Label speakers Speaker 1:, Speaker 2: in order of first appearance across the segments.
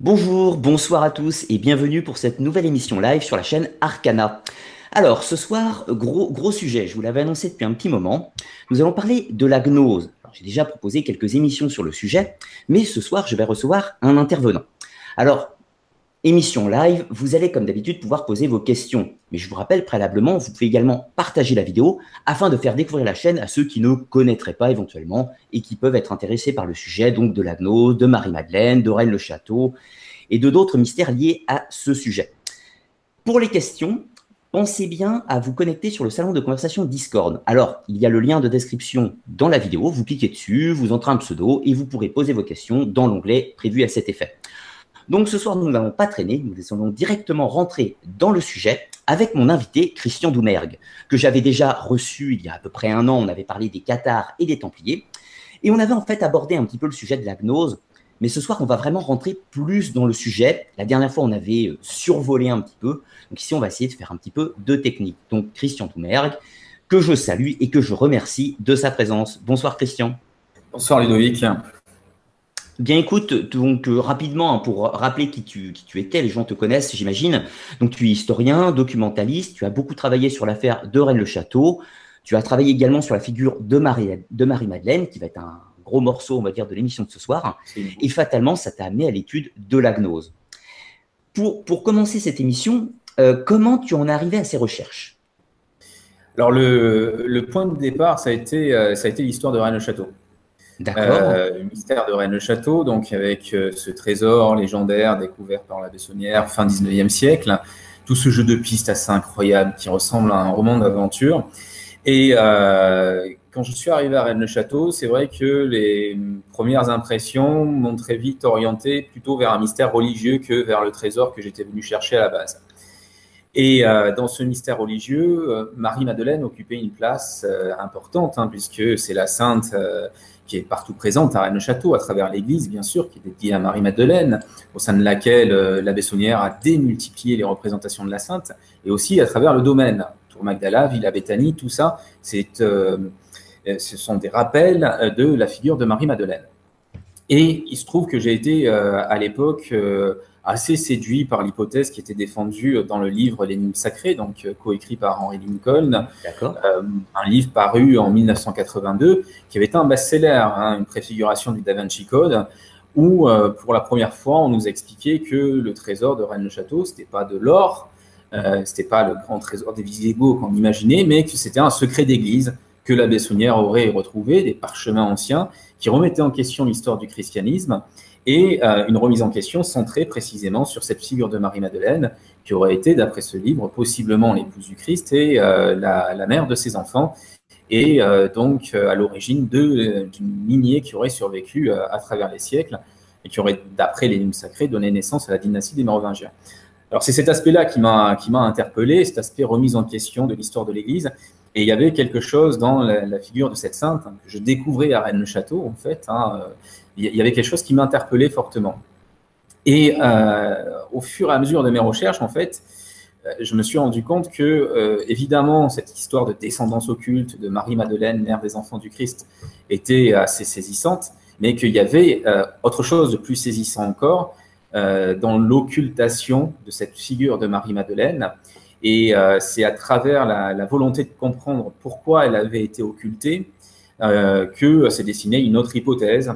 Speaker 1: Bonjour, bonsoir à tous et bienvenue pour cette nouvelle émission live sur la chaîne Arcana. Alors, ce soir, gros, sujet, je vous l'avais annoncé depuis un petit moment. Nous allons parler de la gnose. J'ai déjà proposé quelques émissions sur le sujet, mais ce soir, je vais recevoir un intervenant. Alors, émission live, vous allez comme d'habitude pouvoir poser vos questions. Mais je vous rappelle préalablement, vous pouvez également partager la vidéo afin de faire découvrir la chaîne à ceux qui ne connaîtraient pas éventuellement et qui peuvent être intéressés par le sujet, donc de la gnose, de Marie-Madeleine, de Rennes le Château et de d'autres mystères liés à ce sujet. Pour les questions, pensez bien à vous connecter sur le salon de conversation Discord. Alors, il y a le lien de description dans la vidéo, vous cliquez dessus, vous entrez un pseudo et vous pourrez poser vos questions dans l'onglet prévu à cet effet. Donc ce soir, nous n'allons pas traîner, nous allons directement rentrer dans le sujet avec mon invité Christian Doumergue, que j'avais déjà reçu il y a à peu près un an. On avait parlé des Cathares et des Templiers. Et on avait en fait abordé un petit peu le sujet de la gnose. Mais ce soir, on va vraiment rentrer plus dans le sujet. La dernière fois, on avait euh, survolé un petit peu. Donc ici, on va essayer de faire un petit peu de technique. Donc Christian Doumergue, que je salue et que je remercie de sa présence. Bonsoir Christian.
Speaker 2: Bonsoir Ludovic.
Speaker 1: Bien écoute, donc euh, rapidement, hein, pour rappeler qui tu, qui tu étais, les gens te connaissent, j'imagine. Donc tu es historien, documentaliste, tu as beaucoup travaillé sur l'affaire de Rennes-le-Château, tu as travaillé également sur la figure de Marie, de Marie-Madeleine, qui va être un gros morceau, on va dire, de l'émission de ce soir. Et fatalement, ça t'a amené à l'étude de la gnose. Pour, pour commencer cette émission, euh, comment tu en es arrivé à ces recherches?
Speaker 2: Alors le, le, point de départ, ça a été, euh, ça a été l'histoire de Rennes-le-Château. Euh, mystère de Rennes-le-Château, donc avec euh, ce trésor légendaire découvert par la Bessonnière fin 19e siècle. Tout ce jeu de pistes assez incroyable qui ressemble à un roman d'aventure. Et euh, quand je suis arrivé à Rennes-le-Château, c'est vrai que les premières impressions m'ont très vite orienté plutôt vers un mystère religieux que vers le trésor que j'étais venu chercher à la base. Et euh, dans ce mystère religieux, Marie-Madeleine occupait une place importante, hein, puisque c'est la sainte qui est partout présente à Rennes-le-Château, à travers l'église, bien sûr, qui est dédiée à Marie-Madeleine, au sein de laquelle euh, la Bessonnière a démultiplié les représentations de la sainte, et aussi à travers le domaine. Tour Magdala, Villa Béthanie, tout ça, c'est, euh, ce sont des rappels de la figure de Marie-Madeleine. Et il se trouve que j'ai été euh, à l'époque assez séduit par l'hypothèse qui était défendue dans le livre L'énigme sacrée, donc euh, coécrit par Henry Lincoln, euh, un livre paru en 1982, qui avait été un best-seller, hein, une préfiguration du Da Vinci Code, où euh, pour la première fois on nous expliquait que le trésor de Rennes-le-Château, c'était pas de l'or, euh, c'était pas le grand trésor des Visigoths qu'on imaginait, mais que c'était un secret d'église que la Bessonnière aurait retrouvé, des parchemins anciens qui remettaient en question l'histoire du christianisme et euh, une remise en question centrée précisément sur cette figure de Marie-Madeleine, qui aurait été, d'après ce livre, possiblement l'épouse du Christ et euh, la, mère de ses enfants, et euh, donc à l'origine d'une lignée qui aurait survécu à travers les siècles et qui aurait, d'après l'énigme sacrée, donné naissance à la dynastie des Mérovingiens. Alors c'est cet aspect-là qui m'a interpellé, cet aspect remise en question de l'histoire de l'Église. Et il y avait quelque chose dans la, figure de cette sainte hein, que je découvrais à Rennes-le-Château, en fait. Hein, il y avait quelque chose qui m'interpellait fortement. Et euh, au fur et à mesure de mes recherches, en fait, euh, je me suis rendu compte que, euh, évidemment, cette histoire de descendance occulte de Marie-Madeleine, mère des enfants du Christ, était assez saisissante, mais qu'il y avait autre chose de plus saisissant encore dans l'occultation de cette figure de Marie-Madeleine. Et c'est à travers la, volonté de comprendre pourquoi elle avait été occultée que s'est dessinée une autre hypothèse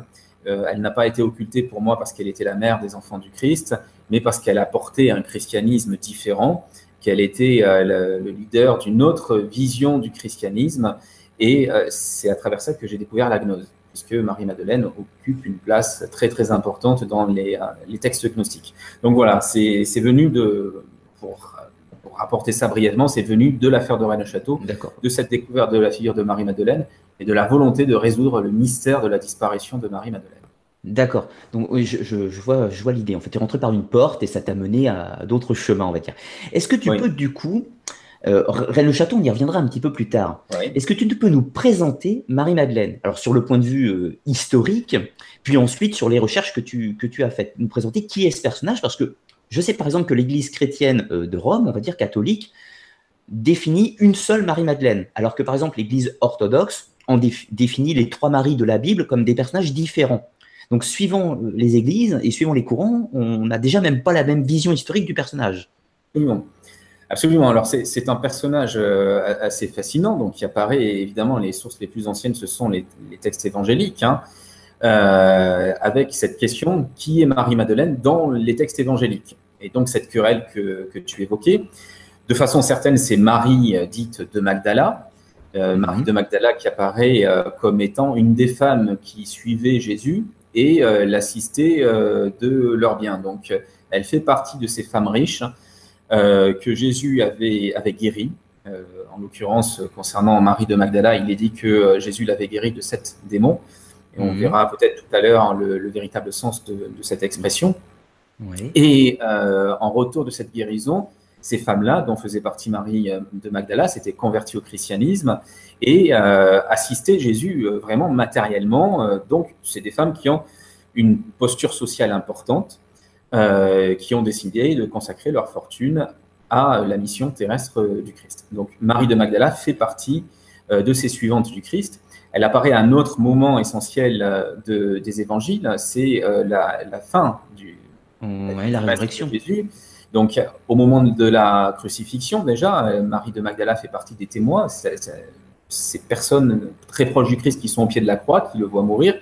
Speaker 2: euh, elle n'a pas été occultée pour moi parce qu'elle était la mère des enfants du Christ, mais parce qu'elle a porté un christianisme différent, qu'elle était euh, le, leader d'une autre vision du christianisme. Et euh, c'est à travers ça que j'ai découvert la gnose, puisque Marie-Madeleine occupe une place très très importante dans les, textes gnostiques. Donc voilà, c'est venu de, pour, pour rapporter ça brièvement, c'est venu de l'affaire de Rennes-Château, de cette découverte de la figure de Marie-Madeleine, et de la volonté de résoudre le mystère de la disparition de Marie-Madeleine.
Speaker 1: D'accord. Donc oui, je, vois, je vois l'idée. En fait, tu es rentré par une porte et ça t'a mené à d'autres chemins, on va dire. Est-ce que tu peux du coup, euh, Rennes-le-Château, on y reviendra un petit peu plus tard. Est-ce que tu peux nous présenter Marie-Madeleine? Alors sur le point de vue euh, historique, puis ensuite sur les recherches que tu, que tu as faites. Nous présenter qui est ce personnage? Parce que je sais par exemple que l'Église chrétienne euh, de Rome, on va dire catholique, définit une seule Marie-Madeleine, alors que par exemple l'Église orthodoxe on définit les trois maris de la Bible comme des personnages différents. Donc, suivant les églises et suivant les courants, on n'a déjà même pas la même vision historique du personnage.
Speaker 2: Absolument. Absolument. Alors, c'est un personnage euh, assez fascinant, donc qui apparaît évidemment, les sources les plus anciennes, ce sont les, textes évangéliques, hein, euh, avec cette question qui est Marie-Madeleine dans les textes évangéliques? Et donc, cette querelle que, que tu évoquais, de façon certaine, c'est Marie euh, dite de Magdala, euh, Marie mhm. de Magdala qui apparaît euh, comme étant une des femmes qui suivait Jésus et euh, l'assistait de leurs biens. Donc, elle fait partie de ces femmes riches que Jésus avait, avait guéries. en l'occurrence, concernant Marie de Magdala, il est dit que Jésus l'avait guérie de sept démons. Et on mhm. verra peut-être tout à l'heure le, véritable sens de, cette expression. Et en retour de cette guérison, ces femmes-là, dont faisait partie Marie euh, de Magdala, s'étaient converties au christianisme et euh, assistaient Jésus euh, vraiment matériellement. donc, c'est des femmes qui ont une posture sociale importante, qui ont décidé de consacrer leur fortune à la mission terrestre du Christ. Donc, Marie de Magdala fait partie de ces suivantes du Christ. Elle apparaît à un autre moment essentiel des évangiles, c'est la, fin du,
Speaker 1: la résurrection
Speaker 2: donc, au moment de la crucifixion, déjà, euh, Marie de Magdala fait partie des témoins. Ces personnes très proches du Christ qui sont au pied de la croix, qui le voient mourir.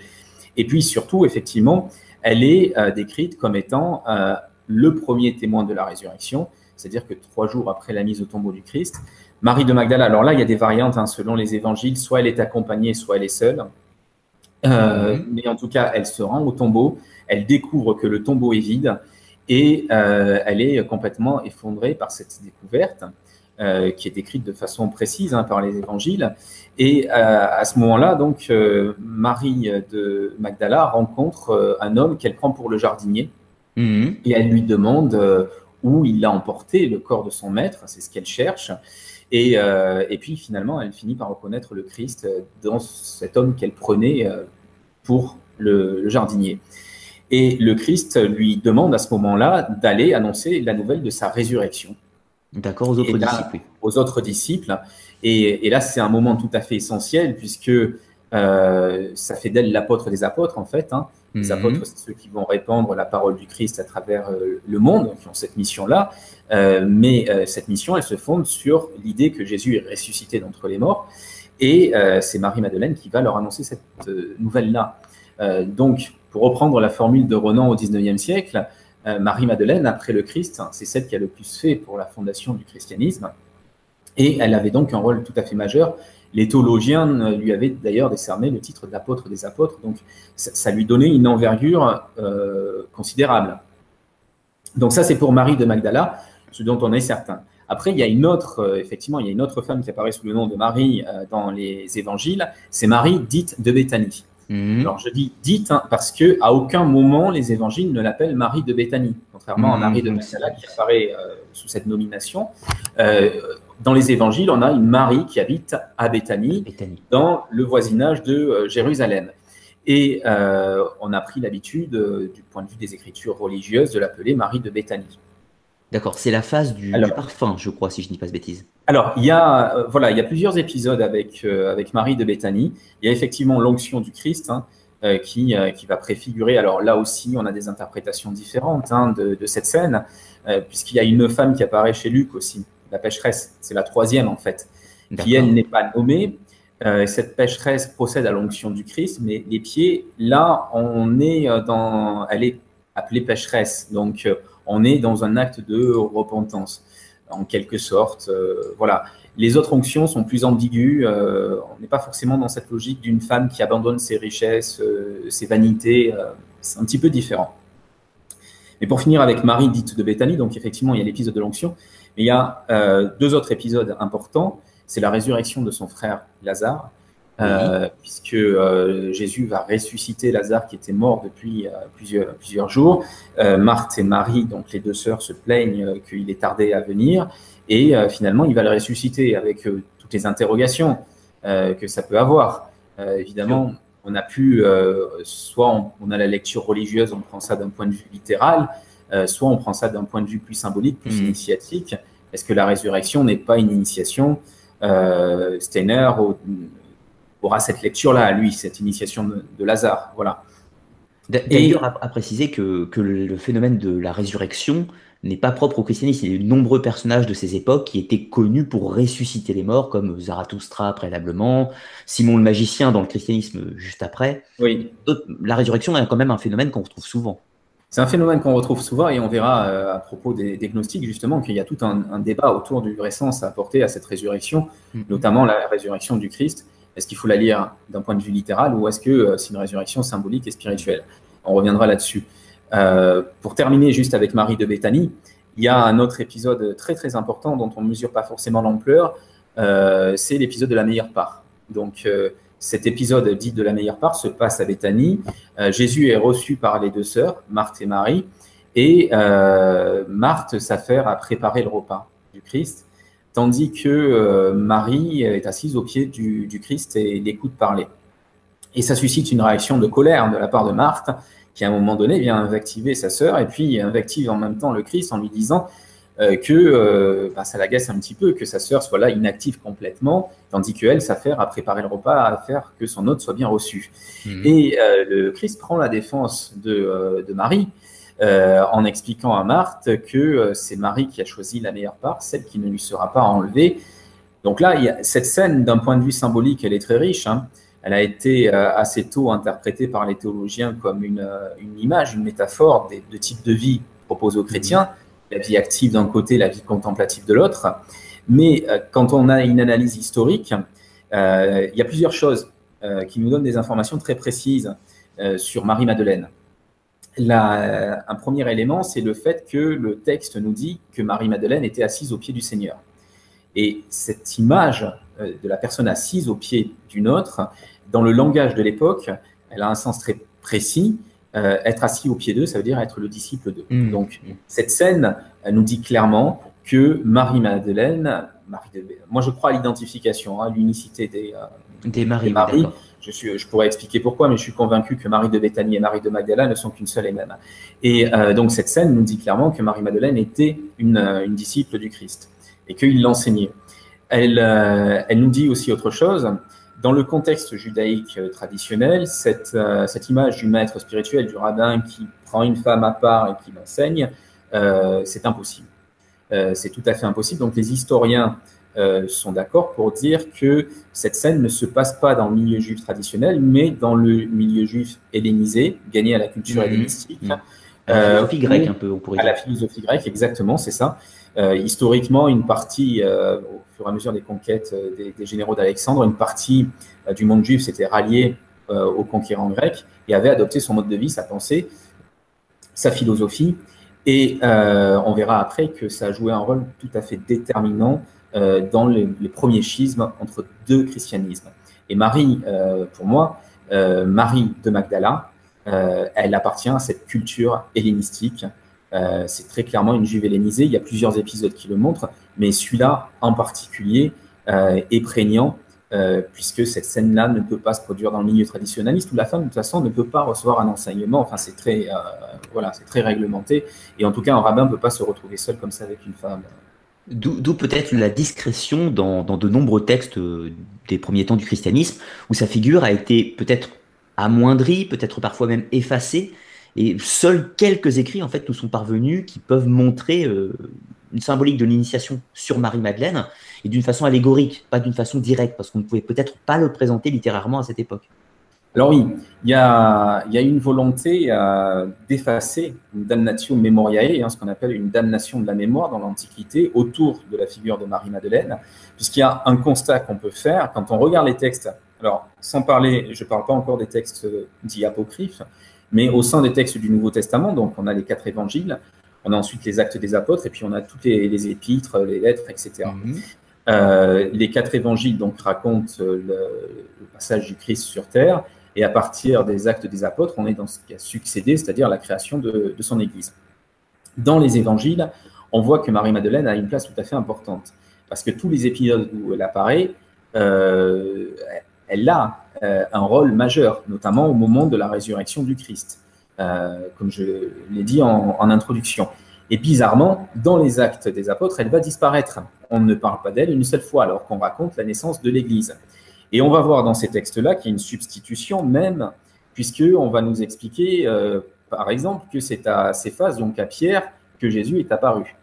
Speaker 2: Et puis, surtout, effectivement, elle est euh, décrite comme étant euh, le premier témoin de la résurrection, c'est-à-dire que trois jours après la mise au tombeau du Christ, Marie de Magdala, alors là, il y a des variantes hein, selon les évangiles, soit elle est accompagnée, soit elle est seule. Mhm. Mais en tout cas, elle se rend au tombeau, elle découvre que le tombeau est vide, et euh, elle est complètement effondrée par cette découverte. Euh, qui est décrite de façon précise hein, par les évangiles. Et euh, à ce moment-là, donc, Marie de Magdala rencontre un homme qu'elle prend pour le jardinier. Mhm. Et elle lui demande où il a emporté le corps de son maître, c'est ce qu'elle cherche. Et, et, puis finalement, elle finit par reconnaître le Christ dans cet homme qu'elle prenait pour le jardinier. Et le Christ lui demande à ce moment-là d'aller annoncer la nouvelle de sa résurrection.
Speaker 1: D'accord, aux autres disciples.
Speaker 2: Aux autres disciples. Et, là, c'est un moment tout à fait essentiel puisque euh, ça fait d'elle l'apôtre des apôtres, en fait. Hein. Les mhm. apôtres, c'est ceux qui vont répandre la parole du Christ à travers euh, le monde, qui ont cette mission-là. Euh, mais cette mission, elle se fonde sur l'idée que Jésus est ressuscité d'entre les morts. Et c'est Marie-Madeleine qui va leur annoncer cette nouvelle-là. donc, pour reprendre la formule de Renan au XIXe siècle, euh, Marie-Madeleine, après le Christ, c'est celle qui a le plus fait pour la fondation du christianisme. Et elle avait donc un rôle tout à fait majeur. Les théologiens lui avaient d'ailleurs décerné le titre d'apôtre des apôtres, donc ça, lui donnait une envergure euh, considérable. Donc ça, c'est pour Marie de Magdala, ce dont on est certain. Après, il y a une autre, euh, effectivement, il y a une autre femme qui apparaît sous le nom de Marie dans les évangiles, c'est Marie dite de Béthanie. Mhm. Alors je dis dite hein, parce que à aucun moment les évangiles ne l'appellent Marie de Béthanie, contrairement à mhm. Marie de Magdala qui apparaît euh, sous cette nomination. Euh, dans les évangiles, on a une Marie qui habite à Béthanie, dans le voisinage de euh, Jérusalem. Et on a pris l'habitude, du point de vue des écritures religieuses, de l'appeler Marie de Béthanie.
Speaker 1: D'accord, c'est la phase du, parfum, je crois, si je ne dis pas de bêtises.
Speaker 2: Alors, il y a, euh, voilà, il y a plusieurs épisodes avec, euh, avec Marie de Béthanie. Il y a effectivement l'onction du Christ hein, euh, qui, qui va préfigurer. Alors là aussi, on a des interprétations différentes hein, de, de, cette scène, puisqu'il y a une femme qui apparaît chez Luc aussi, la pécheresse. C'est la troisième en fait, qui elle n'est pas nommée. cette pécheresse procède à l'onction du Christ, mais les pieds, là, on est dans, elle est appelée pécheresse. Donc, on est dans un acte de repentance, en quelque sorte. Euh, voilà. Les autres onctions sont plus ambiguës. Euh, on n'est pas forcément dans cette logique d'une femme qui abandonne ses richesses, euh, ses vanités. c'est un petit peu différent. Mais pour finir avec Marie dite de Béthanie, donc effectivement, il y a l'épisode de l'onction, mais il y a deux autres épisodes importants. C'est la résurrection de son frère Lazare, euh, puisque euh, Jésus va ressusciter Lazare qui était mort depuis euh, plusieurs, plusieurs jours. Marthe et Marie, donc les deux sœurs, se plaignent qu'il est tardé à venir, et finalement il va le ressusciter avec toutes les interrogations que ça peut avoir. évidemment, on a pu, soit on, a la lecture religieuse, on prend ça d'un point de vue littéral, soit on prend ça d'un point de vue plus symbolique, plus mmh. initiatique. Est-ce que la résurrection n'est pas une initiation Steiner, au, aura cette lecture-là à lui, cette initiation de, Lazare. Voilà.
Speaker 1: D'ailleurs, à, préciser que, que, le phénomène de la résurrection n'est pas propre au christianisme. Il y a de nombreux personnages de ces époques qui étaient connus pour ressusciter les morts, comme Zarathustra préalablement, Simon le magicien dans le christianisme juste après.
Speaker 2: Oui.
Speaker 1: La résurrection est quand même un phénomène qu'on retrouve souvent.
Speaker 2: C'est un phénomène qu'on retrouve souvent et on verra euh, à propos des, gnostiques justement qu'il y a tout un, débat autour du vrai sens à apporter à cette résurrection, mm. notamment la résurrection du Christ. Est-ce qu'il faut la lire d'un point de vue littéral ou est-ce que euh, c'est une résurrection symbolique et spirituelle? On reviendra là-dessus. Euh, pour terminer juste avec Marie de Béthanie, il y a un autre épisode très très important dont on ne mesure pas forcément l'ampleur, c'est l'épisode de la meilleure part. Donc cet épisode dit de la meilleure part se passe à Béthanie. Euh, Jésus est reçu par les deux sœurs, Marthe et Marie, et euh, Marthe s'affaire à préparer le repas du Christ, tandis que euh, Marie est assise au pied du, Christ et l'écoute parler. Et ça suscite une réaction de colère de la part de Marthe, qui à un moment donné vient invectiver sa sœur, et puis invective en même temps le Christ en lui disant euh, que euh, bah, ça l'agace un petit peu que sa sœur soit là inactive complètement, tandis qu'elle s'affaire à préparer le repas, à faire que son hôte soit bien reçu. Mhm. Et euh, le Christ prend la défense de, Marie en expliquant à Marthe que c'est Marie qui a choisi la meilleure part, celle qui ne lui sera pas enlevée. Donc là, il y a, cette scène, d'un point de vue symbolique, elle est très riche. Hein. Elle a été assez tôt interprétée par les théologiens comme une, image, une métaphore de, type de vie proposé aux chrétiens la vie active d'un côté, la vie contemplative de l'autre. Mais euh, quand on a une analyse historique, euh, il y a plusieurs choses euh, qui nous donnent des informations très précises sur Marie-Madeleine. Un premier élément, c'est le fait que le texte nous dit que Marie-Madeleine était assise au pied du Seigneur. Et cette image de la personne assise au pied d'une autre, dans le langage de l'époque, elle a un sens très précis euh, être assis au pied d'eux, ça veut dire être le disciple d'eux. Hmm. Donc, cette scène elle nous dit clairement que Marie-Madeleine, moi je crois à l'identification, à l'unicité des, euh,
Speaker 1: des Marie.
Speaker 2: Je, suis, je pourrais expliquer pourquoi, mais je suis convaincu que Marie de Béthanie et Marie de Magdala ne sont qu'une seule et même. Et euh, donc cette scène nous dit clairement que Marie-Madeleine était une, une, disciple du Christ et qu'il l'enseignait. Elle, elle nous dit aussi autre chose, dans le contexte judaïque euh, traditionnel, cette, euh, cette, image du maître spirituel, du rabbin qui prend une femme à part et qui l'enseigne, euh, c'est impossible. c'est tout à fait impossible. Donc les historiens sont d'accord pour dire que cette scène ne se passe pas dans le milieu juif traditionnel, mais dans le milieu juif hellénisé, gagné à la culture mmh. hellénistique. Mmh.
Speaker 1: À la philosophie grecque, un peu, on pourrait
Speaker 2: dire. À la philosophie grecque, exactement, c'est ça. historiquement, une partie, fur et à mesure des conquêtes euh, des, généraux d'Alexandre, une partie euh, du monde juif s'était ralliée euh, aux conquérants grecs et avait adopté son mode de vie, sa pensée, sa philosophie. Et on verra après que ça a joué un rôle tout à fait déterminant dans les, premiers schismes entre deux christianismes. Et Marie, pour moi, Marie de Magdala, elle appartient à cette culture hellénistique euh, c'est très clairement une juive hellénisée. Il y a plusieurs épisodes qui le montrent, mais celui-là en particulier euh, est prégnant, euh, puisque cette scène-là ne peut pas se produire dans le milieu traditionnaliste où la femme, de toute façon, ne peut pas recevoir un enseignement. Enfin, c'est très, voilà, c'est très réglementé. Et en tout cas, un rabbin ne peut pas se retrouver seul comme ça avec une femme.
Speaker 1: D'où peut-être la discrétion dans, de nombreux textes des premiers temps du christianisme, où sa figure a été peut-être amoindrie, peut-être parfois même effacée, et seuls quelques écrits en fait nous sont parvenus qui peuvent montrer euh, une symbolique de l'initiation sur Marie-Madeleine et d'une façon allégorique, pas d'une façon directe, parce qu'on ne pouvait peut-être pas le présenter littérairement à cette époque.
Speaker 2: Alors oui, il y a, y a, une volonté euh, d'effacer une damnatio memoriae, hein, ce qu'on appelle une damnation de la mémoire dans l'Antiquité, autour de la figure de Marie-Madeleine, puisqu'il y a un constat qu'on peut faire quand on regarde les textes. Alors, sans parler, je ne parle pas encore des textes dits apocryphes, mais au sein des textes du Nouveau Testament, donc on a les quatre évangiles, on a ensuite les actes des apôtres, et puis on a toutes les, épîtres, les lettres, etc. Mhm. Euh, les quatre évangiles donc racontent euh, le, passage du Christ sur terre, et à partir des actes des apôtres, on est dans ce qui a succédé, c'est-à-dire la création de, son Église. Dans les évangiles, on voit que Marie-Madeleine a une place tout à fait importante, parce que tous les épisodes où elle apparaît, euh, elle a euh, un rôle majeur, notamment au moment de la résurrection du Christ, euh, comme je l'ai dit en, introduction. Et bizarrement, dans les actes des apôtres, elle va disparaître. On ne parle pas d'elle une seule fois, alors qu'on raconte la naissance de l'Église. Et on va voir dans ces textes-là qu'il y a une substitution même puisqu'on va nous expliquer, par exemple, que c'est à Céphas, donc à Pierre, que Jésus est apparu.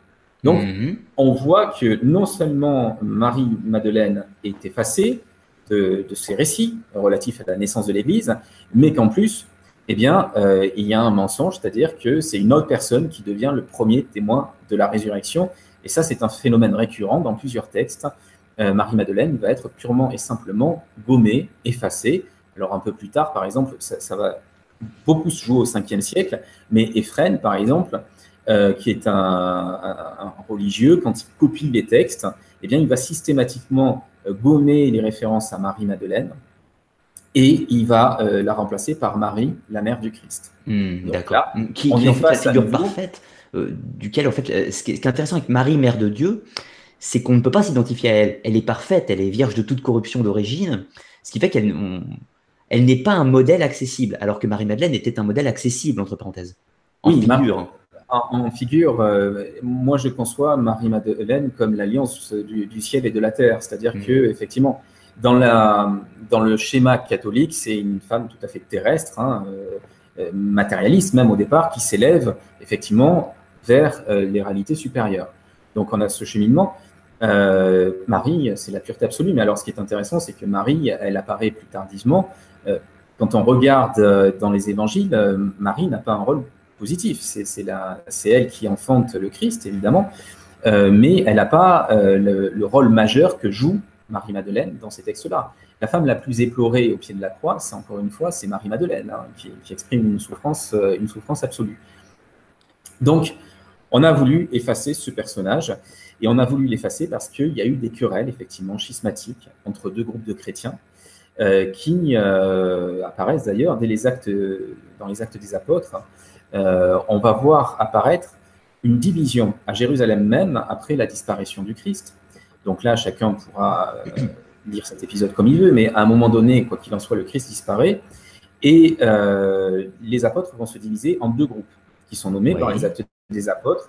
Speaker 2: Donc, mhm. on voit que non seulement Marie-Madeleine est effacée de, de, ces récits relatifs à la naissance de l'Église, mais qu'en plus, eh bien, euh, il y a un mensonge, c'est-à-dire que c'est une autre personne qui devient le premier témoin de la résurrection. Et ça, c'est un phénomène récurrent dans plusieurs textes. Euh, Marie-Madeleine va être purement et simplement gommée, effacée. Alors, un peu plus tard, par exemple, ça, va beaucoup se jouer au 5e siècle, mais Ephrem, par exemple, euh, qui est un, religieux, quand il copie les textes, eh bien, il va systématiquement gommer les références à Marie-Madeleine et il va euh, la remplacer par Marie, la mère du Christ.
Speaker 1: Hmm, d'accord. Qui, qui est en fait la figure parfaite, euh, duquel, en fait, euh, ce qui est, intéressant avec Marie, mère de Dieu, c'est qu'on ne peut pas s'identifier à elle. Elle est parfaite, elle est vierge de toute corruption d'origine, ce qui fait qu'elle elle n'est pas un modèle accessible, alors que Marie-Madeleine était un modèle accessible, entre parenthèses.
Speaker 2: En figure. En, figure, moi je conçois Marie-Madeleine comme l'alliance du, ciel et de la terre, c'est-à-dire hmm. que effectivement, dans, la, dans le schéma catholique, c'est une femme tout à fait terrestre, hein, euh, euh, matérialiste même au départ, qui s'élève effectivement vers euh, les réalités supérieures. Donc on a ce cheminement. Marie, c'est la pureté absolue, mais alors ce qui est intéressant, c'est que Marie, elle apparaît plus tardivement. quand on regarde dans les évangiles, Marie n'a pas un rôle positif. C'est elle qui enfante le Christ, évidemment, mais elle n'a pas le, le, rôle majeur que joue Marie-Madeleine dans ces textes-là. La femme la plus éplorée au pied de la croix, c'est encore une fois, c'est Marie-Madeleine, hein, qui, exprime euh, une souffrance absolue. Donc, on a voulu effacer ce personnage, et on a voulu l'effacer parce qu'il y a eu des querelles, effectivement, schismatiques entre deux groupes de chrétiens, euh, qui euh, apparaissent d'ailleurs dès les actes, dans les actes des apôtres. on va voir apparaître une division à Jérusalem même après la disparition du Christ. Donc là, chacun pourra euh, lire cet épisode comme il veut, mais à un moment donné, quoi qu'il en soit, le Christ disparaît. Et euh, les apôtres vont se diviser en deux groupes, qui sont nommés par les actes des apôtres,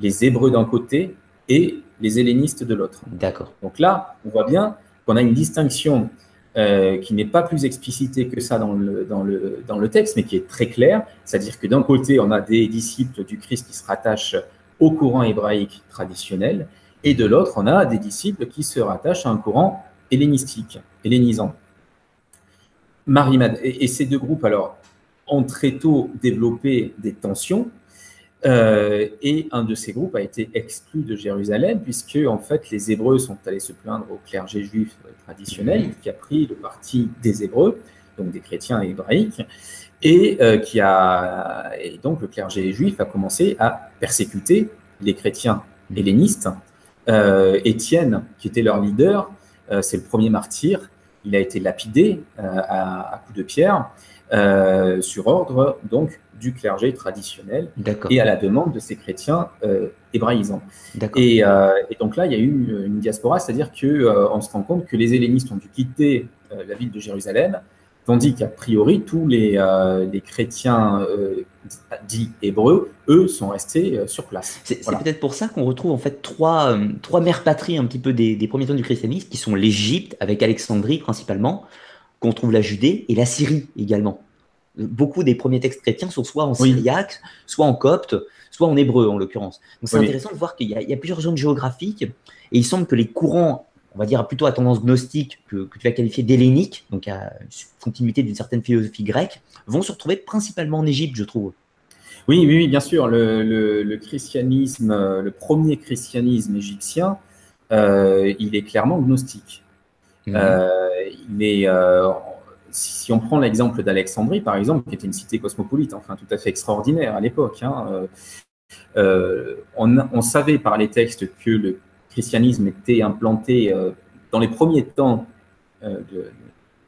Speaker 2: les Hébreux d'un côté et les hellénistes de l'autre.
Speaker 1: D'accord.
Speaker 2: Donc là, on voit bien qu'on a une distinction euh, qui n'est pas plus explicitée que ça dans le, dans, le, dans le texte, mais qui est très claire. C'est-à-dire que d'un côté, on a des disciples du Christ qui se rattachent au courant hébraïque traditionnel, et de l'autre, on a des disciples qui se rattachent à un courant hellénistique, hellénisant. Marie et, et ces deux groupes, alors, ont très tôt développé des tensions, euh, et un de ces groupes a été exclu de Jérusalem, puisque en fait les Hébreux sont allés se plaindre au clergé juif traditionnel, qui a pris le parti des Hébreux, donc des chrétiens hébraïques, et euh, qui a et donc le clergé juif a commencé à persécuter les chrétiens hellénistes euh, Étienne, qui était leur leader, c'est le premier martyr. Il a été lapidé à, à coups de pierre sur ordre donc du clergé traditionnel et à la demande de ces chrétiens hébraïsants. Et, et, donc là, il y a eu une, diaspora, c'est-à-dire qu'on on se rend compte que les hellénistes ont dû quitter la ville de Jérusalem Tandis qu'a priori, tous les, euh, chrétiens euh, dits hébreux, eux, sont restés euh, sur place.
Speaker 1: C'est peut-être pour ça qu'on retrouve en fait trois, trois mères patries un petit peu des, premiers temps du christianisme, qui sont l'Égypte, avec Alexandrie principalement, qu'on trouve la Judée, et la Syrie également. Beaucoup des premiers textes chrétiens sont soit en syriaque, soit en copte, soit en hébreu en l'occurrence. Donc c'est intéressant de voir qu'il y, y, a plusieurs zones géographiques, et il semble que les courants on va dire plutôt à tendance gnostique que, tu vas qualifier d'hellénique, donc à continuité d'une certaine philosophie grecque, vont se retrouver principalement en Égypte, je trouve.
Speaker 2: Oui, oui, bien sûr. Le, christianisme, le premier christianisme égyptien, euh, il est clairement gnostique. Mhm. Euh, euh, si on prend l'exemple d'Alexandrie, par exemple, qui était une cité cosmopolite, enfin tout à fait extraordinaire à l'époque, hein, on, on, savait par les textes que le christianisme était implanté euh, dans les premiers temps euh, du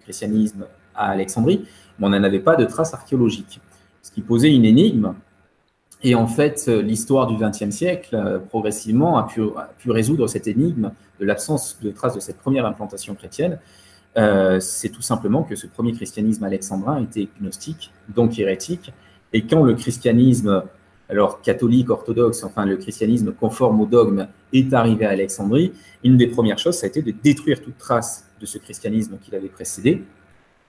Speaker 2: christianisme à Alexandrie, mais on n'en avait pas de traces archéologiques, ce qui posait une énigme. Et en fait, l'histoire du XXe siècle, euh, progressivement, a pu, résoudre cette énigme de l'absence de traces de cette première implantation chrétienne. C'est tout simplement que ce premier christianisme alexandrin était gnostique, donc hérétique, et quand le christianisme alors catholique, orthodoxe, enfin le christianisme conforme au dogme est arrivé à Alexandrie, une des premières choses, ça a été de détruire toute trace de ce christianisme qui l'avait précédé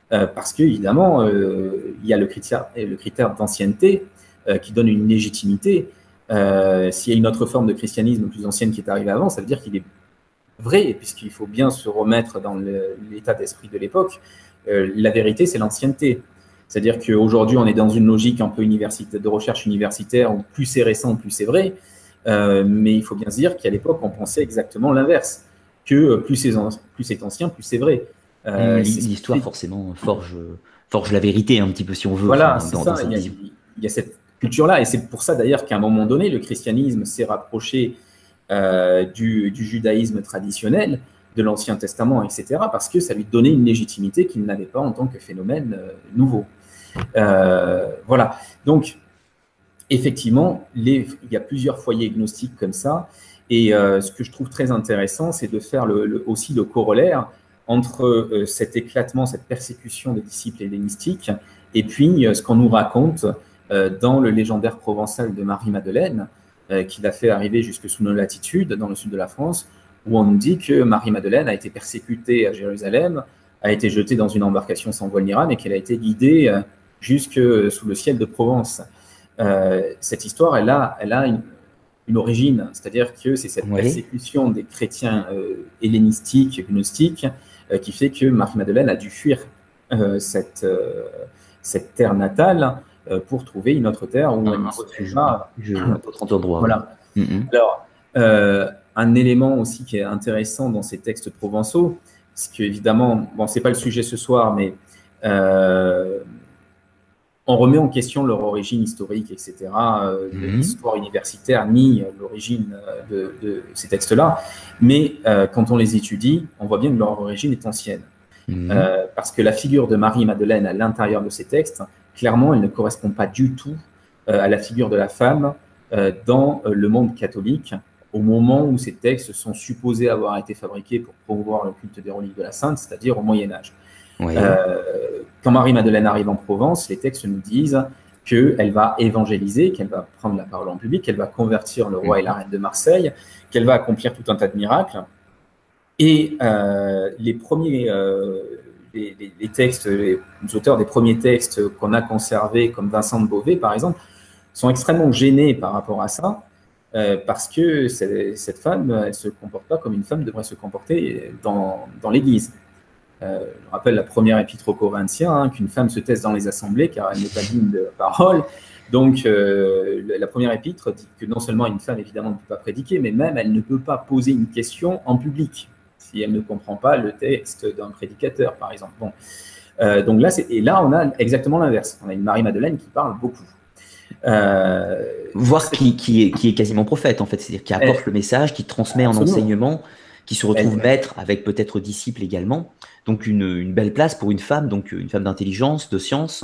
Speaker 2: parce qu'évidemment, il y a le critère, le critère d'ancienneté qui donne une légitimité. S'il y a une autre forme de christianisme plus ancienne qui est arrivée avant, ça veut dire qu'il est vrai, puisqu'il faut bien se remettre dans l'état d'esprit de l'époque. la vérité, c'est l'ancienneté. C'est-à-dire qu'aujourd'hui, on est dans une logique un peu de recherche universitaire où plus c'est récent, plus c'est vrai. Euh, mais il faut bien se dire qu'à l'époque, on pensait exactement l'inverse, que plus c'est plus ancien, plus c'est vrai.
Speaker 1: Euh, L'histoire, forcément, forge, forge la vérité un petit peu, si on veut.
Speaker 2: Voilà, c'est ça. Il y, a, cette culture-là. Et c'est pour ça, d'ailleurs, qu'à un moment donné, le christianisme s'est rapproché euh, du, judaïsme traditionnel de l'Ancien Testament, etc., parce que ça lui donnait une légitimité qu'il n'avait pas en tant que phénomène nouveau. Euh, voilà. Donc, effectivement, il y a plusieurs foyers gnostiques comme ça. Et euh, ce que je trouve très intéressant, c'est de faire aussi le corollaire entre euh, cet éclatement, cette persécution des disciples hellénistiques, et puis ce qu'on nous raconte dans le légendaire provençal de Marie-Madeleine, qui l'a fait arriver jusque sous nos latitudes, dans le sud de la France, où on nous dit que Marie-Madeleine a été persécutée à Jérusalem, a été jetée dans une embarcation sans voile ni rame, et qu'elle a été guidée jusque sous le ciel de Provence. Euh, cette histoire, elle a, elle a une, origine, c'est-à-dire que c'est cette persécution des chrétiens euh, hellénistiques, gnostiques, euh, qui fait que Marie-Madeleine a dû fuir cette, cette terre natale pour trouver une autre terre où elle
Speaker 1: retrouvera autre endroit.
Speaker 2: Voilà. Mm-hmm. Alors, un élément aussi qui est intéressant dans ces textes provençaux, c'est qu'évidemment, bon, c'est pas le sujet ce soir, mais on remet en question leur origine historique, etc., euh, mhm. l'histoire universitaire, ni l'origine euh, de, ces textes-là. Mais euh, quand on les étudie, on voit bien que leur origine est ancienne. Mhm. parce que la figure de Marie-Madeleine à l'intérieur de ces textes, clairement, elle ne correspond pas du tout à la figure de la femme dans le monde catholique au moment où ces textes sont supposés avoir été fabriqués pour promouvoir le culte des reliques de la Sainte, c'est-à-dire au Moyen Âge. Euh, quand Marie-Madeleine arrive en Provence, les textes nous disent qu'elle va évangéliser, qu'elle va prendre la parole en public, qu'elle va convertir le roi et la reine de Marseille, qu'elle va accomplir tout un tas de miracles. Et euh, les premiers, euh, les, textes, les auteurs des premiers textes qu'on a conservés, comme Vincent de Beauvais par exemple, sont extrêmement gênés par rapport à ça, parce que cette femme, elle se comporte pas comme une femme devrait se comporter dans, dans l'Église. Euh, je rappelle la première épître aux Corinthiens, hein, qu'une femme se taise dans les assemblées car elle n'est pas digne de parole. Donc, euh, la première épître dit que non seulement une femme, évidemment, ne peut pas prédiquer, mais même elle ne peut pas poser une question en public si elle ne comprend pas le texte d'un prédicateur, par exemple. Bon. Euh, donc là, et là, on a exactement l'inverse. On a une Marie-Madeleine qui parle beaucoup.
Speaker 1: Euh, Voire qui, qui, est, qui, est, quasiment prophète, en fait, c'est-à-dire qui apporte le message, qui transmet en enseignement, qui se retrouve maître avec peut-être disciple également. Donc une, belle place pour une femme, donc une femme d'intelligence, de science,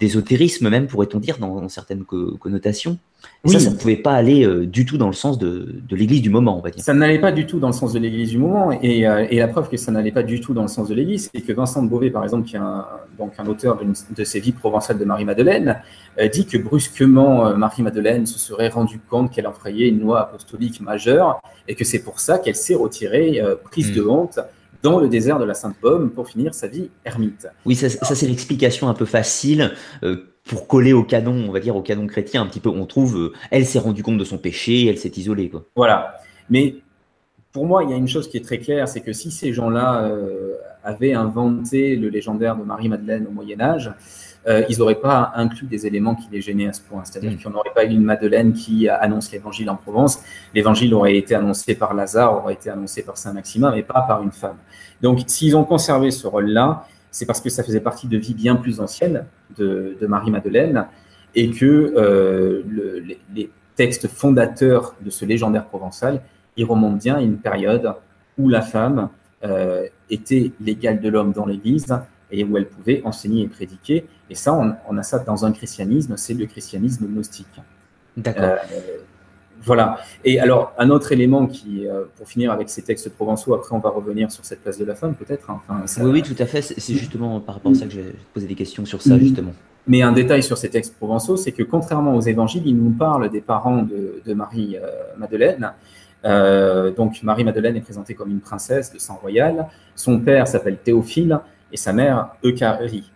Speaker 1: d'ésotérisme même, pourrait-on dire, dans, certaines connotations. Ça, ça ne pouvait pas aller euh, du tout dans le sens de, l'Église du moment, on va dire.
Speaker 2: Ça n'allait pas du tout dans le sens de l'Église du moment, euh, et, la preuve que ça n'allait pas du tout dans le sens de l'Église, c'est que Vincent de Beauvais, par exemple, qui est un, donc un auteur de, ces vies provençales de Marie-Madeleine, euh, dit que brusquement, Marie-Madeleine se serait rendu compte qu'elle enfrayait une loi apostolique majeure, et que c'est pour ça qu'elle s'est retirée, prise de hmm. honte, dans le désert de la Sainte Pomme pour finir sa vie ermite.
Speaker 1: Oui, ça, c'est l'explication un peu facile. Euh, pour coller au canon, on va dire au canon chrétien, un petit peu, on trouve, euh, elle s'est rendue compte de son péché, elle s'est isolée. Quoi.
Speaker 2: Voilà. Mais pour moi, il y a une chose qui est très claire, c'est que si ces gens-là euh, avaient inventé le légendaire de Marie-Madeleine au Moyen Âge, euh, ils n'auraient pas inclus des éléments qui les gênaient à ce point. C'est-à-dire mm. qu'on n'aurait pas eu une Madeleine qui annonce l'évangile en Provence. L'évangile aurait été annoncé par Lazare, aurait été annoncé par Saint Maximin, mais pas par une femme. Donc, s'ils ont conservé ce rôle-là, c'est parce que ça faisait partie de vie bien plus ancienne de, Marie-Madeleine et que euh, les, textes fondateurs de ce légendaire provençal, ils remontent bien à une période où la femme euh, était l'égale de l'homme dans l'Église et où elle pouvait enseigner et prédiquer. Et ça, on, a ça dans un christianisme, c'est le christianisme gnostique.
Speaker 1: D'accord. Euh,
Speaker 2: voilà. Et alors, un autre élément qui, euh, pour finir avec ces textes provençaux, après on va revenir sur cette place de la femme peut-être. Hein.
Speaker 1: oui, oui, tout à fait. C'est justement par rapport à ça que je vais poser des questions sur ça, justement.
Speaker 2: Mais un détail sur ces textes provençaux, c'est que contrairement aux évangiles, ils nous parlent des parents de, Marie-Madeleine. Euh, donc Marie-Madeleine est présentée comme une princesse de sang royal. Son père s'appelle Théophile et sa mère Eucharie.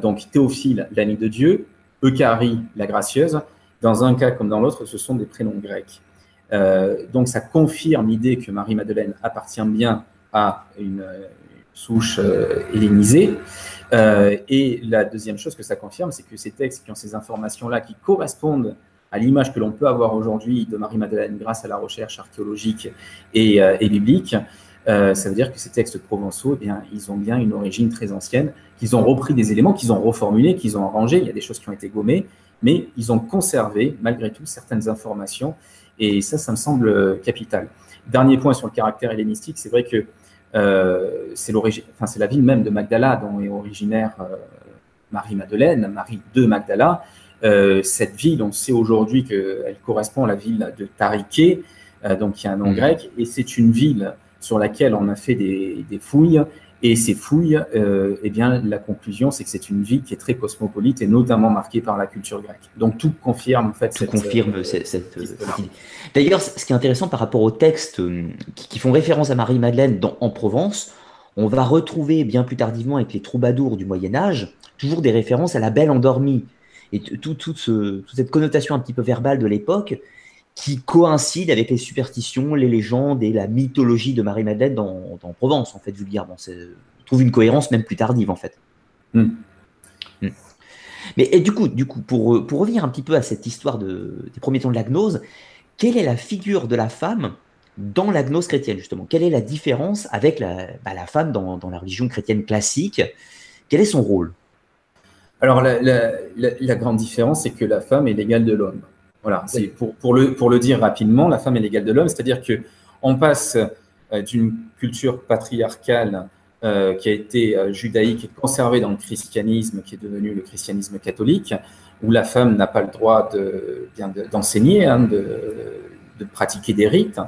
Speaker 2: donc Théophile, l'ami de Dieu, Eucharie, la gracieuse. Dans un cas comme dans l'autre, ce sont des prénoms grecs. donc ça confirme l'idée que Marie-Madeleine appartient bien à une, souche hellénisée. et la deuxième chose que ça confirme, c'est que ces textes qui ont ces informations-là, qui correspondent à l'image que l'on peut avoir aujourd'hui de Marie-Madeleine grâce à la recherche archéologique et, euh, biblique, euh, ça veut dire que ces textes provençaux, eh bien, ils ont bien une origine très ancienne, qu'ils ont repris des éléments, qu'ils ont reformulés, qu'ils ont arrangés. Il y a des choses qui ont été gommées, mais ils ont conservé malgré tout certaines informations. Et ça, ça me semble capital. Dernier point sur le caractère hellénistique, c'est vrai que euh, c'est enfin, la ville même de Magdala dont est originaire Marie-Madeleine, Marie de Magdala. Euh, cette ville, on sait aujourd'hui qu'elle correspond à la ville de Tariké, euh, donc il y a un nom mm. grec, et c'est une ville sur laquelle on a fait des, fouilles. Et ces fouilles, euh, eh bien, la conclusion, c'est que c'est une ville qui est très cosmopolite et notamment marquée par la culture grecque. Donc tout confirme en fait
Speaker 1: tout confirme cette, cette, D'ailleurs, ce qui est intéressant par rapport aux textes qui, font référence à Marie-Madeleine en Provence, on va retrouver bien plus tardivement avec les troubadours du Moyen Âge toujours des références à la Belle endormie. Et toute cette connotation un petit peu verbale de l'époque qui coïncide avec les superstitions, les légendes et la mythologie de Marie-Madeleine dans, Provence, en fait, vulgairement. On trouve une cohérence même plus tardive, en fait. Hmm. Hmm. Mais et du coup, du coup pour, pour revenir un petit peu à cette histoire de, des premiers temps de la gnose, quelle est la figure de la femme dans la gnose chrétienne, justement? Quelle est la différence avec la, bah, la femme dans, dans, la religion chrétienne classique? Quel est son rôle?
Speaker 2: Alors, la, grande différence, c'est que la femme est l'égale de l'homme. Voilà, c'est pour, pour, le, pour le dire rapidement, la femme est l'égale de l'homme, c'est-à-dire que on passe euh, d'une culture patriarcale euh, qui a été euh, judaïque et conservée dans le christianisme, qui est devenu le christianisme catholique, où la femme n'a pas le droit d'enseigner, de, hein, de, de, pratiquer des rites,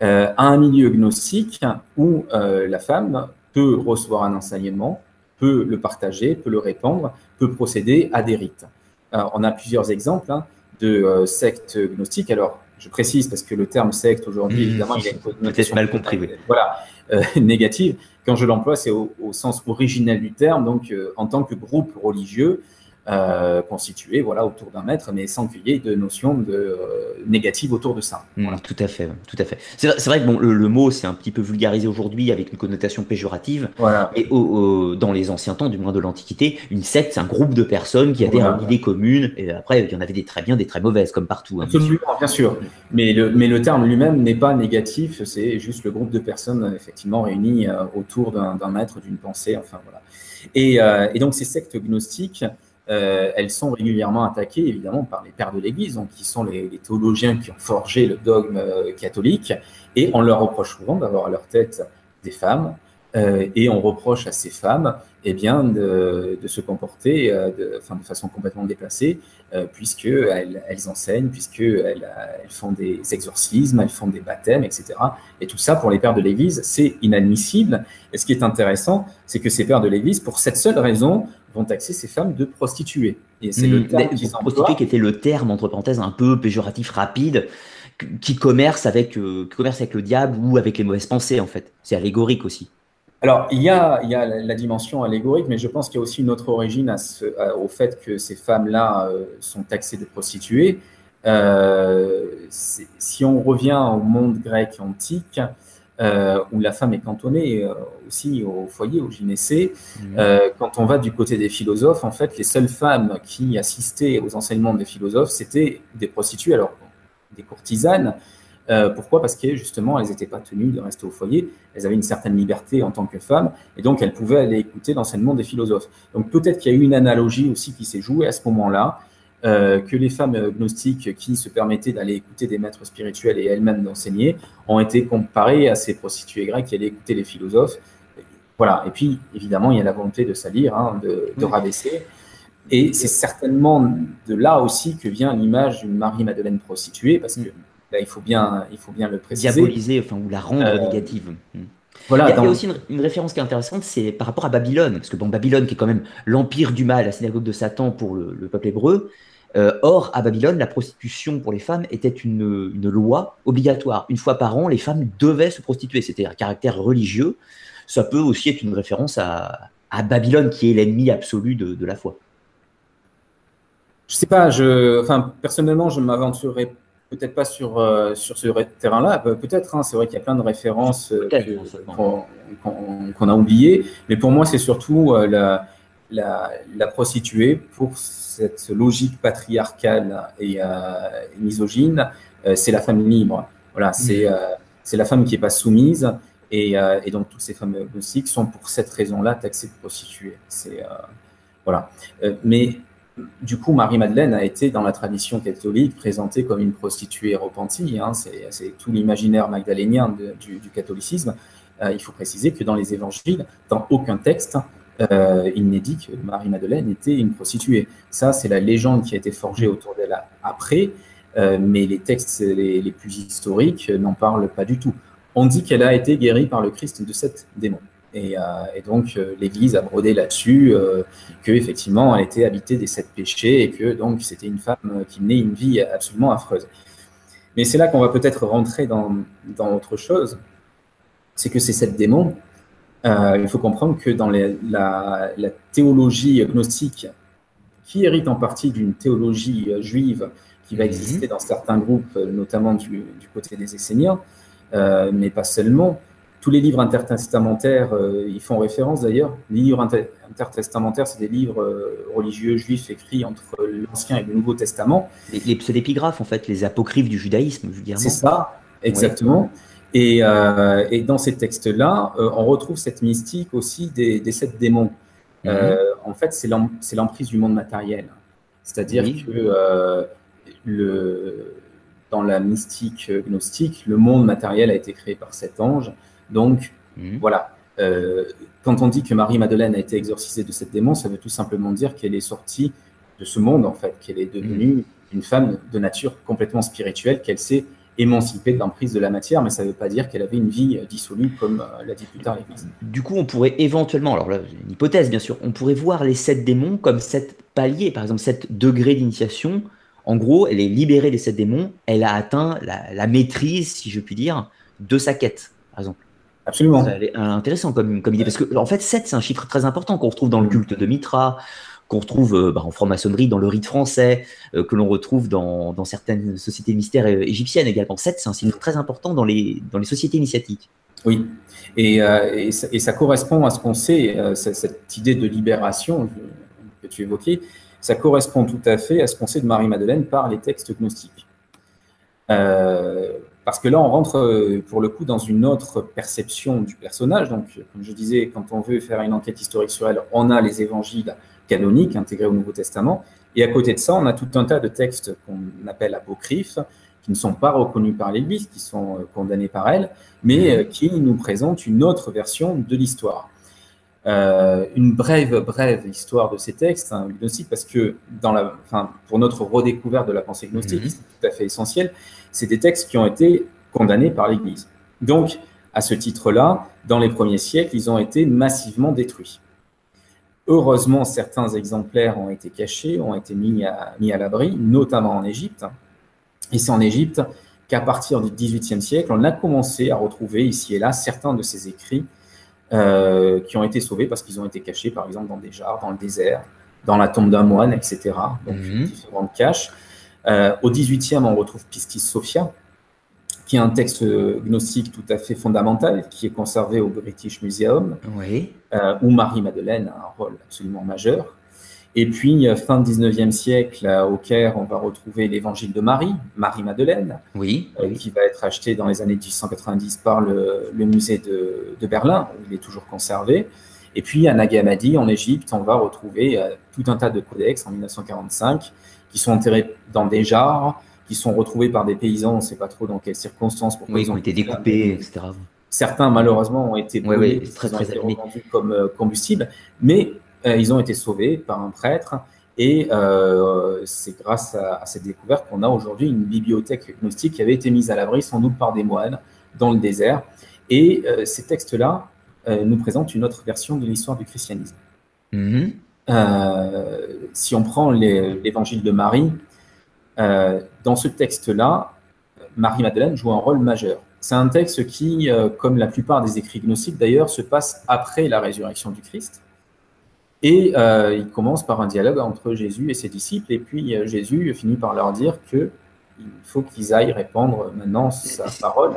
Speaker 2: à un milieu gnostique où la femme peut recevoir un enseignement, peut le partager, peut le répandre, peut procéder à des rites. on a plusieurs exemples hein, de euh, sectes gnostiques. Alors, je précise parce que le terme secte aujourd'hui,
Speaker 1: mmh. évidemment, il a une connotation mal compris.
Speaker 2: Voilà, euh, négative. Quand je l'emploie, c'est au, sens originel du terme, donc euh, en tant que groupe religieux euh, constitué voilà, autour d'un maître, mais sans qu'il y ait de notion de, euh, négative autour de ça.
Speaker 1: Mmh, tout à fait, tout à fait. C'est vrai, que bon, le, mot c'est un petit peu vulgarisé aujourd'hui avec une connotation péjorative. Voilà. Et dans les anciens temps, du moins de l'Antiquité, une secte c'est un groupe de personnes qui avaient une idée commune. Et après, il y en avait des très bien, des très mauvaises, comme partout.
Speaker 2: Hein, bien, sûr. Mais le, mais le terme lui-même n'est pas négatif. C'est juste le groupe de personnes effectivement réunies euh, autour d'un maître, d'une pensée. Enfin voilà. Et, et donc ces sectes gnostiques. Euh, elles sont régulièrement attaquées, évidemment, par les pères de l'Église, donc, qui sont les, théologiens qui ont forgé le dogme euh, catholique, et on leur reproche souvent d'avoir à leur tête des femmes, euh, et on reproche à ces femmes eh bien, de, se comporter de, enfin, de, façon complètement déplacée, puisqu'elles elles enseignent, puisqu'elles elles font des exorcismes, elles font des baptêmes, etc. Et tout ça, pour les pères de l'Église, c'est inadmissible. Et ce qui est intéressant, c'est que ces pères de l'Église, pour cette seule raison, vont taxer ces femmes de prostituées.
Speaker 1: Et c'est le hmm. terme qui prostituée qui était le terme entre parenthèses un peu péjoratif rapide qui commerce avec euh, commerce avec le diable ou avec les mauvaises pensées en fait. C'est allégorique aussi.
Speaker 2: Alors, il y, a, il y a la dimension allégorique, mais je pense qu'il y a aussi une autre origine à ce, au fait que ces femmes-là euh, sont taxées de prostituées. Euh, si on revient au monde grec antique, euh, où la femme est cantonnée aussi au foyer, au gynécée. Euh, quand on va du côté des philosophes, en fait, les seules femmes qui assistaient aux enseignements des philosophes, c'était des prostituées, alors des courtisanes. Pourquoi? Parce que justement, elles n'étaient pas tenues de rester au foyer, elles avaient une certaine liberté en tant que femmes, et donc elles pouvaient aller écouter l'enseignement des philosophes. Donc peut-être qu'il y a eu une analogie aussi qui s'est jouée à ce moment-là, euh, que les femmes gnostiques qui se permettaient d'aller écouter des maîtres spirituels et elles-mêmes d'enseigner ont été comparées à ces prostituées grecques qui allaient écouter les philosophes. Voilà. Et puis, évidemment, il y a la volonté de salir, hein, de, rabaisser. Et c'est certainement de là aussi que vient l'image d'une Marie-Madeleine prostituée, parce que là, il faut bien, il faut bien le préciser.
Speaker 1: Diaboliser, enfin, ou la rendre euh, négative. Hmm. Voilà, il, y a, aussi une, référence qui est intéressante, c'est par rapport à Babylone, parce que bon, Babylone, qui est quand même l'empire du mal, la synagogue de Satan pour le, le peuple hébreu, euh, or, à Babylone, la prostitution pour les femmes était une, loi obligatoire. Une fois par an, les femmes devaient se prostituer. C'était un caractère religieux. Ça peut aussi être une référence à, à Babylone, qui est l'ennemi absolu de, la foi
Speaker 2: Je sais pas, je, enfin, personnellement, je m'aventurerai peut-être pas sur, euh, sur ce terrain-là. Peut-être, hein, c'est vrai qu'il y a plein de références euh, qu'on a oubliées, mais pour moi, c'est surtout la, la, la, prostituée pour cette logique patriarcale et misogyne. c'est la femme libre. Voilà, c'est mmh. c'est la femme qui n'est pas soumise euh, et, donc, toutes ces femmes gnostiques sont pour cette raison-là taxées de prostituées. C'est, euh, voilà. Euh, mais du coup, Marie-Madeleine a été, dans la tradition catholique, présentée comme une prostituée repentie. Hein. c'est, tout l'imaginaire magdalénien du, catholicisme. il faut préciser que dans les évangiles, dans aucun texte, il n'est dit que Marie-Madeleine était une prostituée. Ça, c'est la légende qui a été forgée autour d'elle après, mais les textes les, les plus historiques n'en parlent pas du tout on dit qu'elle a été guérie par le Christ de sept démons. Et, euh, donc euh, l'Église a brodé là-dessus euh, que effectivement elle était habitée des sept péchés et que donc c'était une femme qui menait une vie absolument affreuse. Mais c'est là qu'on va peut-être rentrer dans, autre chose, c'est que ces sept démons, il faut comprendre que dans la, théologie gnostique, qui hérite en partie d'une théologie juive qui va mhm. exister dans certains groupes, notamment du, côté des Esséniens, euh, mais pas seulement. Tous les livres intertestamentaires, euh, ils font référence d'ailleurs. Les livres intertestamentaires, c'est des livres euh, religieux juifs écrits entre l'Ancien et le Nouveau Testament.
Speaker 1: Les, les pseudépigraphes, en fait, les apocryphes du judaïsme, vulgairement.
Speaker 2: C'est ça, exactement. Et, et, dans ces textes-là, on retrouve cette mystique aussi des, sept démons. Mhm. en fait, c'est l'emprise du monde matériel. C'est-à-dire que le, dans la mystique gnostique, le monde matériel a été créé par cet ange. Donc, mhm. voilà. Euh, quand on dit que Marie-Madeleine a été exorcisée de cette démon, ça veut tout simplement dire qu'elle est sortie de ce monde, en fait, qu'elle est devenue mhm. une femme de nature complètement spirituelle, qu'elle s'est émancipée de l'emprise de la matière, mais ça ne veut pas dire qu'elle avait une vie dissolue, comme euh, l'a dit plus tard l'Église.
Speaker 1: Du coup, on pourrait éventuellement, alors là, une hypothèse bien sûr, on pourrait voir les sept démons comme sept paliers, par exemple, sept degrés d'initiation en gros, elle est libérée des sept démons, elle a atteint la, maîtrise, si je puis dire, de sa quête, par exemple.
Speaker 2: Absolument.
Speaker 1: C'est intéressant comme, idée, parce que en fait, 7, c'est un chiffre très important qu'on retrouve dans le culte de Mitra, qu'on retrouve euh, bah, en franc-maçonnerie dans le rite français, euh, que l'on retrouve dans, certaines sociétés mystères euh, égyptiennes également. 7, c'est un chiffre très important dans les, dans les sociétés initiatiques.
Speaker 2: Oui, et, ça, correspond à ce qu'on sait, cette idée de libération que tu évoquais, ça correspond tout à fait à ce qu'on sait de Marie-Madeleine par les textes gnostiques. Euh, parce que là, on rentre euh, pour le coup dans une autre perception du personnage. Donc, comme je disais, quand on veut faire une enquête historique sur elle, on a les évangiles canoniques intégrés au Nouveau Testament. Et à côté de ça, on a tout un tas de textes qu'on appelle apocryphes, qui ne sont pas reconnus par l'Église, qui sont euh, condamnés par elle, mais qui nous présentent une autre version de l'histoire. Euh, une brève, brève histoire de ces textes hein, parce que dans la, enfin, pour notre redécouverte de la pensée gnostique, mhm. c'est tout à fait essentiel, c'est des textes qui ont été condamnés par l'Église. Donc, à ce titre-là, dans les premiers siècles, ils ont été massivement détruits. Heureusement, certains exemplaires ont été cachés, ont été mis à, mis à l'abri, notamment en Égypte. Et c'est en Égypte qu'à partir du XVIIIe siècle, on a commencé à retrouver ici et là certains de ces écrits euh, qui ont été sauvés parce qu'ils ont été cachés, par exemple, dans des jars, dans le désert, dans la tombe d'un moine, etc. Donc, mhm. différentes caches. Euh, au 18e, on retrouve Pistis Sophia, qui est un texte gnostique tout à fait fondamental, qui est conservé au British Museum,
Speaker 1: oui.
Speaker 2: euh, où Marie-Madeleine a un rôle absolument majeur. Et puis, euh, fin 19e siècle, au Caire, on va retrouver l'évangile de Marie, Marie-Madeleine,
Speaker 1: oui,
Speaker 2: euh, qui va être acheté dans les années 1890 par le, musée de, Berlin, où il est toujours conservé. Et puis, à Nag Hammadi, en Égypte, on va retrouver euh, tout un tas de codex en 1945 qui sont enterrés dans des jars, qui sont retrouvés par des paysans, on ne sait pas trop dans quelles circonstances.
Speaker 1: Pourquoi oui, ils ont, été découpés, etc.
Speaker 2: Certains, malheureusement, ont été
Speaker 1: brûlés, très, très,
Speaker 2: revendus comme combustible. Mais euh, ils ont été sauvés par un prêtre. Et euh, c'est grâce à, cette découverte qu'on a aujourd'hui une bibliothèque gnostique qui avait été mise à l'abri sans doute par des moines dans le désert. Et euh, ces textes-là nous présentent une autre version de l'histoire du christianisme.
Speaker 1: Mm-hmm.
Speaker 2: si on prend l'évangile de Marie, dans ce texte-là, Marie-Madeleine joue un rôle majeur. C'est un texte qui, comme la plupart des écrits gnostiques d'ailleurs, se passe après la résurrection du Christ. Et euh, il commence par un dialogue entre Jésus et ses disciples, et puis euh, Jésus finit par leur dire qu'il faut qu'ils aillent répandre maintenant sa parole.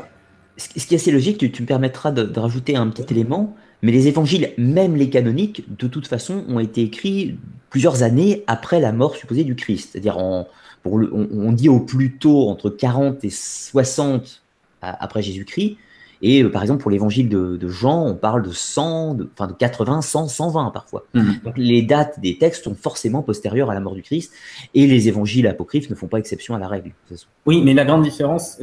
Speaker 1: Ce qui est assez logique, tu, me permettras de, rajouter un petit élément, mais les évangiles, même les canoniques, de toute façon, ont été écrits plusieurs années après la mort supposée du Christ. C'est-à-dire, on, on, dit au plus tôt entre 40 et 60 après Jésus-Christ, et euh, par exemple, pour l'évangile de, Jean, on parle de 100, de, enfin de 80, 100, 120 parfois. Mhm. Donc les dates des textes sont forcément postérieures à la mort du Christ, et les évangiles apocryphes ne font pas exception à la règle.
Speaker 2: Oui, mais la grande différence,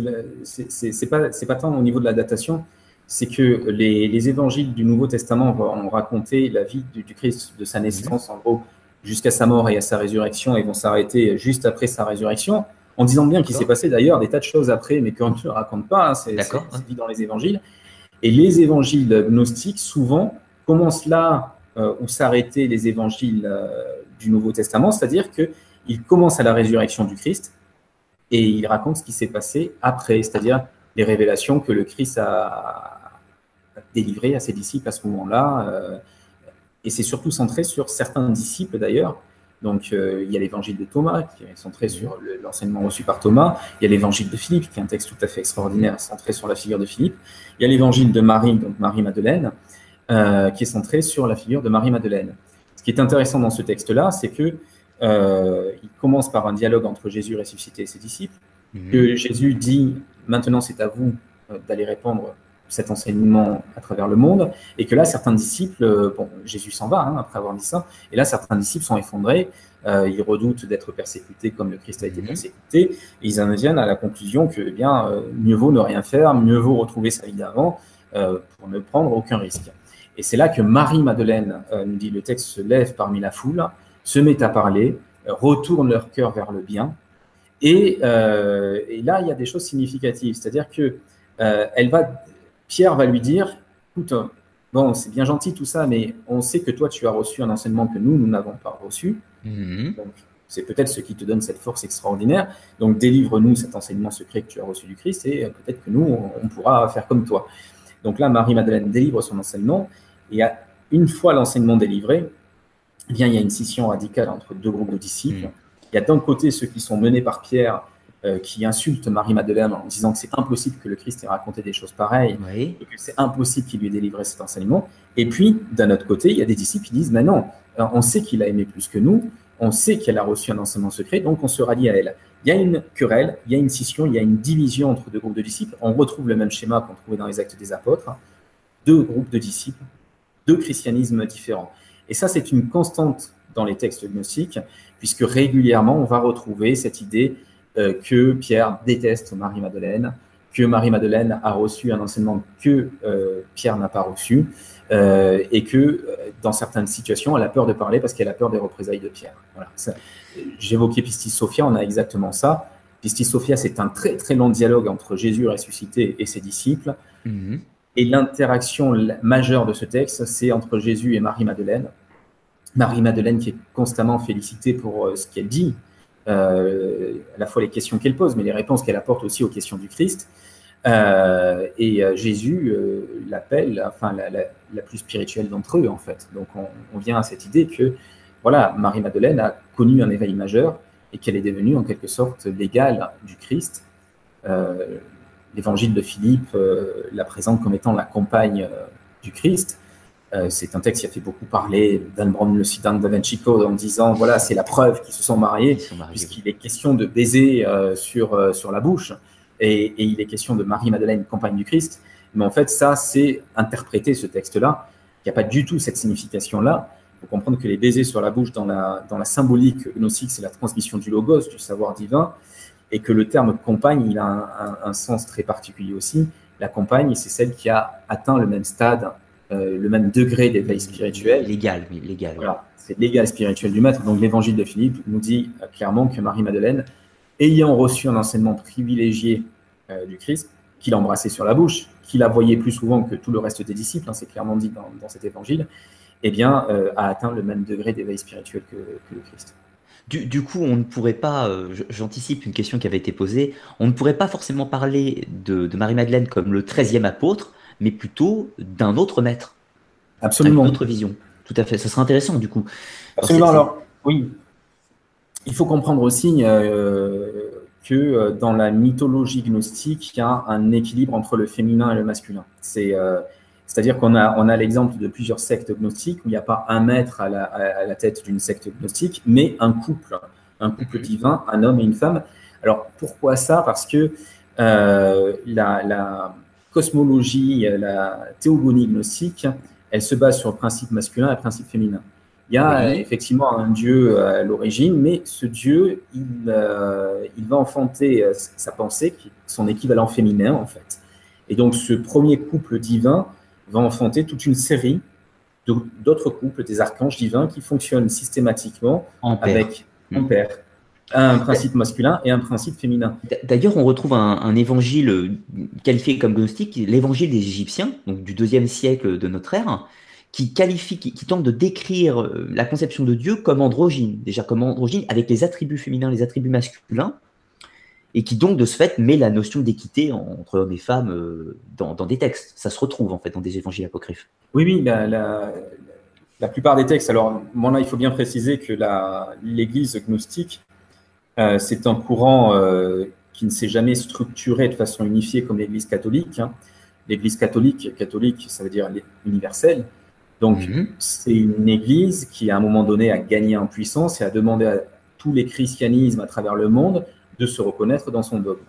Speaker 2: c'est pas, pas tant au niveau de la datation, c'est que les, évangiles du Nouveau Testament vont raconter la vie du, Christ, de sa naissance, en gros, jusqu'à sa mort et à sa résurrection, et vont s'arrêter juste après sa résurrection en disant bien qu'il s'est passé d'ailleurs des tas de choses après, mais qu'on ne raconte pas, hein, c'est dit dans les évangiles. Et les évangiles gnostiques, souvent, commencent là euh, où s'arrêtaient les évangiles euh, du Nouveau Testament, c'est-à-dire qu'ils commencent à la résurrection du Christ et ils racontent ce qui s'est passé après, c'est-à-dire les révélations que le Christ a, délivrées à ses disciples à ce moment-là. Euh, et c'est surtout centré sur certains disciples d'ailleurs, donc, euh, il y a l'évangile de Thomas, qui est centré sur l'enseignement reçu par Thomas. Il y a l'évangile de Philippe, qui est un texte tout à fait extraordinaire, centré sur la figure de Philippe. Il y a l'évangile de Marie, donc Marie-Madeleine, euh, qui est centré sur la figure de Marie-Madeleine. Ce qui est intéressant dans ce texte-là, c'est que euh, il commence par un dialogue entre Jésus ressuscité et ses disciples, mhm. que Jésus dit Maintenant, c'est à vous d'aller répandre cet enseignement à travers le monde, et que là, certains disciples, euh, bon, Jésus s'en va hein, après avoir dit ça, et là, certains disciples sont effondrés, euh, ils redoutent d'être persécutés comme le Christ a été mhm. persécuté, et ils en viennent à la conclusion que, eh bien, euh, mieux vaut ne rien faire, mieux vaut retrouver sa vie d'avant pour ne prendre aucun risque. Et c'est là que Marie-Madeleine, nous dit le texte, se lève parmi la foule, se met à parler, retourne leur cœur vers le bien, et, et là, il y a des choses significatives, c'est-à-dire que elle va Pierre va lui dire, écoute, bon, c'est bien gentil tout ça, mais on sait que toi, tu as reçu un enseignement que nous, nous n'avons pas reçu. Mhm. Donc, c'est peut-être ce qui te donne cette force extraordinaire. Donc, délivre-nous cet enseignement secret que tu as reçu du Christ et peut-être que nous, on, pourra faire comme toi. Donc là, Marie-Madeleine délivre son enseignement et une fois l'enseignement délivré, eh bien, il y a une scission radicale entre deux groupes de disciples. Mhm. Il y a d'un côté ceux qui sont menés par Pierre euh, qui insulte Marie-Madeleine en disant que c'est impossible que le Christ ait raconté des choses pareilles et que c'est impossible qu'il lui ait délivré cet enseignement. Et puis, d'un autre côté, il y a des disciples qui disent, mais non, euh, on sait qu'il a aimé plus que nous, on sait qu'elle a reçu un enseignement secret, donc on se rallie à elle. Il y a une querelle, il y a une scission, il y a une division entre deux groupes de disciples. On retrouve le même schéma qu'on trouvait dans les actes des apôtres. Deux groupes de disciples, deux christianismes différents. Et ça, c'est une constante dans les textes gnostiques, puisque régulièrement, on va retrouver cette idée que Pierre déteste Marie-Madeleine, que Marie-Madeleine a reçu un enseignement que euh, Pierre n'a pas reçu, euh, et que dans certaines situations, elle a peur de parler parce qu'elle a peur des représailles de Pierre. Voilà. J'évoquais Pistis Sophia, on a exactement ça. Pistis Sophia, c'est un très très long dialogue entre Jésus ressuscité et ses disciples. Mhm. Et l'interaction majeure de ce texte, c'est entre Jésus et Marie-Madeleine. Marie-Madeleine qui est constamment félicitée pour ce qu'elle dit, euh, à la fois les questions qu'elle pose, mais les réponses qu'elle apporte aussi aux questions du Christ. Euh, et euh, Jésus l'appelle, enfin, la, plus spirituelle d'entre eux, en fait. Donc, on, vient à cette idée que, voilà, Marie-Madeleine a connu un éveil majeur et qu'elle est devenue, en quelque sorte, l'égale du Christ. L'évangile de Philippe la présente comme étant la compagne du Christ. Euh, c'est un texte qui a fait beaucoup parler Dan Brown, le Sidan d'Avenchico, en disant voilà, c'est la preuve qu'ils se sont mariés, puisqu'il est question de baiser euh, sur, euh, sur la bouche, et, il est question de Marie-Madeleine, compagne du Christ. Mais en fait, ça, c'est interpréter ce texte-là. Il n'y a pas du tout cette signification-là. Il faut comprendre que les baisers sur la bouche, dans la, dans la symbolique gnostique, c'est la transmission du logos, du savoir divin, et que le terme compagne, il a un, un sens très particulier aussi. La compagne, c'est celle qui a atteint le même stade euh, le même degré d'éveil spirituel.
Speaker 1: Légal, oui, légal.
Speaker 2: Voilà, c'est l'égal spirituel du maître. Donc l'évangile de Philippe nous dit euh, clairement que Marie-Madeleine, ayant reçu un enseignement privilégié euh, du Christ, qu'il embrassait sur la bouche, qu'il la voyait plus souvent que tout le reste des disciples, hein, c'est clairement dit dans, cet évangile, eh bien, a atteint le même degré d'éveil spirituel que, le Christ.
Speaker 1: Du, coup, on ne pourrait pas, j'anticipe une question qui avait été posée, on ne pourrait pas forcément parler de, de Marie-Madeleine comme le treizième apôtre, mais plutôt d'un autre maître.
Speaker 2: Absolument.
Speaker 1: Une autre vision. tout à fait. Ça serait intéressant du coup.
Speaker 2: Absolument. Alors, oui. Il faut comprendre aussi que dans la mythologie gnostique, il y a un équilibre entre le féminin et le masculin. C'est c'est-à-dire qu'on a, on a l'exemple de plusieurs sectes gnostiques où il n'y a pas un maître à la, tête d'une secte gnostique, mais un couple, un couple mhm. divin, un homme et une femme. Alors pourquoi ça? Parce que euh, la, cosmologie, la théogonie gnostique, elle se base sur le principe masculin et le principe féminin. Il y a effectivement un Dieu à l'origine, mais ce Dieu, il, euh, il va enfanter euh, sa pensée, son équivalent féminin en fait. Et donc ce premier couple divin, va enfanter toute une série d'autres couples, des archanges divins qui fonctionnent systématiquement avec un père, un principe masculin et un principe féminin.
Speaker 1: D'ailleurs, on retrouve un, évangile euh, qualifié comme gnostique, l'évangile des Égyptiens, donc du deuxième siècle de notre ère, qui qualifie, qui, qui, tente de décrire euh, la conception de Dieu comme androgyne, déjà comme androgyne avec les attributs féminins, les attributs masculins, et qui donc de ce fait met la notion d'équité entre hommes et femmes euh, dans, des textes. Ça se retrouve en fait dans des évangiles apocryphes.
Speaker 2: Oui, oui, la, la, plupart des textes. Alors, moi là, il faut bien préciser que l'Église gnostique, euh, c'est un courant euh, qui ne s'est jamais structuré de façon unifiée comme l'Église catholique. Hein. L'Église catholique, catholique, ça veut dire universelle. Donc, mhm. c'est une Église qui, à un moment donné, a gagné en puissance et a demandé à tous les christianismes à travers le monde de se reconnaître dans son dogme.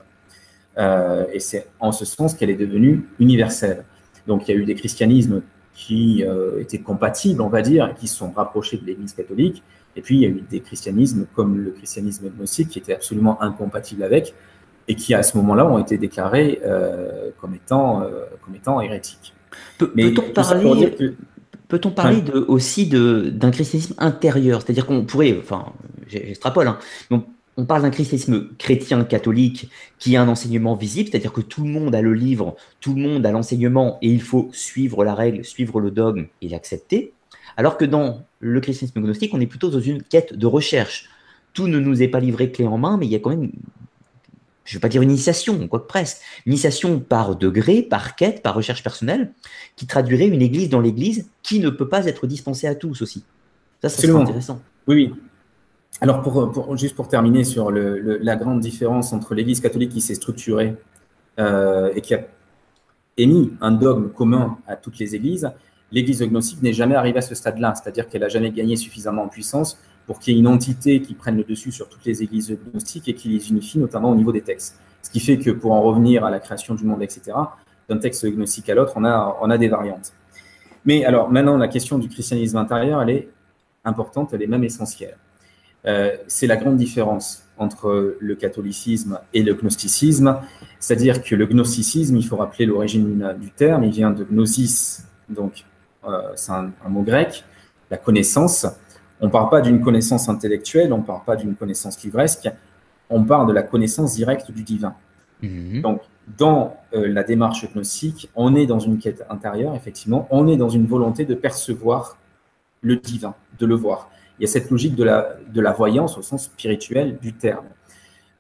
Speaker 2: Euh, et c'est en ce sens qu'elle est devenue universelle. Donc il y a eu des christianismes qui étaient compatibles, on va dire, qui se sont rapprochés de l'Église catholique, et puis il y a eu des christianismes comme le christianisme gnostique qui étaient absolument incompatibles avec, et qui à ce moment-là ont été déclarés euh, comme, étant, comme étant hérétiques.
Speaker 1: Peut-on parler, peut parler de, aussi d'un christianisme intérieur? C'est-à-dire qu'on pourrait, enfin j'extrapole, hein, on parle d'un christianisme chrétien catholique qui a un enseignement visible, c'est-à-dire que tout le monde a le livre, tout le monde a l'enseignement et il faut suivre la règle, suivre le dogme et l'accepter. Alors que dans le christianisme gnostique, on est plutôt dans une quête de recherche. Tout ne nous est pas livré clé en main, mais il y a quand même, je ne vais pas dire une initiation, quoi que presque, une initiation par degré, par quête, par recherche personnelle, qui traduirait une église dans l'église qui ne peut pas être dispensée à tous aussi. Ça, c'est intéressant.
Speaker 2: Oui, oui. Alors, pour, juste pour terminer sur la grande différence entre l'Église catholique qui s'est structurée euh, et qui a émis un dogme commun à toutes les églises, l'Église gnostique n'est jamais arrivée à ce stade-là, c'est-à-dire qu'elle n'a jamais gagné suffisamment en puissance pour qu'il y ait une entité qui prenne le dessus sur toutes les églises gnostiques et qui les unifie, notamment au niveau des textes. Ce qui fait que pour en revenir à la création du monde, etc., d'un texte gnostique à l'autre, on a, des variantes. Mais alors maintenant, la question du christianisme intérieur, elle est importante, elle est même essentielle. Euh, c'est la grande différence entre le catholicisme et le gnosticisme. C'est-à-dire que le gnosticisme, il faut rappeler l'origine du terme, il vient de gnosis, donc c'est un, mot grec, la connaissance. On ne parle pas d'une connaissance intellectuelle, on ne parle pas d'une connaissance livresque, on parle de la connaissance directe du divin. Mhm. Donc, dans euh, la démarche gnostique, on est dans une quête intérieure, effectivement, on est dans une volonté de percevoir le divin, de le voir il y a cette logique de la, de la voyance au sens spirituel du terme.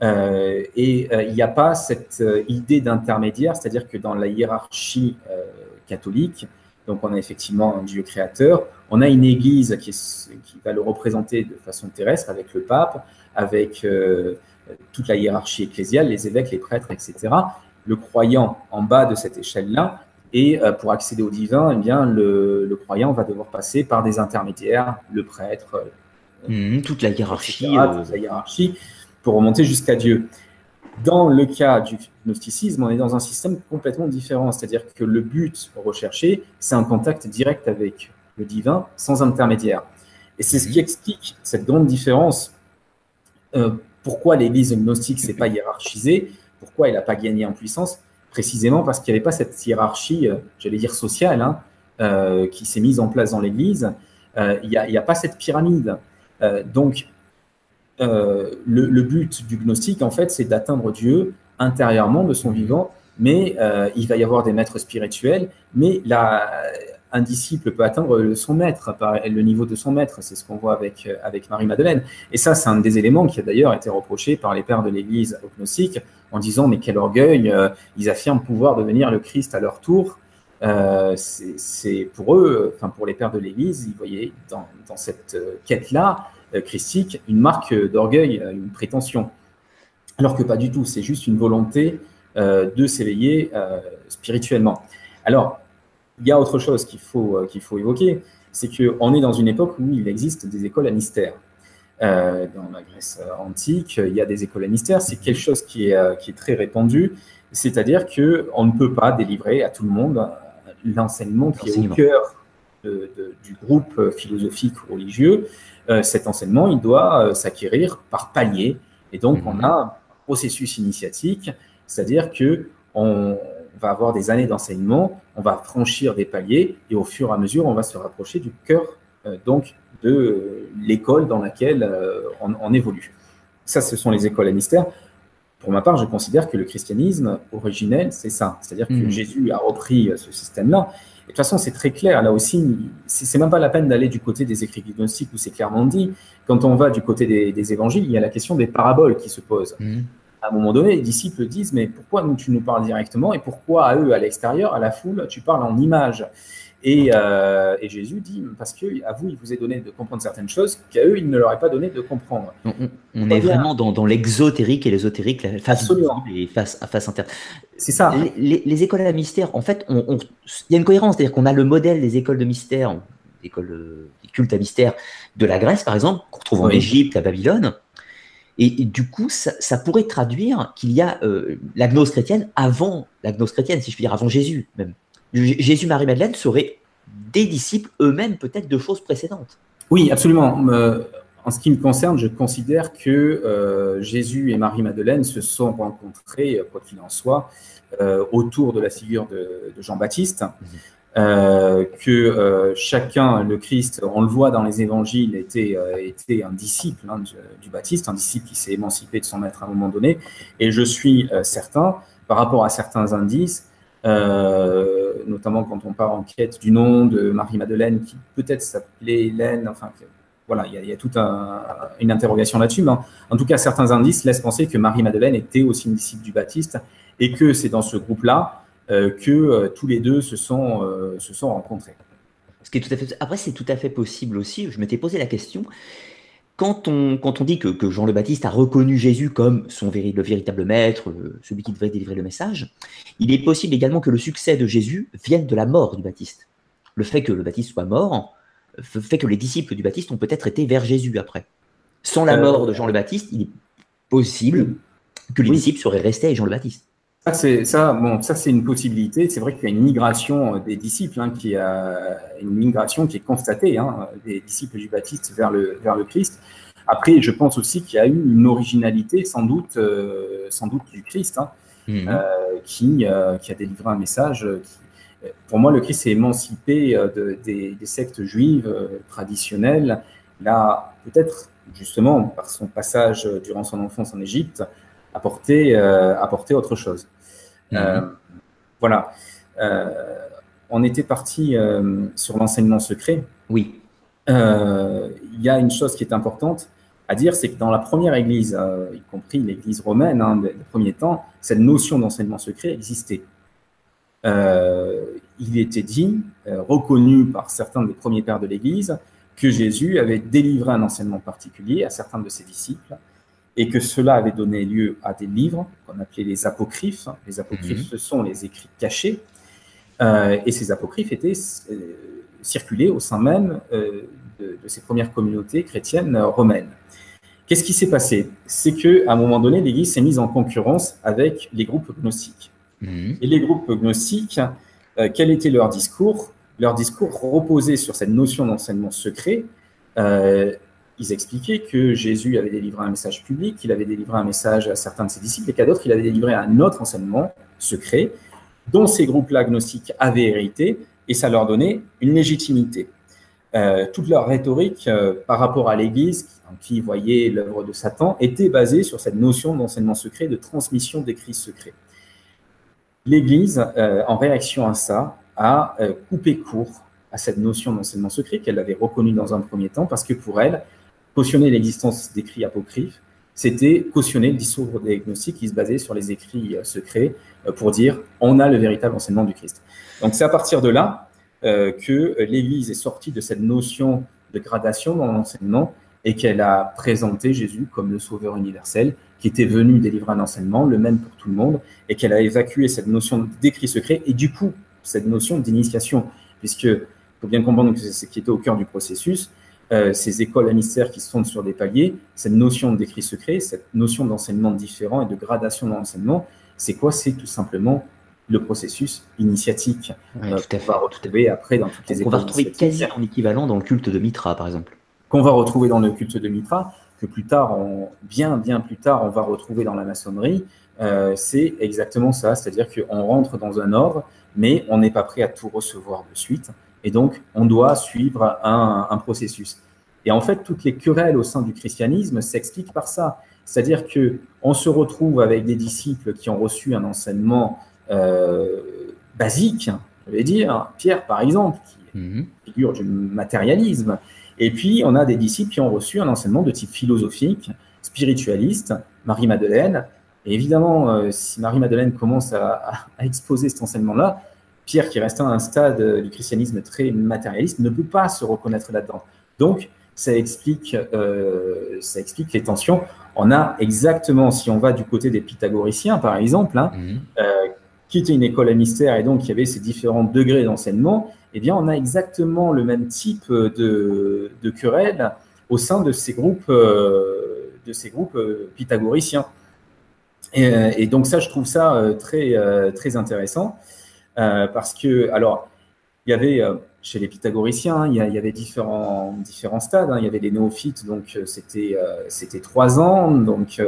Speaker 2: Euh, et euh, il n'y a pas cette euh, idée d'intermédiaire, c'est-à-dire que dans la hiérarchie catholique, donc on a effectivement un Dieu créateur, on a une Église qui, qui va le représenter de façon terrestre avec le pape, avec toute la hiérarchie ecclésiale, les évêques, les prêtres, etc. Le croyant en bas de cette échelle-là et euh, pour accéder au divin, eh bien, le, croyant va devoir passer par des intermédiaires, le prêtre,
Speaker 1: euh, mhm, toute la hiérarchie, euh,
Speaker 2: la hiérarchie, pour remonter jusqu'à Dieu. Dans le cas du gnosticisme, on est dans un système complètement différent, c'est-à-dire que le but recherché, c'est un contact direct avec le divin, sans intermédiaire. Et c'est ce qui mhm. explique cette grande différence. pourquoi l'Église gnostique s'est pas hiérarchisée? Pourquoi elle n'a pas gagné en puissance? Précisément parce qu'il n'y avait pas cette hiérarchie, euh, j'allais dire sociale, hein, euh, qui s'est mise en place dans l'Église. Euh, il n'y a, pas cette pyramide. donc, le, but du gnostique, en fait, c'est d'atteindre Dieu intérieurement de son vivant, mais il va y avoir des maîtres spirituels, mais la, un disciple peut atteindre son maître, le niveau de son maître. C'est ce qu'on voit avec, avec Marie-Madeleine. Et ça, c'est un des éléments qui a d'ailleurs été reproché par les pères de l'Église gnostique en disant Mais quel orgueil, euh, ils affirment pouvoir devenir le Christ à leur tour. c'est pour eux, enfin pour les pères de l'Église, ils voyaient dans, cette quête-là christique une marque d'orgueil, une prétention. Alors que pas du tout, c'est juste une volonté de s'éveiller spirituellement. Alors, il y a autre chose qu'il faut, qu'il faut évoquer, c'est qu'on est dans une époque où il existe des écoles à mystère. Euh, dans la Grèce antique, il y a des écoles à mystère. C'est quelque chose qui est, euh, qui est très répandu, c'est-à-dire qu'on ne peut pas délivrer à tout le monde l'enseignement qui est au cœur du groupe philosophique religieux. Euh, cet enseignement, il doit s'acquérir par palier. Et donc, on mhm. a un processus initiatique, c'est-à-dire que on va avoir des années d'enseignement, on va franchir des paliers, et au fur et à mesure, on va se rapprocher du cœur donc de l'école dans laquelle euh, on, évolue. Ça, ce sont les écoles à mystère. Pour ma part, je considère que le christianisme originel, c'est ça. C'est-à-dire que mhm. Jésus a repris euh, ce système-là. De toute façon, c'est très clair. Là aussi, c'est même pas la peine d'aller du côté des écrits gnostiques où c'est clairement dit. Quand on va du côté des, évangiles, il y a la question des paraboles qui se posent. Mhm. À un moment donné, les disciples disent Mais pourquoi nous, tu nous parles directement et pourquoi à eux, à l'extérieur, à la foule, tu parles en images? Euh, et, Jésus dit, parce qu'à vous, il vous est donné de comprendre certaines choses qu'à eux, il ne leur est pas donné de comprendre.
Speaker 1: On, est vraiment dans, l'exotérique et l'ésotérique, face et face, face interne.
Speaker 2: C'est ça.
Speaker 1: Les, écoles à mystère, en fait, il y a une cohérence, c'est-à-dire qu'on a le modèle des écoles de mystère, des écoles des cultes à mystère de la Grèce, par exemple, qu'on retrouve en Égypte, à Babylone. Et, du coup, ça, pourrait traduire qu'il y a euh, la gnose chrétienne avant la gnose chrétienne, si je puis dire, avant Jésus même. Jésus, Marie, Madeleine seraient des disciples eux-mêmes peut-être de choses précédentes.
Speaker 2: Oui, absolument. Euh, en ce qui me concerne, je considère que euh, Jésus et Marie-Madeleine se sont rencontrés, euh, quoi qu'il en soit, autour de la figure de, Jean-Baptiste, mhm. que chacun, le Christ, on le voit dans les évangiles, était, était un disciple hein, du, Baptiste, un disciple qui s'est émancipé de son maître à un moment donné. Et je suis certain, par rapport à certains indices, euh, notamment quand on part en quête du nom de Marie-Madeleine, qui peut-être s'appelait Hélène, enfin, voilà, il y, a, toute une interrogation là-dessus, mais en, tout cas, certains indices laissent penser que Marie-Madeleine était aussi une disciple du Baptiste, et que c'est dans ce groupe-là euh, que euh, tous les deux se sont, rencontrés.
Speaker 1: Après, c'est tout à fait possible aussi, je m'étais posé la question, quand on, quand on dit que, Jean le Baptiste a reconnu Jésus comme son le véritable maître, celui qui devait délivrer le message, il est possible également que le succès de Jésus vienne de la mort du Baptiste. Le fait que le Baptiste soit mort fait que les disciples du Baptiste ont peut-être été vers Jésus après. Sans la euh, mort de Jean le Baptiste, il est possible que les disciples seraient restés avec Jean le Baptiste.
Speaker 2: Ça, c'est ça, bon, ça c'est une possibilité. C'est vrai qu'il y a une migration des disciples, hein, qui a une migration qui est constatée hein, des disciples du Baptiste vers le vers le Christ. Après, je pense aussi qu'il y a eu une originalité, sans doute, euh, sans doute du Christ, hein, mhm. euh, qui, euh, qui a délivré un message. pour moi, le Christ s'est émancipé de, des, des, sectes juives traditionnelles. Là, peut-être justement par son passage durant son enfance en Égypte, apporter, apporter autre chose. Mhm. voilà. on était parti sur l'enseignement secret.
Speaker 1: Oui.
Speaker 2: Il y a une chose qui est importante, à dire, c'est que dans la première Église, euh, y compris l'Église romaine hein, des, premiers temps, cette notion d'enseignement secret existait. Euh, il était dit, euh, reconnu par certains des premiers pères de l'Église, que Jésus avait délivré un enseignement particulier à certains de ses disciples et que cela avait donné lieu à des livres qu'on appelait les apocryphes. Les apocryphes, mhm. ce sont les écrits cachés. et ces apocryphes étaient circulés au sein même de, de, ces premières communautés chrétiennes romaines. Qu'est-ce qui s'est passé? C'est qu'à un moment donné, l'Église s'est mise en concurrence avec les groupes gnostiques. Mhm. Et les groupes gnostiques, euh, quel était leur discours? Leur discours reposait sur cette notion d'enseignement secret. Euh, ils expliquaient que Jésus avait délivré un message public, qu'il avait délivré un message à certains de ses disciples, et qu'à d'autres, il avait délivré un autre enseignement secret, dont ces groupes-là gnostiques avaient hérité, et ça leur donnait une légitimité. Euh, toute leur rhétorique par rapport à l'Église, qui voyait l'œuvre de Satan, était basée sur cette notion d'enseignement secret, de transmission d'écrits secrets. L'Église, euh, en réaction à ça, a euh, coupé court à cette notion d'enseignement secret qu'elle avait reconnue dans un premier temps, parce que pour elle, cautionner l'existence d'écrits apocryphes, c'était cautionner le discours des gnostiques qui se basait sur les écrits secrets pour dire on a le véritable enseignement du Christ. Donc c'est à partir de là que l'Église est sortie de cette notion de gradation dans l'enseignement et qu'elle a présenté Jésus comme le sauveur universel qui était venu délivrer un enseignement, le même pour tout le monde, et qu'elle a évacué cette notion d'écrit secret et du coup cette notion d'initiation, puisque faut bien comprendre que c'est ce qui était au cœur du processus, euh, ces écoles à mystère qui se fondent sur des paliers, cette notion d'écrit secret, cette notion d'enseignement différent et de gradation dans l'enseignement, c'est quoi? C'est tout simplement le processus initiatique
Speaker 1: euh, qu'on
Speaker 2: va retrouver après dans toutes les écoles.
Speaker 1: On va retrouver quasi en équivalent dans le culte de Mitra, par exemple
Speaker 2: qu'on va retrouver dans le culte de Mitra, que plus tard, bien, bien plus tard, on va retrouver dans la maçonnerie, euh, c'est exactement ça. C'est-à-dire qu'on rentre dans un ordre, mais on n'est pas prêt à tout recevoir de suite. Et donc, on doit suivre un, processus. Et en fait, toutes les querelles au sein du christianisme s'expliquent par ça. C'est-à-dire que on se retrouve avec des disciples qui ont reçu un enseignement euh, basique, je vais dire, Pierre par exemple, qui mhm. figure du matérialisme, et puis, on a des disciples qui ont reçu un enseignement de type philosophique, spiritualiste, Marie-Madeleine. Et évidemment, euh, si Marie-Madeleine commence à, exposer cet enseignement-là, Pierre, qui reste à un stade du christianisme très matérialiste, ne peut pas se reconnaître là-dedans. Donc, ça explique, euh, ça explique les tensions. On a exactement, si on va du côté des pythagoriciens, par exemple, hein, mhm. euh, qui était une école à mystère et donc y avait ces différents degrés d'enseignement, eh bien, on a exactement le même type de, de querelle au sein de ces groupes, euh, de ces groupes pythagoriciens. Et, donc ça, je trouve ça très, très intéressant parce que, alors, il y avait chez les pythagoriciens, il y, avait différents, différents stades. Hein. Il y avait les néophytes, donc c'était c'était trois ans, donc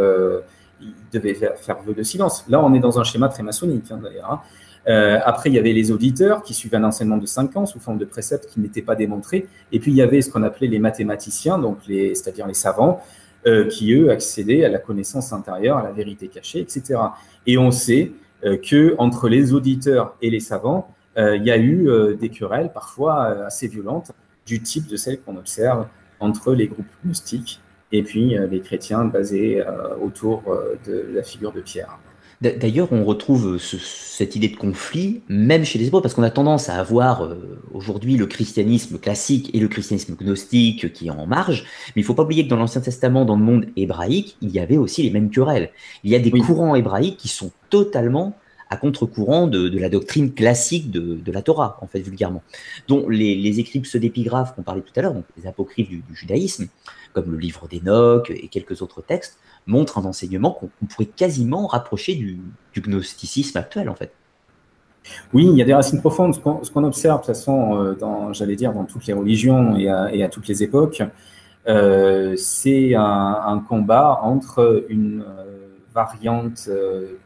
Speaker 2: ils devaient faire, vœu de silence. Là, on est dans un schéma très maçonnique, hein, d'ailleurs. Hein. Euh, après, il y avait les auditeurs qui suivaient un enseignement de 5 ans sous forme de préceptes qui n'étaient pas démontrés. Et puis, il y avait ce qu'on appelait les mathématiciens, donc c'est-à-dire les savants, euh, qui, eux, accédaient à la connaissance intérieure, à la vérité cachée, etc. Et on sait euh, que entre les auditeurs et les savants, il y a eu des querelles parfois assez violentes du type de celles qu'on observe entre les groupes gnostiques et puis les chrétiens basés autour de la figure de Pierre.
Speaker 1: D'ailleurs, on retrouve cette idée de conflit, même chez les hébreux, parce qu'on a tendance à avoir euh, aujourd'hui le christianisme classique et le christianisme gnostique qui est en marge, mais il ne faut pas oublier que dans l'Ancien Testament, dans le monde hébraïque, il y avait aussi les mêmes querelles. Il y a des courants hébraïques qui sont totalement à contre-courant de, la doctrine classique de, la Torah, en fait, vulgairement, dont les, écrits pseudépigraphes qu'on parlait tout à l'heure, donc les apocryphes du, du judaïsme, comme le livre d'Enoch et quelques autres textes, montre un enseignement qu'on pourrait quasiment rapprocher du, gnosticisme actuel, en fait.
Speaker 2: Oui, il y a des racines profondes. Ce qu'on observe, de toute façon, euh, j'allais dire, dans toutes les religions et à, toutes les époques, euh, c'est un, combat entre une euh, variante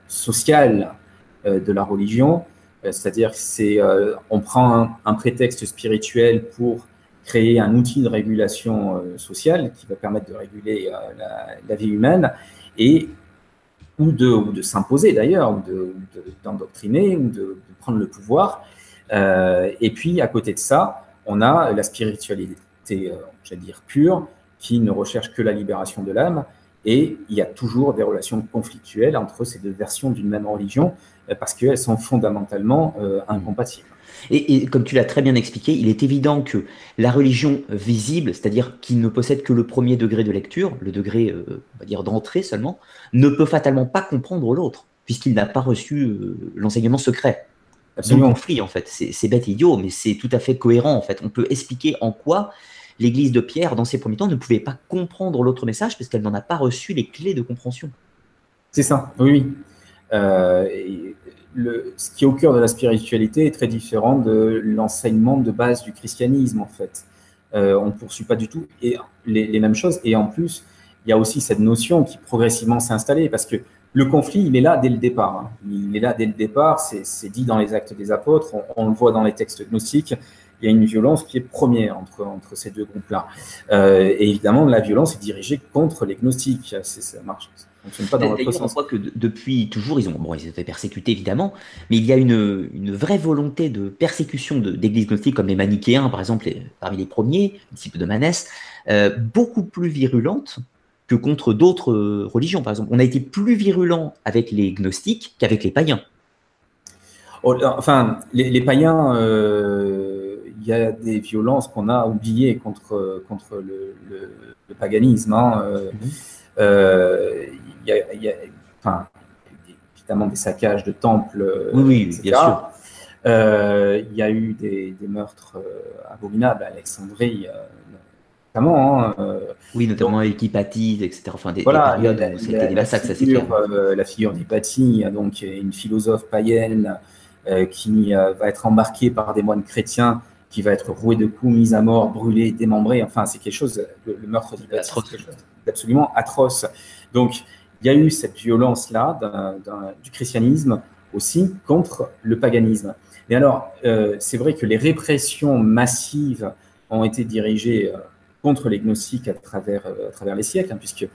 Speaker 2: sociale de la religion, c'est-à-dire c'est on prend un, prétexte spirituel pour créer un outil de régulation euh, sociale qui va permettre de réguler euh, la, vie humaine et ou de, de s'imposer d'ailleurs, ou d'endoctriner, ou de, prendre le pouvoir. Euh, et puis à côté de ça, on a la spiritualité, j'allais dire pure, qui ne recherche que la libération de l'âme. Et il y a toujours des relations conflictuelles entre ces deux versions d'une même religion parce qu'elles sont fondamentalement incompatibles.
Speaker 1: Et, comme tu l'as très bien expliqué, il est évident que la religion visible, c'est-à-dire qui ne possède que le premier degré de lecture, le degré, euh, on va dire, d'entrée seulement, ne peut fatalement pas comprendre l'autre, puisqu'il n'a pas reçu euh, l'enseignement secret. Absolument. conflit, en fait. C'est bête et idiot, mais c'est tout à fait cohérent, en fait. On peut expliquer en quoi l'Église de Pierre, dans ses premiers temps, ne pouvait pas comprendre l'autre message, parce qu'elle n'en a pas reçu les clés de compréhension.
Speaker 2: C'est ça, oui. Euh, ce qui est au cœur de la spiritualité est très différent de l'enseignement de base du christianisme, en fait. Euh, on ne poursuit pas du tout et les, mêmes choses. Et en plus, il y a aussi cette notion qui progressivement s'est installée, parce que le conflit, il est là dès le départ. Hein. Il est là dès le départ, c'est dit dans les actes des apôtres, on, le voit dans les textes gnostiques. Il y a une violence qui est première entre, ces deux groupes-là. Euh, et évidemment, la violence est dirigée contre les gnostiques. Ça marche,
Speaker 1: pas dans On voit que depuis toujours, ils ont, bon, ils été persécutés évidemment, mais il y a une, une vraie volonté de persécution d'églises gnostiques comme les manichéens, par exemple, parmi les premiers, disciples de Manès, euh, beaucoup plus virulente que contre d'autres religions. Par exemple, on a été plus virulent avec les gnostiques qu'avec les païens.
Speaker 2: Oh, enfin, les, païens, y a des violences qu'on a oubliées contre, contre le, paganisme. Hein. Mhm. Il y a, enfin, évidemment des saccages de temples.
Speaker 1: Oui, oui bien sûr.
Speaker 2: Euh, il y a eu des, meurtres euh, abominables à Alexandrie, euh, notamment. Hein,
Speaker 1: oui, notamment avec etc. Enfin, des, voilà, des périodes
Speaker 2: c'était des massacres, ça c'est clair. la figure d'Hypatie, donc une philosophe païenne qui va être embarquée par des moines chrétiens qui va être roué de coups, mise à mort, brûlé, démembré. Enfin, c'est quelque chose, le, meurtre d'Hypatie, c'est absolument atroce. Donc, il y a eu cette violence-là du christianisme aussi contre le paganisme. Et alors, euh, c'est vrai que les répressions massives ont été dirigées euh, contre les gnostiques à travers, euh, à travers les siècles, hein, puisque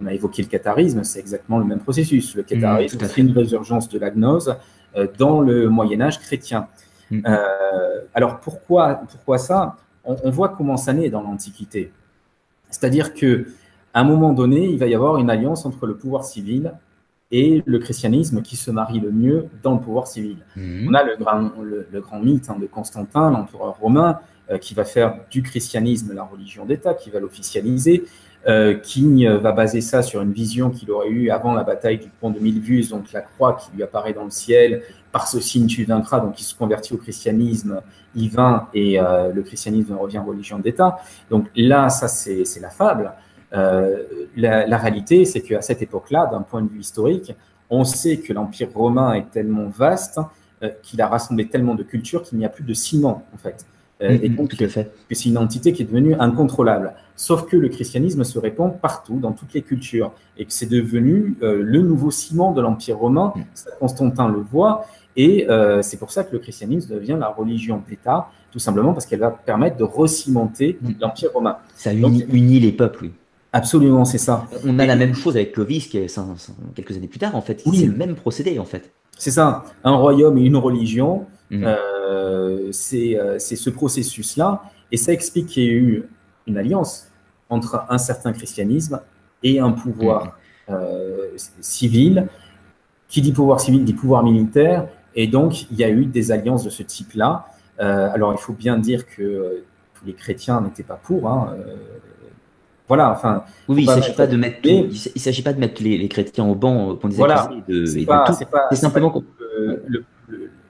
Speaker 2: on a évoqué le catharisme, c'est exactement le même processus. Le catharisme, c'est une résurgence de la gnose dans le Moyen Âge chrétien. Mm. alors pourquoi, pourquoi ça? On, on, voit comment ça naît dans l'Antiquité. C'est-à-dire que à un moment donné, il va y avoir une alliance entre le pouvoir civil et le christianisme qui se marie le mieux dans le pouvoir civil. Mhm. On a le grand, le, grand mythe hein, de Constantin, l'empereur romain, euh, qui va faire du christianisme la religion d'État, qui va l'officialiser, euh, qui euh, va baser ça sur une vision qu'il aurait eue avant la bataille du pont de Milvius, donc la croix qui lui apparaît dans le ciel, par ce signe tu vaincras, donc il se convertit au christianisme, il vint et le christianisme revient religion d'État. Donc là, ça c'est la fable. Euh, la, réalité, c'est qu'à cette époque-là, d'un point de vue historique, on sait que l'Empire romain est tellement vaste euh, qu'il a rassemblé tellement de cultures qu'il n'y a plus de ciment, en fait.
Speaker 1: Euh, mm-hmm, et donc, que
Speaker 2: c'est une entité qui est devenue incontrôlable. Sauf que le christianisme se répand partout, dans toutes les cultures, et que c'est devenu le nouveau ciment de l'Empire romain. Mm. Constantin le voit, et c'est pour ça que le christianisme devient la religion d'État, tout simplement parce qu'elle va permettre de recimenter mm. l'Empire romain.
Speaker 1: Ça unit les peuples, oui.
Speaker 2: Absolument, c'est ça.
Speaker 1: On a la même chose avec Clovis, qui est quelques années plus tard, en fait. C'est le même procédé, en fait.
Speaker 2: C'est ça. Un royaume et une religion, mm. euh, euh, c'est ce processus-là. Et ça explique qu'il y ait eu une alliance entre un certain christianisme et un pouvoir mm. euh, civil. Qui dit pouvoir civil dit pouvoir militaire. Et donc, il y a eu des alliances de ce type-là. alors, il faut bien dire que tous les chrétiens n'étaient pas pour. Hein, voilà, enfin.
Speaker 1: Oui, il ne s'agit pas de mettre, il s'agit pas de mettre les, chrétiens au banc pour des
Speaker 2: voilà, C'est simplement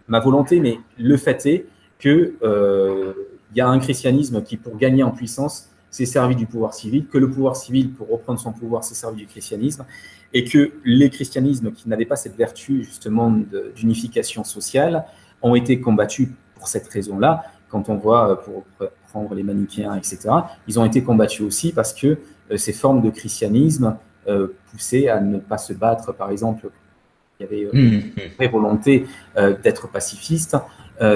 Speaker 2: ma volonté, mais le fait est que euh, il y a un christianisme qui, pour gagner en puissance, s'est servi du pouvoir civil, que le pouvoir civil, pour reprendre son pouvoir, s'est servi du christianisme, et que les christianismes qui n'avaient pas cette vertu justement d'unification sociale ont été combattus pour cette raison-là. Quand on voit, euh, pour prendre les manichéens, etc., ils ont été combattus aussi parce que euh, ces formes de christianisme euh, poussaient à ne pas se battre, par exemple, il y avait mmh, mmh. une vraie volonté d'être pacifiste.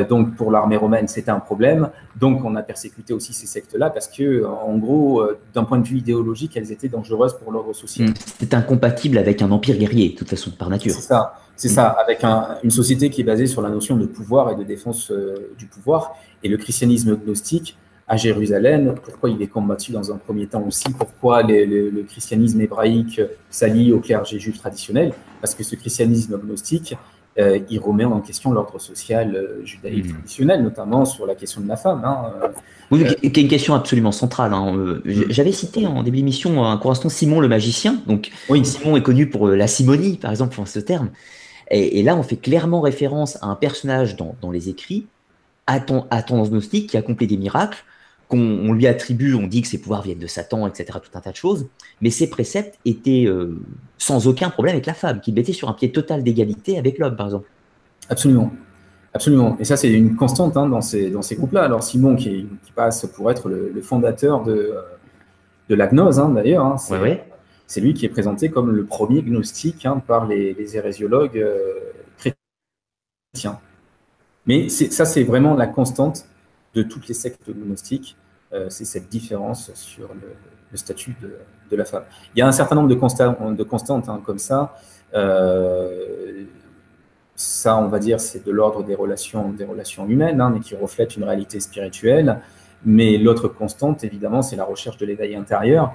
Speaker 2: Donc pour l'armée romaine, c'était un problème. Donc on a persécuté aussi ces sectes-là parce que, en gros, d'un point de vue idéologique, elles étaient dangereuses pour l'ordre social. Mmh.
Speaker 1: C'est incompatible avec un empire guerrier, de toute façon, par nature.
Speaker 2: C'est ça, c'est ça, avec une société qui est basée sur la notion de pouvoir et de défense du pouvoir. Et le christianisme gnostique à Jérusalem, pourquoi il est combattu dans un premier temps aussi, pourquoi le christianisme hébraïque s'allie au clergé juif traditionnel, parce que ce christianisme gnostique, euh, il remet en question l'ordre social euh, judaïque mmh. traditionnel, notamment sur la question de la femme. Hein,
Speaker 1: euh, oui, qui est une question absolument centrale. Hein. Mmh. J'avais cité en début d'émission un court instant Simon le magicien. Donc, oui. Simon est connu pour la simonie, par exemple, pour ce terme. Et, là, on fait clairement référence à un personnage dans, les écrits, à, ton, à tendance gnostique, qui accomplit des miracles, on lui attribue, on dit que ses pouvoirs viennent de Satan, etc., tout un tas de choses, mais ses préceptes étaient euh, sans aucun problème avec la femme, qui mettait sur un pied total d'égalité avec l'homme, par exemple.
Speaker 2: Absolument. Absolument. Et ça, c'est une constante hein, dans ces, dans ces groupes-là. Alors, Simon, qui, passe pour être le, fondateur de, euh, de la gnose, hein, d'ailleurs, hein, c'est lui qui est présenté comme le premier gnostique par les, hérésiologues euh, chrétiens. Mais ça, c'est vraiment la constante de toutes les sectes gnostiques. Euh, c'est cette différence sur le, statut de, la femme. Il y a un certain nombre de, de constantes hein, comme ça. Euh, ça, on va dire, c'est de l'ordre des relations, des relations humaines, hein, mais qui reflètent une réalité spirituelle. Mais l'autre constante, évidemment, c'est la recherche de l'éveil intérieur.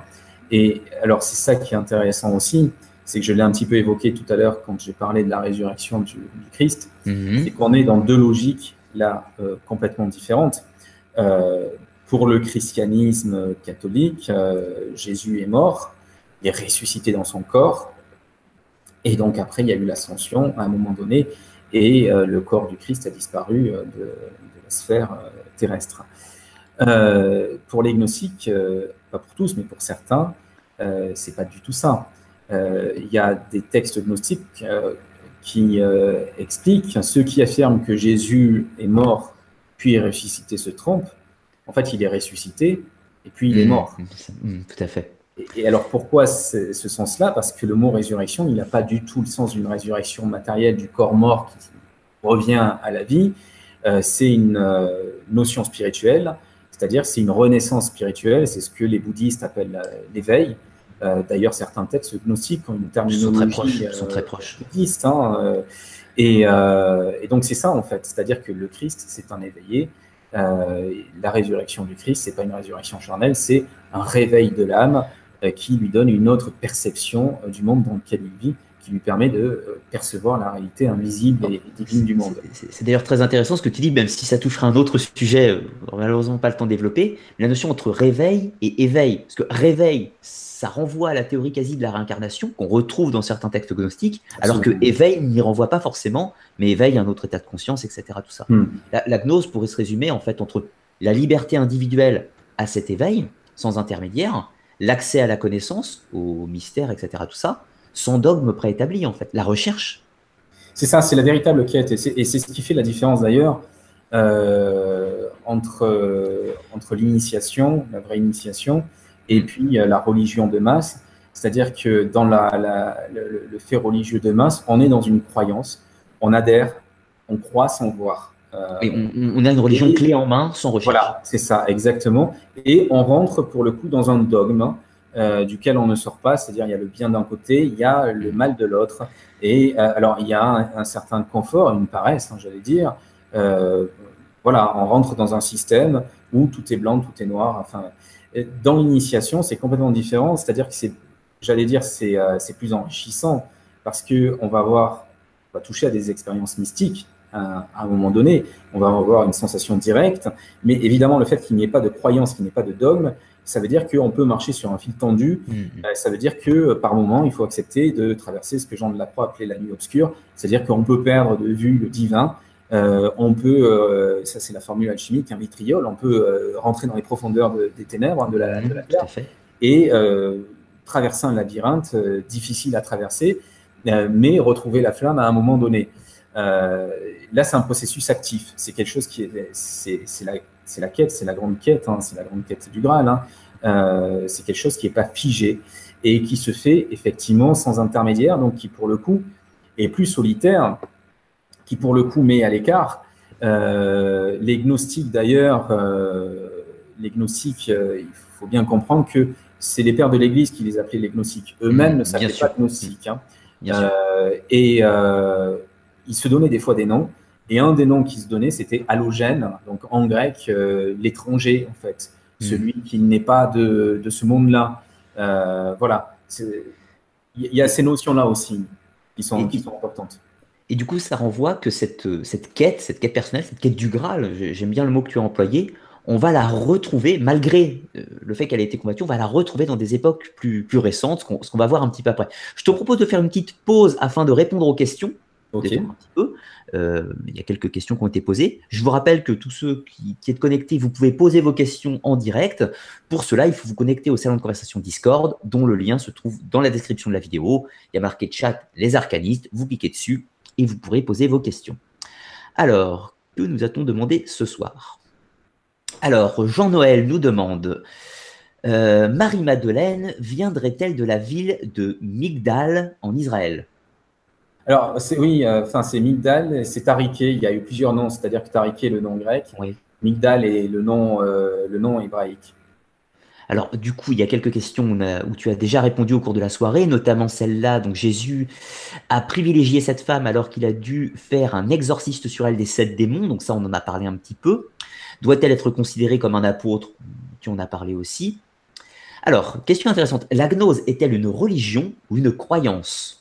Speaker 2: Et alors, c'est ça qui est intéressant aussi, c'est que je l'ai un petit peu évoqué tout à l'heure quand j'ai parlé de la résurrection du, Christ, mhm. c'est qu'on est dans deux logiques là euh, complètement différentes. Euh, pour le christianisme catholique, euh, Jésus est mort, il est ressuscité dans son corps, et donc après il y a eu l'ascension à un moment donné, et le corps du Christ a disparu de, de la sphère terrestre. pour les gnostiques, pas pour tous, mais pour certains, c'est pas du tout ça. Euh, il y a des textes gnostiques euh, qui euh, expliquent ceux qui affirment que Jésus est mort puis ressuscité se trompent. En fait, il est ressuscité et puis il est mmh. mort.
Speaker 1: Mmh, tout à fait.
Speaker 2: Et, alors pourquoi ce sens-là? Parce que le mot résurrection, il n'a pas du tout le sens d'une résurrection matérielle du corps mort qui revient à la vie. c'est une notion spirituelle, c'est-à-dire c'est une renaissance spirituelle, c'est ce que les bouddhistes appellent l'éveil. Euh, d'ailleurs, certains textes gnostiques ont une terminologie
Speaker 1: sont très proches.
Speaker 2: Bouddhiste, hein, euh, et, euh, et, donc c'est ça en fait, c'est-à-dire que le Christ, c'est un éveillé. La résurrection du Christ, c'est pas une résurrection charnelle, c'est un réveil de l'âme qui lui donne une autre perception du monde dans lequel il vit qui lui permet de percevoir la réalité invisible et divine du monde.
Speaker 1: C'est d'ailleurs très intéressant ce que tu dis, même si ça touchera un autre sujet, malheureusement pas le temps de développer, la notion entre réveil et éveil. Parce que réveil, ça renvoie à la théorie quasi de la réincarnation qu'on retrouve dans certains textes gnostiques, alors que éveil n'y renvoie pas forcément, mais éveil un autre état de conscience, etc. Tout ça. Hmm. La, gnose pourrait se résumer en fait entre la liberté individuelle à cet éveil, sans intermédiaire, l'accès à la connaissance, au mystère, etc. Tout ça, sans dogme préétabli en fait, la recherche.
Speaker 2: C'est ça, c'est la véritable quête, et c'est ce qui fait la différence d'ailleurs euh, entre, euh, entre l'initiation, la vraie initiation, et puis la religion de masse. C'est-à-dire que dans la, le, fait religieux de masse, on est dans une croyance, on adhère, on croit sans voir.
Speaker 1: Euh, et on, a une religion clé en main sans recherche.
Speaker 2: Voilà, c'est ça, exactement. Et on rentre pour le coup dans un dogme euh, duquel on ne sort pas, c'est-à-dire il y a le bien d'un côté, il y a le mal de l'autre. Et euh, alors il y a un, certain confort, une paresse, hein, j'allais dire. voilà, on rentre dans un système où tout est blanc, tout est noir. Enfin, dans l'initiation, c'est complètement différent. C'est-à-dire que c'est, j'allais dire, c'est, euh, plus enrichissant parce que on va avoir, on va toucher à des expériences mystiques à, un moment donné. On va avoir une sensation directe. Mais évidemment, le fait qu'il n'y ait pas de croyance, qu'il n'y ait pas de dogme, ça veut dire qu'on peut marcher sur un fil tendu. Mm-hmm. Euh, ça veut dire que par moment, il faut accepter de traverser ce que Jean de la Croix appelait la nuit obscure. C'est-à-dire qu'on peut perdre de vue le divin euh, on peut, euh, ça c'est la formule alchimique, un vitriol, on peut euh, rentrer dans les profondeurs des ténèbres, hein, de, la, de terre, et traverser un labyrinthe difficile à traverser, mais retrouver la flamme à un moment donné. là, c'est un processus actif. C'est quelque chose qui est, c'est la, la, quête, c'est la grande quête, hein, c'est la grande quête du Graal. Hein. c'est quelque chose qui n'est pas figé et qui se fait effectivement sans intermédiaire, donc qui pour le coup est plus solitaire qui pour le coup met à l'écart. Euh, les gnostiques d'ailleurs, euh, les gnostiques, euh, il faut bien comprendre que c'est les pères de l'Église qui les appelaient les gnostiques. Eux-mêmes mmh, ne s'appelaient pas gnostiques. Hein. et ils se donnaient des fois des noms. Et un des noms qui se donnait, c'était allogène, donc en grec, l'étranger, en fait, mmh. celui qui n'est pas de, de ce monde-là. voilà. Il y a ces notions-là aussi qui sont, qui sont importantes.
Speaker 1: Et du coup, ça renvoie que cette, euh, cette quête, cette quête personnelle, cette quête du Graal, j'aime bien le mot que tu as employé, on va la retrouver, malgré euh, le fait qu'elle ait été combattue, on va la retrouver dans des époques plus, plus récentes, ce qu'on va voir un petit peu après. Je te propose de faire une petite pause afin de répondre aux questions. Un petit peu. Euh, il y a quelques questions qui ont été posées. Je vous rappelle que tous ceux qui, qui êtes connectés, vous pouvez poser vos questions en direct. Pour cela, il faut vous connecter au salon de conversation Discord, dont le lien se trouve dans la description de la vidéo. Il y a marqué chat les arcanistes. Vous cliquez dessus et vous pourrez poser vos questions. Alors, que nous a-t-on demandé ce soir? Alors, Jean-Noël nous demande euh, Marie-Madeleine viendrait-elle de la ville de Migdal en Israël?
Speaker 2: Alors, oui, euh, enfin, c'est Migdal, c'est Tariké, il y a eu plusieurs noms, c'est-à-dire que Tariké est le nom grec, oui. Migdal est le nom, euh, le nom hébraïque.
Speaker 1: Alors, du coup, il y a quelques questions où tu as déjà répondu au cours de la soirée, notamment celle-là. Donc, Jésus a privilégié cette femme alors qu'il a dû faire un exorciste sur elle des sept démons. Donc, ça, on en a parlé un petit peu. Doit-elle être considérée comme un apôtre? Tu en as parlé aussi. Alors, question intéressante. La gnose est-elle une religion ou une croyance?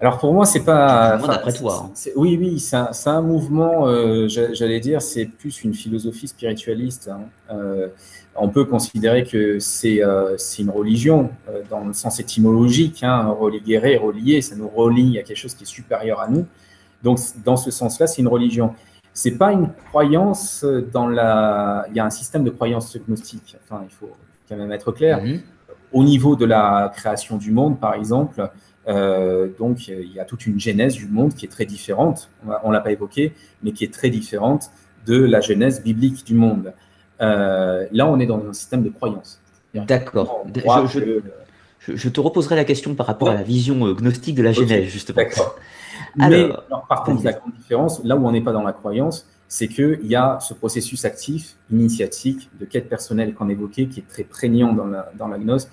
Speaker 2: Alors pour moi, c'est pas.
Speaker 1: D'après toi.
Speaker 2: Hein. Oui, oui, c'est un, mouvement. Euh, j'allais dire, c'est plus une philosophie spiritualiste. Hein. Euh, on peut considérer que c'est euh, une religion dans le sens étymologique. Hein, relier, relier, ça nous relie à quelque chose qui est supérieur à nous. Donc dans ce sens-là, c'est une religion. C'est pas une croyance dans la. Il y a un système de croyance gnostique. Enfin, il faut quand même être clair. Mm-hmm. Au niveau de la création du monde, par exemple, euh, donc, il y a toute une genèse du monde qui est très différente, on ne l'a pas évoqué, mais qui est très différente de la genèse biblique du monde. Euh, là, on est dans un système de croyance.
Speaker 1: D'accord. Je, te reposerai la question par rapport à la vision euh, gnostique de la genèse, justement.
Speaker 2: D'accord. Mais par contre, la grande différence, là où on n'est pas dans la croyance, c'est qu'il y a ce processus actif, initiatique, de quête personnelle qu'on évoquait, qui est très prégnant dans la, dans la gnose,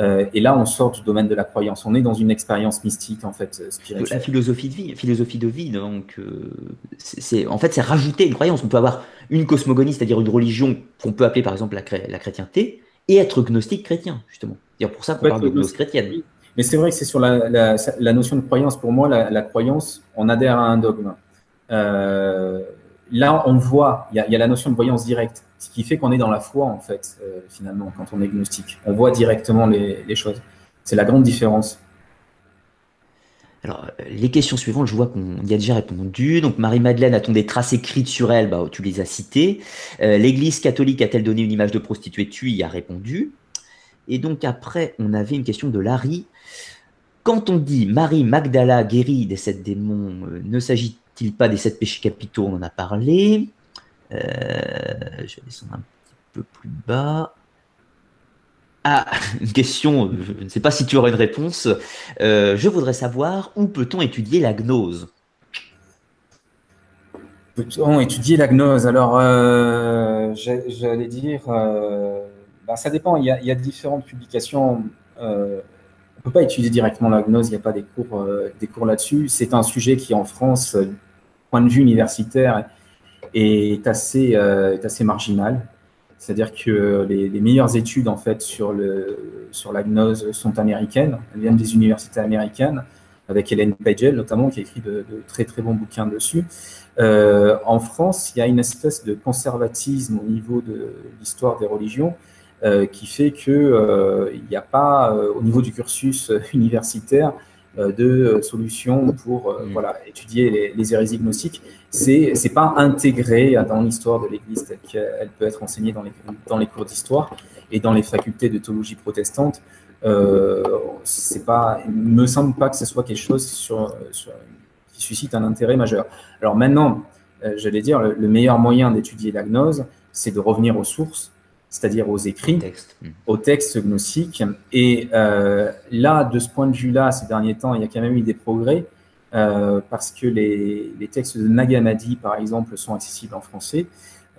Speaker 2: euh, et là, on sort du domaine de la croyance. On est dans une expérience mystique, en fait, spirituelle.
Speaker 1: La philosophie de vie, philosophie de vie, donc, euh, c'est, en fait, c'est rajouter une croyance. On peut avoir une cosmogonie, c'est-à-dire une religion qu'on peut appeler, par exemple, la, la chrétienté, et être gnostique chrétien, justement. C'est pour ça qu'on parle de gnose chrétienne.
Speaker 2: Mais c'est vrai que c'est sur la, la, notion de croyance. Pour moi, la, croyance, on adhère à un dogme. Euh, là, on voit, il y, a la notion de voyance directe, ce qui fait qu'on est dans la foi, en fait, euh, finalement, quand on est gnostique. On voit directement les, choses. C'est la grande différence.
Speaker 1: Alors, les questions suivantes, je vois qu'on y a déjà répondu. Donc, Marie-Madeleine, a-t-on des traces écrites sur elle? Bah, Tu les as citées. Euh, L'Église catholique a-t-elle donné une image de prostituée Tu y as répondu. Et donc, après, on avait une question de Larry. Quand on dit Marie Magdala guérie des sept démons, euh, ne s'agit pas des sept péchés capitaux? On en a parlé. Euh, je vais descendre un petit peu plus bas. Ah, une question, je ne sais pas si tu auras une réponse. Euh, je voudrais savoir où peut-on étudier la gnose?
Speaker 2: Peut-on étudier la gnose? Alors, euh, j'allais dire, ben, ça dépend. Il y, a, différentes publications on ne peut pas étudier directement la gnose, il n'y a pas des cours, des cours là-dessus. C'est un sujet qui, en France, point de vue universitaire, est assez, euh, est assez marginal. C'est-à-dire que les, meilleures études en fait sur, le, sur la gnose sont américaines, elles viennent des universités américaines, avec Hélène Pagel notamment, qui a écrit de, très très bons bouquins dessus. Euh, en France, il y a une espèce de conservatisme au niveau de l'histoire des religions euh, qui fait qu'il euh, n'y a pas, au niveau du cursus universitaire, de solutions pour mm. voilà, étudier les, les hérésies gnostiques. C'est n'est pas intégré dans l'histoire de l'Église telle qu'elle peut être enseignée dans les, dans les cours d'histoire et dans les facultés de théologie protestante. Euh, c'est pas, il me semble pas que ce soit quelque chose sur, qui suscite un intérêt majeur. Alors maintenant, j'allais dire, le, le meilleur moyen d'étudier la gnose, c'est de revenir aux sources c'est-à-dire aux écrits, hmm. aux textes gnostiques. Et euh, là, de ce point de vue-là, ces derniers temps, il y a quand même eu des progrès euh, parce que les, textes de Nagamadi, par exemple, sont accessibles en français.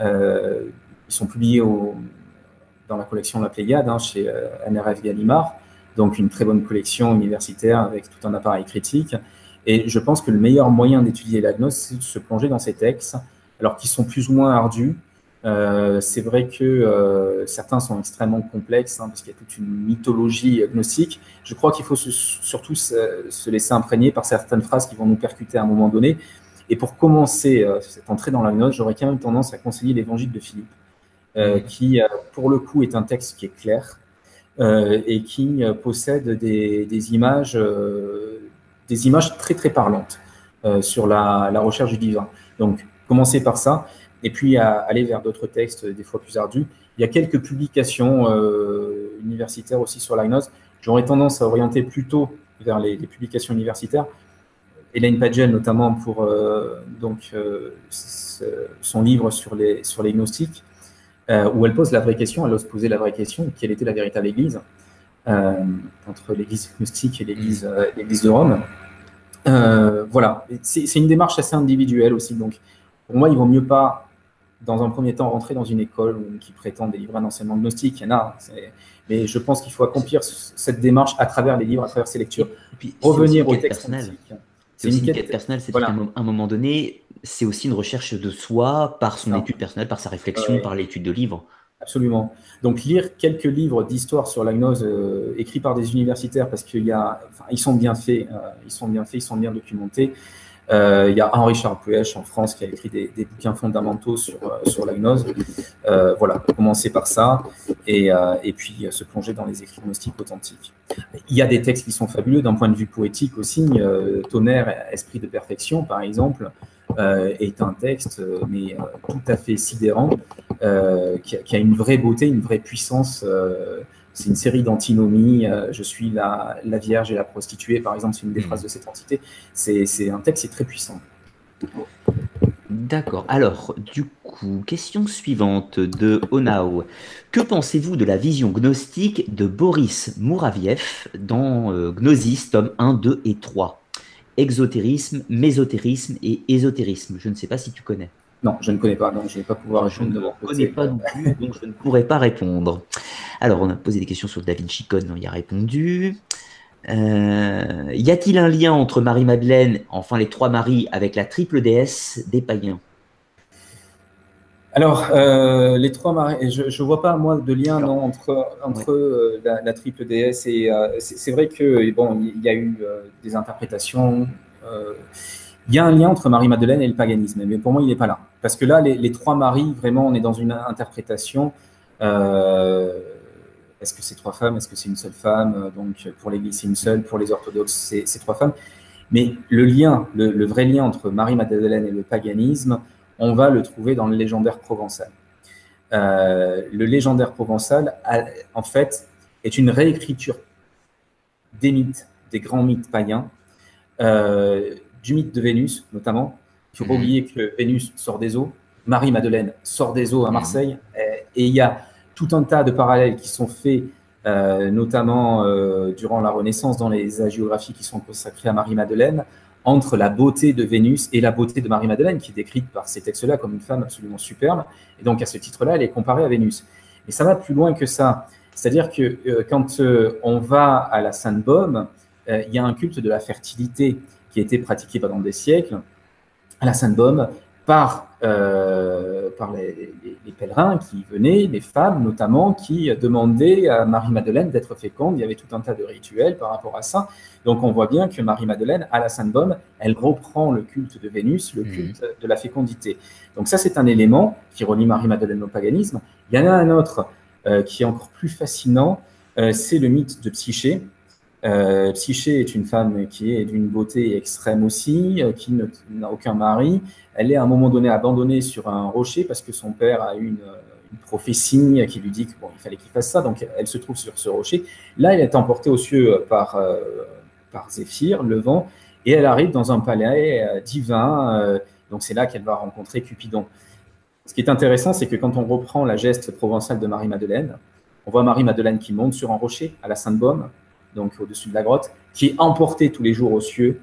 Speaker 2: Euh, ils sont publiés dans la collection La Pléiade hein, chez NRF Gallimard, donc une très bonne collection universitaire avec tout un appareil critique. Et je pense que le meilleur moyen d'étudier la gnose, c'est de se plonger dans ces textes, alors qu'ils sont plus ou moins ardus, euh, c'est vrai que euh, certains sont extrêmement complexes, hein, parce qu'il y a toute une mythologie gnostique. Je crois qu'il faut surtout se, laisser imprégner par certaines phrases qui vont nous percuter à un moment donné. Et pour commencer euh, cette entrée dans la gnose, j'aurais quand même tendance à conseiller l'évangile de Philippe, qui, pour le coup, est un texte qui est clair et qui possède des, des images, des images très très parlantes sur la, la recherche du divin. Donc, commencez par ça et puis à aller vers d'autres textes des fois plus ardus. Il y a quelques publications euh, universitaires aussi sur la gnose. J'aurais tendance à orienter plutôt vers les, publications universitaires. Elaine Pagel notamment pour euh, donc euh, son livre sur les sur les gnostiques, où elle pose la vraie question. Elle ose poser la vraie question quelle était la véritable Église entre l'Église gnostique et l'Église l'Église de Rome. voilà, c'est une démarche assez individuelle aussi. Donc, pour moi, il vaut mieux pas dans un premier temps, rentrer dans une école qui prétend délivrer un enseignement gnostique. Il y en a. Mais je pense qu'il faut accomplir cette démarche à travers les livres, à travers ces lectures. Et puis, revenir au texte
Speaker 1: C'est une, quête personnelle. C'est qu'à un moment donné, c'est aussi une recherche de soi par son étude personnelle, par sa réflexion, par l'étude de livres.
Speaker 2: Absolument. Donc lire quelques livres d'histoire sur la gnose euh, écrits par des universitaires parce qu'ils y a, ils sont bien faits, euh, ils sont bien faits, ils sont bien documentés. Euh, il y a Henri Charles Puech en France qui a écrit des, bouquins fondamentaux sur, sur la gnose. voilà, commencer par ça et, et puis se plonger dans les écrits gnostiques authentiques. Il y a des textes qui sont fabuleux d'un point de vue poétique aussi. Tonnerre, Esprit de perfection, par exemple, est un texte mais tout à fait sidérant euh, qui, a, une vraie beauté, une vraie puissance. Euh, c'est une série d'antinomies. Euh, je suis la, la, Vierge et la prostituée, par exemple, c'est une des hmm. phrases de cette entité. C'est un texte qui est très puissant.
Speaker 1: D'accord. Alors, du coup, question suivante de Onao. Que pensez-vous de la vision gnostique de Boris Mouraviev dans Gnosis, tome 1, 2 et 3 Exotérisme, mésotérisme et ésotérisme. Je ne sais pas si tu connais.
Speaker 2: Non, je ne connais pas, donc je ne vais pas pouvoir répondre.
Speaker 1: Je ne connais pas non plus, donc je ne pourrai pas répondre. Alors, on a posé des questions sur David Chicone, on y a répondu. Euh, y a-t-il un lien entre Marie-Madeleine, enfin les trois Maries, avec la triple déesse des païens?
Speaker 2: Alors, euh, les trois Maries, je ne vois pas, moi, de lien entre, entre euh, la, triple déesse et. c'est vrai que, bon, il y a eu des interprétations. Il y a un lien entre Marie-Madeleine et le paganisme, mais pour moi, il n'est pas là. Parce que là, les, trois maris, vraiment, on est dans une interprétation. Euh, est-ce que c'est trois femmes Est-ce que c'est une seule femme Donc, pour l'Église, c'est une seule. Pour les orthodoxes, c'est trois femmes. Mais le lien, le, vrai lien entre Marie-Madeleine et le paganisme, on va le trouver dans le légendaire provençal. Euh, le légendaire provençal, en fait, est une réécriture des mythes, des grands mythes païens, euh, du mythe de Vénus, notamment. Il faut pas mhm. oublier que Vénus sort des eaux, Marie-Madeleine sort des eaux à mhm. Marseille, et, il y a tout un tas de parallèles qui sont faits, euh, notamment euh, durant la Renaissance, dans les hagiographies qui sont consacrées à Marie-Madeleine, entre la beauté de Vénus et la beauté de Marie-Madeleine, qui est décrite par ces textes-là comme une femme absolument superbe. Et donc, à ce titre-là, elle est comparée à Vénus. Et ça va plus loin que ça. C'est-à-dire que euh, quand on va à la Sainte-Baume, il y a un culte de la fertilité qui a été pratiquée pendant des siècles à la Sainte-Baume par, euh, par les, pèlerins qui venaient, les femmes notamment, qui demandaient à Marie-Madeleine d'être féconde. Il y avait tout un tas de rituels par rapport à ça. Donc on voit bien que Marie-Madeleine, à la Sainte-Baume, elle reprend le culte de Vénus, le mhm. culte de la fécondité. Donc ça, c'est un élément qui relie Marie-Madeleine au paganisme. Il y en a un autre euh, qui est encore plus fascinant, euh, c'est le mythe de Psyché. Euh, Psyché est une femme qui est d'une beauté extrême aussi, euh, qui n'a aucun mari. Elle est à un moment donné abandonnée sur un rocher parce que son père a une, une prophétie qui lui dit qu'il bon, fallait qu'il fasse ça. Donc elle se trouve sur ce rocher. Là, elle est emportée aux cieux par, euh, par Zéphyr, le vent, et elle arrive dans un palais euh, divin. Euh, donc c'est là qu'elle va rencontrer Cupidon. Ce qui est intéressant, c'est que quand on reprend la geste provençale de Marie-Madeleine, on voit Marie-Madeleine qui monte sur un rocher à la Sainte-Baume, donc au-dessus de la grotte, qui est emporté tous les jours aux cieux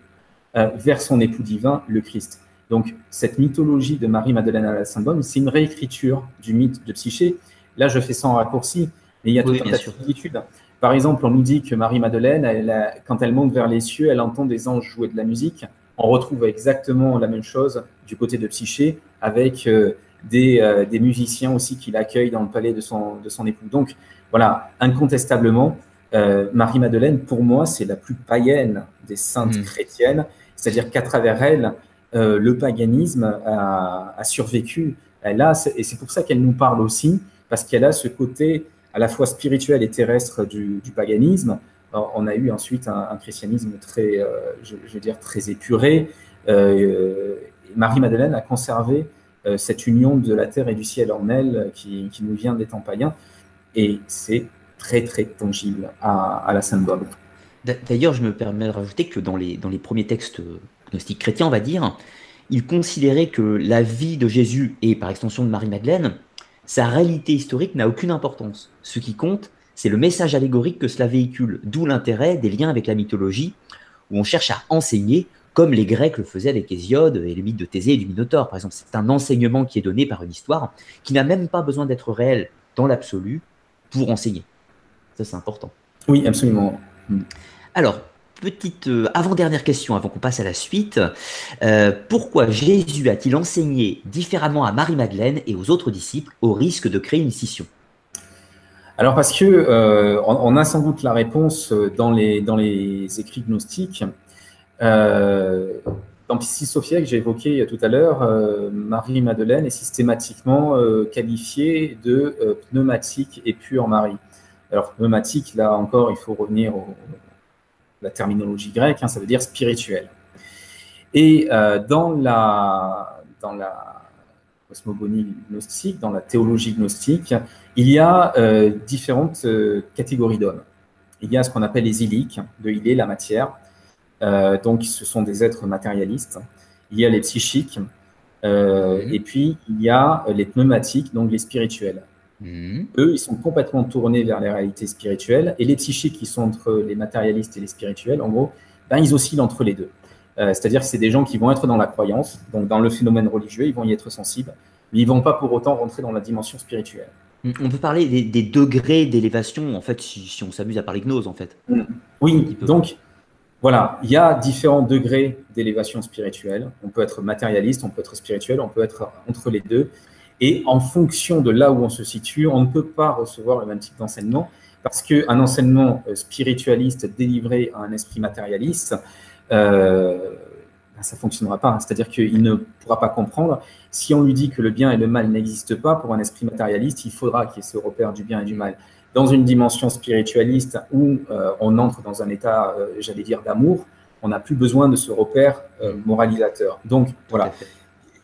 Speaker 2: euh, vers son époux divin, le Christ. Donc cette mythologie de Marie-Madeleine à la Sainte-Baume, c'est une réécriture du mythe de Psyché. Là, je fais ça en raccourci, mais il y a tout un tas de similitudes. Par exemple, on nous dit que Marie-Madeleine, quand elle monte vers les cieux, elle entend des anges jouer de la musique. On retrouve exactement la même chose du côté de Psyché, avec euh, des, euh, des, musiciens aussi qui l'accueillent dans le palais de son, de son époux. Donc voilà, incontestablement, euh, Marie-Madeleine, pour moi, c'est la plus païenne des saintes hmm. chrétiennes, c'est-à-dire qu'à travers elle, euh, le paganisme a, survécu. Elle a, et c'est pour ça qu'elle nous parle aussi, parce qu'elle a ce côté à la fois spirituel et terrestre du, paganisme. on a eu ensuite un, christianisme très, euh, je, veux dire, très épuré. Marie-Madeleine a conservé cette union de la terre et du ciel en elle qui, qui nous vient des temps païens. Et c'est très très tangible à, la Sainte-Baume.
Speaker 1: D'ailleurs, je me permets de rajouter que dans les, dans les premiers textes gnostiques chrétiens, on va dire, il considérait que la vie de Jésus et par extension de Marie-Madeleine, sa réalité historique n'a aucune importance. Ce qui compte, c'est le message allégorique que cela véhicule, d'où l'intérêt des liens avec la mythologie, où on cherche à enseigner, comme les Grecs le faisaient avec Hésiode et le mythe de Thésée et du Minotaure, par exemple. C'est un enseignement qui est donné par une histoire qui n'a même pas besoin d'être réel dans l'absolu pour enseigner. Ça, c'est important.
Speaker 2: Oui, absolument. Hmm.
Speaker 1: Alors, petite euh, avant-dernière question avant qu'on passe à la suite. Euh, pourquoi Jésus a-t-il enseigné différemment à Marie-Madeleine et aux autres disciples au risque de créer une scission?
Speaker 2: Alors parce que euh, on, a sans doute la réponse dans les, dans les écrits gnostiques. Euh, dans Piscis Sophia que j'ai évoqué tout à l'heure, Marie-Madeleine est systématiquement qualifiée de pneumatique et pure Marie. Alors pneumatique, là encore, il faut revenir à la terminologie grecque, hein, ça veut dire spirituel. Et dans la, dans la cosmogonie gnostique, dans la théologie gnostique, il y a euh, différentes euh, catégories d'hommes. Il y a ce qu'on appelle les iliques, de iler, la matière. Euh, donc, ce sont des êtres matérialistes. Il y a les psychiques. Et puis, il y a les pneumatiques, donc les spirituels. Eux, ils sont complètement tournés vers les réalités spirituelles. Et les psychiques, qui sont entre les matérialistes et les spirituels, en gros, ben, ils oscillent entre les deux. Euh, c'est-à-dire que c'est des gens qui vont être dans la croyance, donc dans le phénomène religieux, ils vont y être sensibles, mais ils ne vont pas pour autant rentrer dans la dimension spirituelle.
Speaker 1: On peut parler des, degrés d'élévation, en fait, si, on s'amuse à parler gnose, en fait.
Speaker 2: Mm. Oui, donc voilà, il y a différents degrés d'élévation spirituelle. On peut être matérialiste, on peut être spirituel, on peut être entre les deux. Et en fonction de là où on se situe, on ne peut pas recevoir le même type d'enseignement, parce qu'un enseignement euh, spiritualiste délivré à un esprit matérialiste, euh, ben, ça fonctionnera pas. C'est-à-dire qu'il ne pourra pas comprendre. Si on lui dit que le bien et le mal n'existent pas, pour un esprit matérialiste, il faudra qu'il y ait ce repère du bien et du mal. Dans une dimension spiritualiste où euh, on entre dans un état, j'allais dire, d'amour, on n'a plus besoin de ce repère moralisateur. Donc, voilà.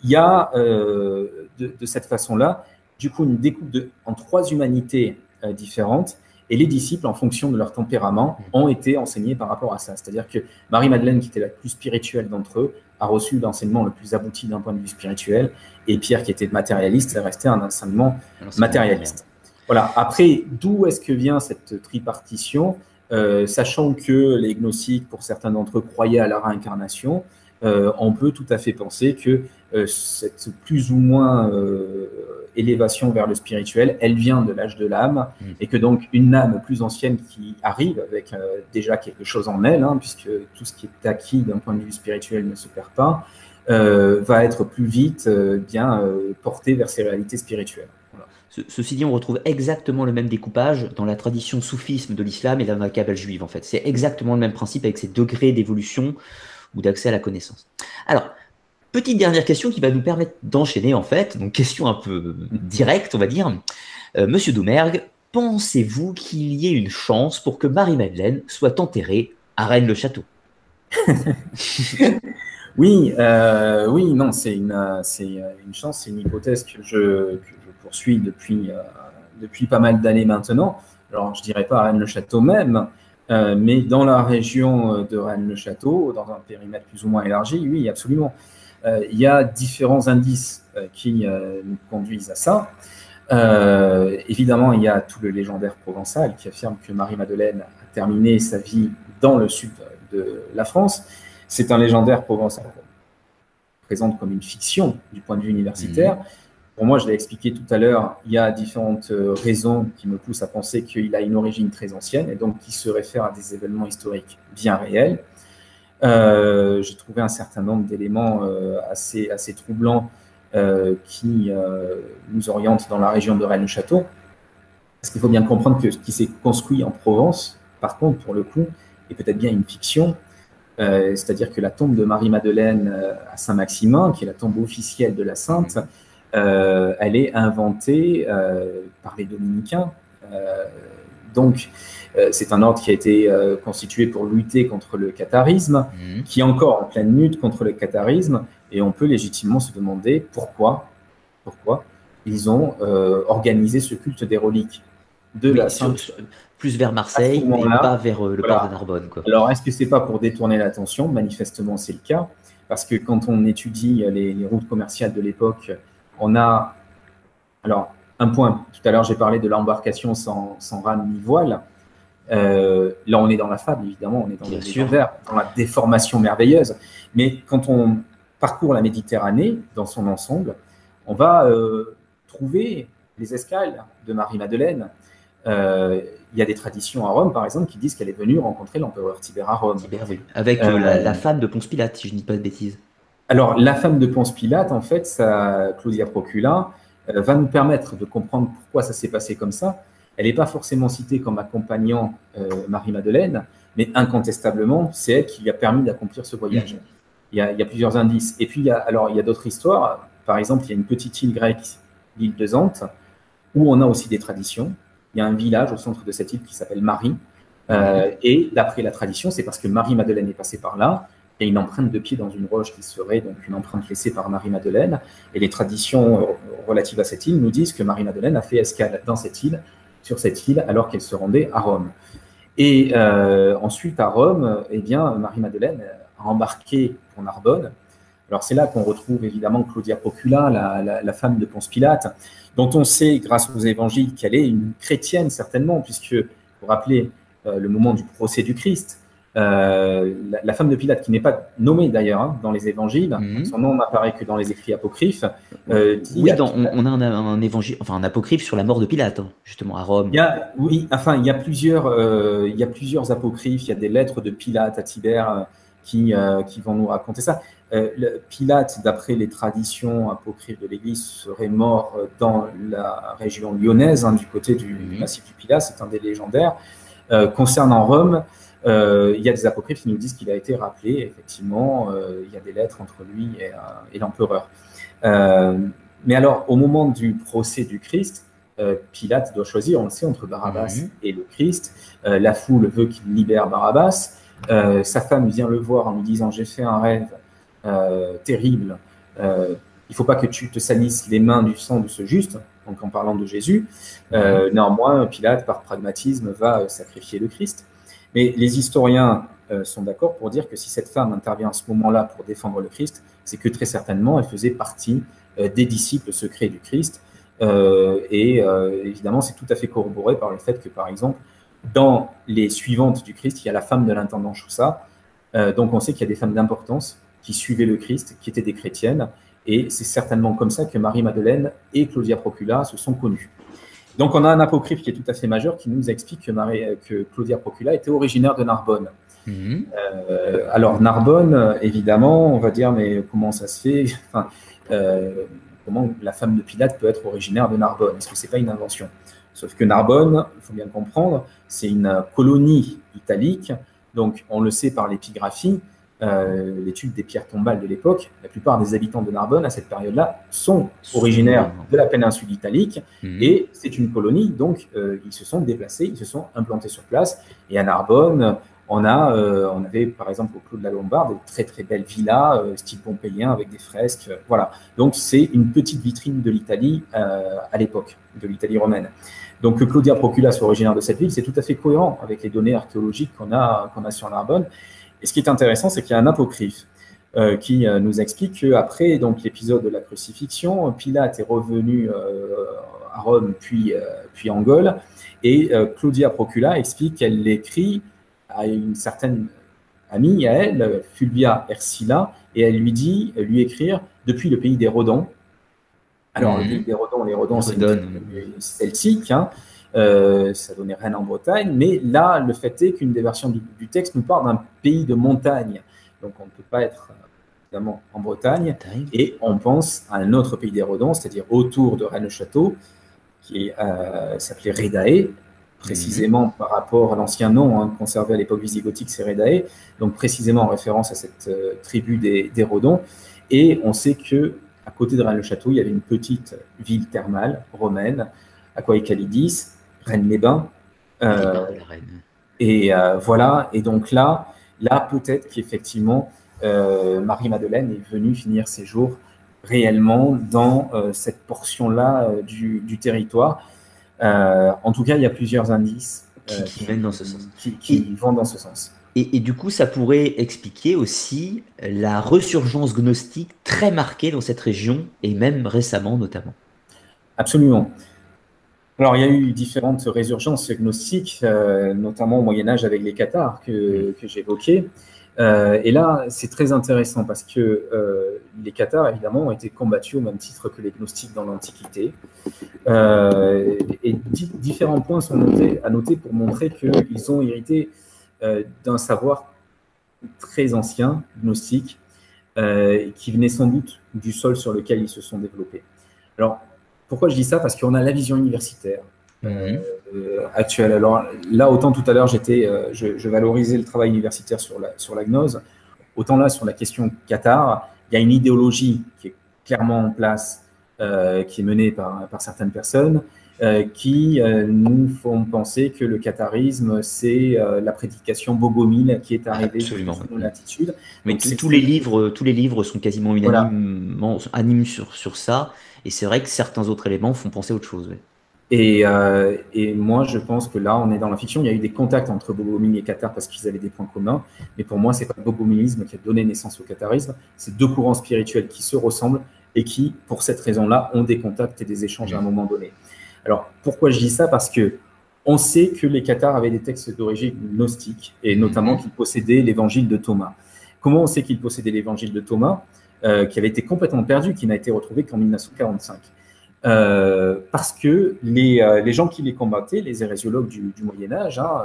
Speaker 2: Il y a, de, de, cette façon-là, du coup, une découpe de, en trois humanités différentes et les disciples, en fonction de leur tempérament, ont été enseignés par rapport à ça. C'est-à-dire que Marie-Madeleine, qui était la plus spirituelle d'entre eux, a reçu l'enseignement le plus abouti d'un point de vue spirituel, et Pierre, qui était matérialiste, est resté un enseignement matérialiste. Voilà. Après, d'où est-ce que vient cette tripartition? Euh, Sachant que les gnostiques, pour certains d'entre eux, croyaient à la réincarnation, euh, on peut tout à fait penser que euh, cette plus ou moins élévation vers le spirituel, elle vient de l'âge de l'âme, mm. et que donc une âme plus ancienne qui arrive avec euh, déjà quelque chose en elle, hein, puisque tout ce qui est acquis d'un point de vue spirituel ne se perd pas, euh, va être plus vite euh, bien porté vers ses réalités spirituelles.
Speaker 1: ceci dit, on retrouve exactement le même découpage dans la tradition soufisme de l'islam et dans la cabale juive, en fait. C'est exactement le même principe avec ces degrés d'évolution ou d'accès à la connaissance. Alors, Petite dernière question qui va nous permettre d'enchaîner en fait, donc question un peu directe on va dire. Euh, Monsieur Doumergue, pensez-vous qu'il y ait une chance pour que Marie-Madeleine soit enterrée à Rennes-le-Château?
Speaker 2: Oui, euh, oui, non, c'est une, chance, c'est une hypothèse que je, poursuis depuis, euh, depuis pas mal d'années maintenant. Alors, je dirais pas à Rennes-le-Château même, mais dans la région de Rennes-le-Château, dans un périmètre plus ou moins élargi, oui, absolument. Euh, il y a différents indices euh, qui euh, nous conduisent à ça. évidemment, il y a tout le légendaire provençal qui affirme que Marie-Madeleine a terminé sa vie dans le sud de la France. C'est un légendaire provençal présente comme une fiction du point de vue universitaire. Mmh. Pour moi, je l'ai expliqué tout à l'heure, il y a différentes raisons qui me poussent à penser qu'il a une origine très ancienne et donc qui se réfère à des événements historiques bien réels. Euh, j'ai trouvé un certain nombre d'éléments euh, assez, assez troublants euh, qui nous orientent dans la région de Rennes-le-Château. Parce qu'il faut bien comprendre que ce qui s'est construit en Provence, par contre, pour le coup, est peut-être bien une fiction. C'est-à-dire que la tombe de Marie-Madeleine à Saint-Maximin, qui est la tombe officielle de la Sainte, elle est inventée par les dominicains. Donc, euh, c'est un ordre qui a été euh, constitué pour lutter contre le catharisme, mhm. qui est encore en pleine lutte contre le catharisme, et on peut légitimement se demander pourquoi, pourquoi ils ont euh, organisé ce culte des reliques de la Sainte.
Speaker 1: Plus vers Marseille, mais pas vers le port de Narbonne.
Speaker 2: Alors, est-ce que c'est pas pour détourner l'attention? Manifestement, c'est le cas, parce que quand on étudie les, routes commerciales de l'époque, on a. Alors, un point, tout à l'heure, j'ai parlé de l'embarcation sans, sans rame ni voile. Euh, là, on est dans la fable, évidemment, on est dans le dans la déformation merveilleuse. Mais quand on parcourt la Méditerranée dans son ensemble, on va euh, trouver les escales de Marie-Madeleine. Euh, il y a des traditions à Rome, par exemple, qui disent qu'elle est venue rencontrer l'empereur Tibère à Rome.
Speaker 1: Avec la, femme de Ponce Pilate, si je ne dis pas de bêtises.
Speaker 2: Alors, la femme de Ponce Pilate, en fait, ça, Claudia Procula, va nous permettre de comprendre pourquoi ça s'est passé comme ça Elle n'est pas forcément citée comme accompagnant Marie-Madeleine, mais incontestablement, c'est elle qui lui a permis d'accomplir ce voyage. Il y, a, plusieurs indices. Et puis, il y a, alors, il y a d'autres histoires. Par exemple, il y a une petite île grecque, l'île de Zante, où on a aussi des traditions. Il y a un village au centre de cette île qui s'appelle Marie. Euh, et d'après la tradition, c'est parce que Marie-Madeleine est passée par là. A une empreinte de pied dans une roche qui serait donc une empreinte laissée par Marie-Madeleine. Et les traditions relatives à cette île nous disent que Marie-Madeleine a fait escale dans cette île, sur cette île, alors qu'elle se rendait à Rome. Et euh, ensuite, à Rome, eh bien, Marie-Madeleine a embarqué pour Narbonne. Alors, c'est là qu'on retrouve évidemment Claudia Procula, la, femme de Ponce Pilate, dont on sait, grâce aux évangiles, qu'elle est une chrétienne, certainement, puisque, vous rappelez, euh, le moment du procès du Christ, euh, la, femme de Pilate, qui n'est pas nommée d'ailleurs hein, dans les évangiles, mhm. son nom n'apparaît que dans les écrits apocryphes.
Speaker 1: Euh, oui, on, a un, évangile, enfin un apocryphe sur la mort de Pilate, hein, justement à Rome.
Speaker 2: Il y a, oui, enfin il y a plusieurs, il y a plusieurs apocryphes. Il y a des lettres de Pilate à Tibère qui, qui vont nous raconter ça. Pilate, d'après les traditions apocryphes de l'Église, serait mort dans la région lyonnaise, hein, du côté du mhm. massif du Pilate. C'est un des légendaires. concernant Rome. Euh, il y a des apocryphes qui nous disent qu'il a été rappelé, effectivement, euh, il y a des lettres entre lui et, euh, l'empereur. mais alors, au moment du procès du Christ, Pilate doit choisir, on le sait, entre Barabbas mhm. et le Christ. la foule veut qu'il libère Barabbas. sa femme vient le voir en lui disant J'ai fait un rêve terrible. il ne faut pas que tu te salisses les mains du sang de ce juste, donc en parlant de Jésus. Mhm. néanmoins, Pilate, par pragmatisme, va sacrifier le Christ. Mais les historiens euh, sont d'accord pour dire que si cette femme intervient à ce moment-là pour défendre le Christ, c'est que très certainement elle faisait partie euh, des disciples secrets du Christ. Euh, et évidemment, c'est tout à fait corroboré par le fait que, par exemple, dans les suivantes du Christ, il y a la femme de l'intendant Choussa. donc on sait qu'il y a des femmes d'importance qui suivaient le Christ, qui étaient des chrétiennes. Et c'est certainement comme ça que Marie-Madeleine et Claudia Procula se sont connues. Donc, on a un apocryphe qui est tout à fait majeur qui nous explique que, Marie, que Claudia Procula était originaire de Narbonne. Mhm. Euh, alors, Narbonne, évidemment, on va dire, mais comment ça se fait? Enfin, euh, Comment la femme de Pilate peut être originaire de Narbonne? Est-ce que ce n'est pas une invention? Sauf que Narbonne, il faut bien comprendre, c'est une colonie italique. Donc, on le sait par l'épigraphie, euh, l'étude des pierres tombales de l'époque, la plupart des habitants de Narbonne à cette période-là sont originaires de la péninsule italique mhm. et c'est une colonie, donc euh, ils se sont déplacés, ils se sont implantés sur place. Et à Narbonne, on, a, euh, on avait par exemple au Clos de la Lombarde des très très belles villas style pompéien avec des fresques. voilà, donc c'est une petite vitrine de l'Italie à l'époque, de l'Italie romaine. Donc que Claudia Procula soit originaire de cette ville, c'est tout à fait cohérent avec les données archéologiques qu'on a, qu'on a sur Narbonne. Et ce qui est intéressant, c'est qu'il y a un apocryphe euh, qui euh, nous explique qu'après l'épisode de la crucifixion, Pilate est revenu euh, à Rome puis, puis en Gaule, et Claudia Procula explique qu'elle l'écrit à une certaine amie à elle, Fulvia Ercilla, et elle lui dit, lui écrire depuis le pays des Rodons. Alors, le mhm. pays des Rodons, les Rodons, c'est celtique, hein, euh, ça donnait rien en Bretagne, mais là, le fait est qu'une des versions du, texte nous parle d'un pays de montagne. Donc, on ne peut pas être évidemment en Bretagne. Et on pense à un autre pays des Rodons, c'est-à-dire autour de Rennes-le-Château, qui euh, s'appelait Redae, précisément par rapport à l'ancien nom hein, conservé à l'époque visigothique, c'est Redae, donc précisément en référence à cette euh, tribu des, des, Rodons. Et on sait que à côté de Rennes-le-Château, il y avait une petite ville thermale romaine, Aquae-Calidis, Rennes-les-Bains. Euh, et euh, voilà, et donc là, là peut-être qu'effectivement, euh, Marie-Madeleine est venue finir ses jours réellement dans cette portion-là du, territoire. en tout cas, il y a plusieurs indices
Speaker 1: qui, viennent dans ce sens.
Speaker 2: Qui, vont dans ce sens.
Speaker 1: Et, et, du coup, ça pourrait expliquer aussi la resurgence gnostique très marquée dans cette région, et même récemment notamment.
Speaker 2: Absolument. Alors, il y a eu différentes résurgences gnostiques, euh, notamment au Moyen-Âge avec les cathares que, que j'évoquais. Euh, et là, c'est très intéressant parce que euh, les cathares, évidemment, ont été combattus au même titre que les gnostiques dans l'Antiquité. et différents points sont notés, à noter pour montrer qu'ils ont hérité d'un savoir très ancien, gnostique, qui venait sans doute du sol sur lequel ils se sont développés. Alors, pourquoi je dis ça? Parce qu'on a la vision universitaire, mhm. actuelle. Alors là, autant tout à l'heure, j'étais, je, valorisais le travail universitaire sur la, sur la gnose, autant là, sur la question Qatar, il y a une idéologie qui est clairement en place, qui est menée par, par certaines personnes, euh, qui euh, nous font penser que le catharisme, c'est euh, la prédication bogomile qui est arrivée
Speaker 1: Absolument. dans l'attitude. Mais tous les livres, tous les livres sont quasiment unanimement animés sur, sur ça, et c'est vrai que certains autres éléments font penser à autre chose.
Speaker 2: Et, et, moi, je pense que là, on est dans la fiction. Il y a eu des contacts entre Bogomil et Qatar parce qu'ils avaient des points communs. Mais pour moi, c'est pas le bogomilisme qui a donné naissance au catharisme. C'est deux courants spirituels qui se ressemblent et qui, pour cette raison-là, ont des contacts et des échanges à un moment donné. Alors, pourquoi je dis ça? Parce que on sait que les Cathares avaient des textes d'origine gnostique, et notamment mhm. qu'ils possédaient l'évangile de Thomas. Comment on sait qu'ils possédaient l'évangile de Thomas, euh, qui avait été complètement perdu, qui n'a été retrouvé qu'en 1945 euh, parce que les, euh, les, gens qui les combattaient, les hérésiologues du, Moyen Âge, hein,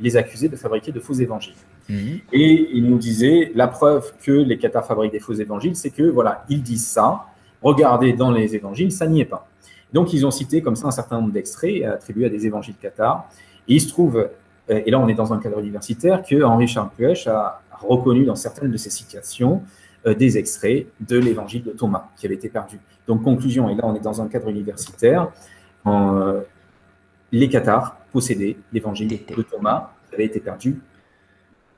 Speaker 2: les accusaient de fabriquer de faux évangiles. Mhm. Et ils nous disaient, la preuve que les cathares fabriquent des faux évangiles, c'est que, voilà, ils disent ça, regardez dans les évangiles, ça n'y est pas. Donc, ils ont cité comme ça un certain nombre d'extraits attribués à des évangiles cathares. Et il se trouve, et là on est dans un cadre universitaire, que Henri Charles Puech a reconnu dans certaines de ses citations des extraits de l'évangile de Thomas qui avait été perdu. Donc, conclusion, et là on est dans un cadre universitaire, euh, les cathares possédaient l'évangile de Thomas qui avait été perdu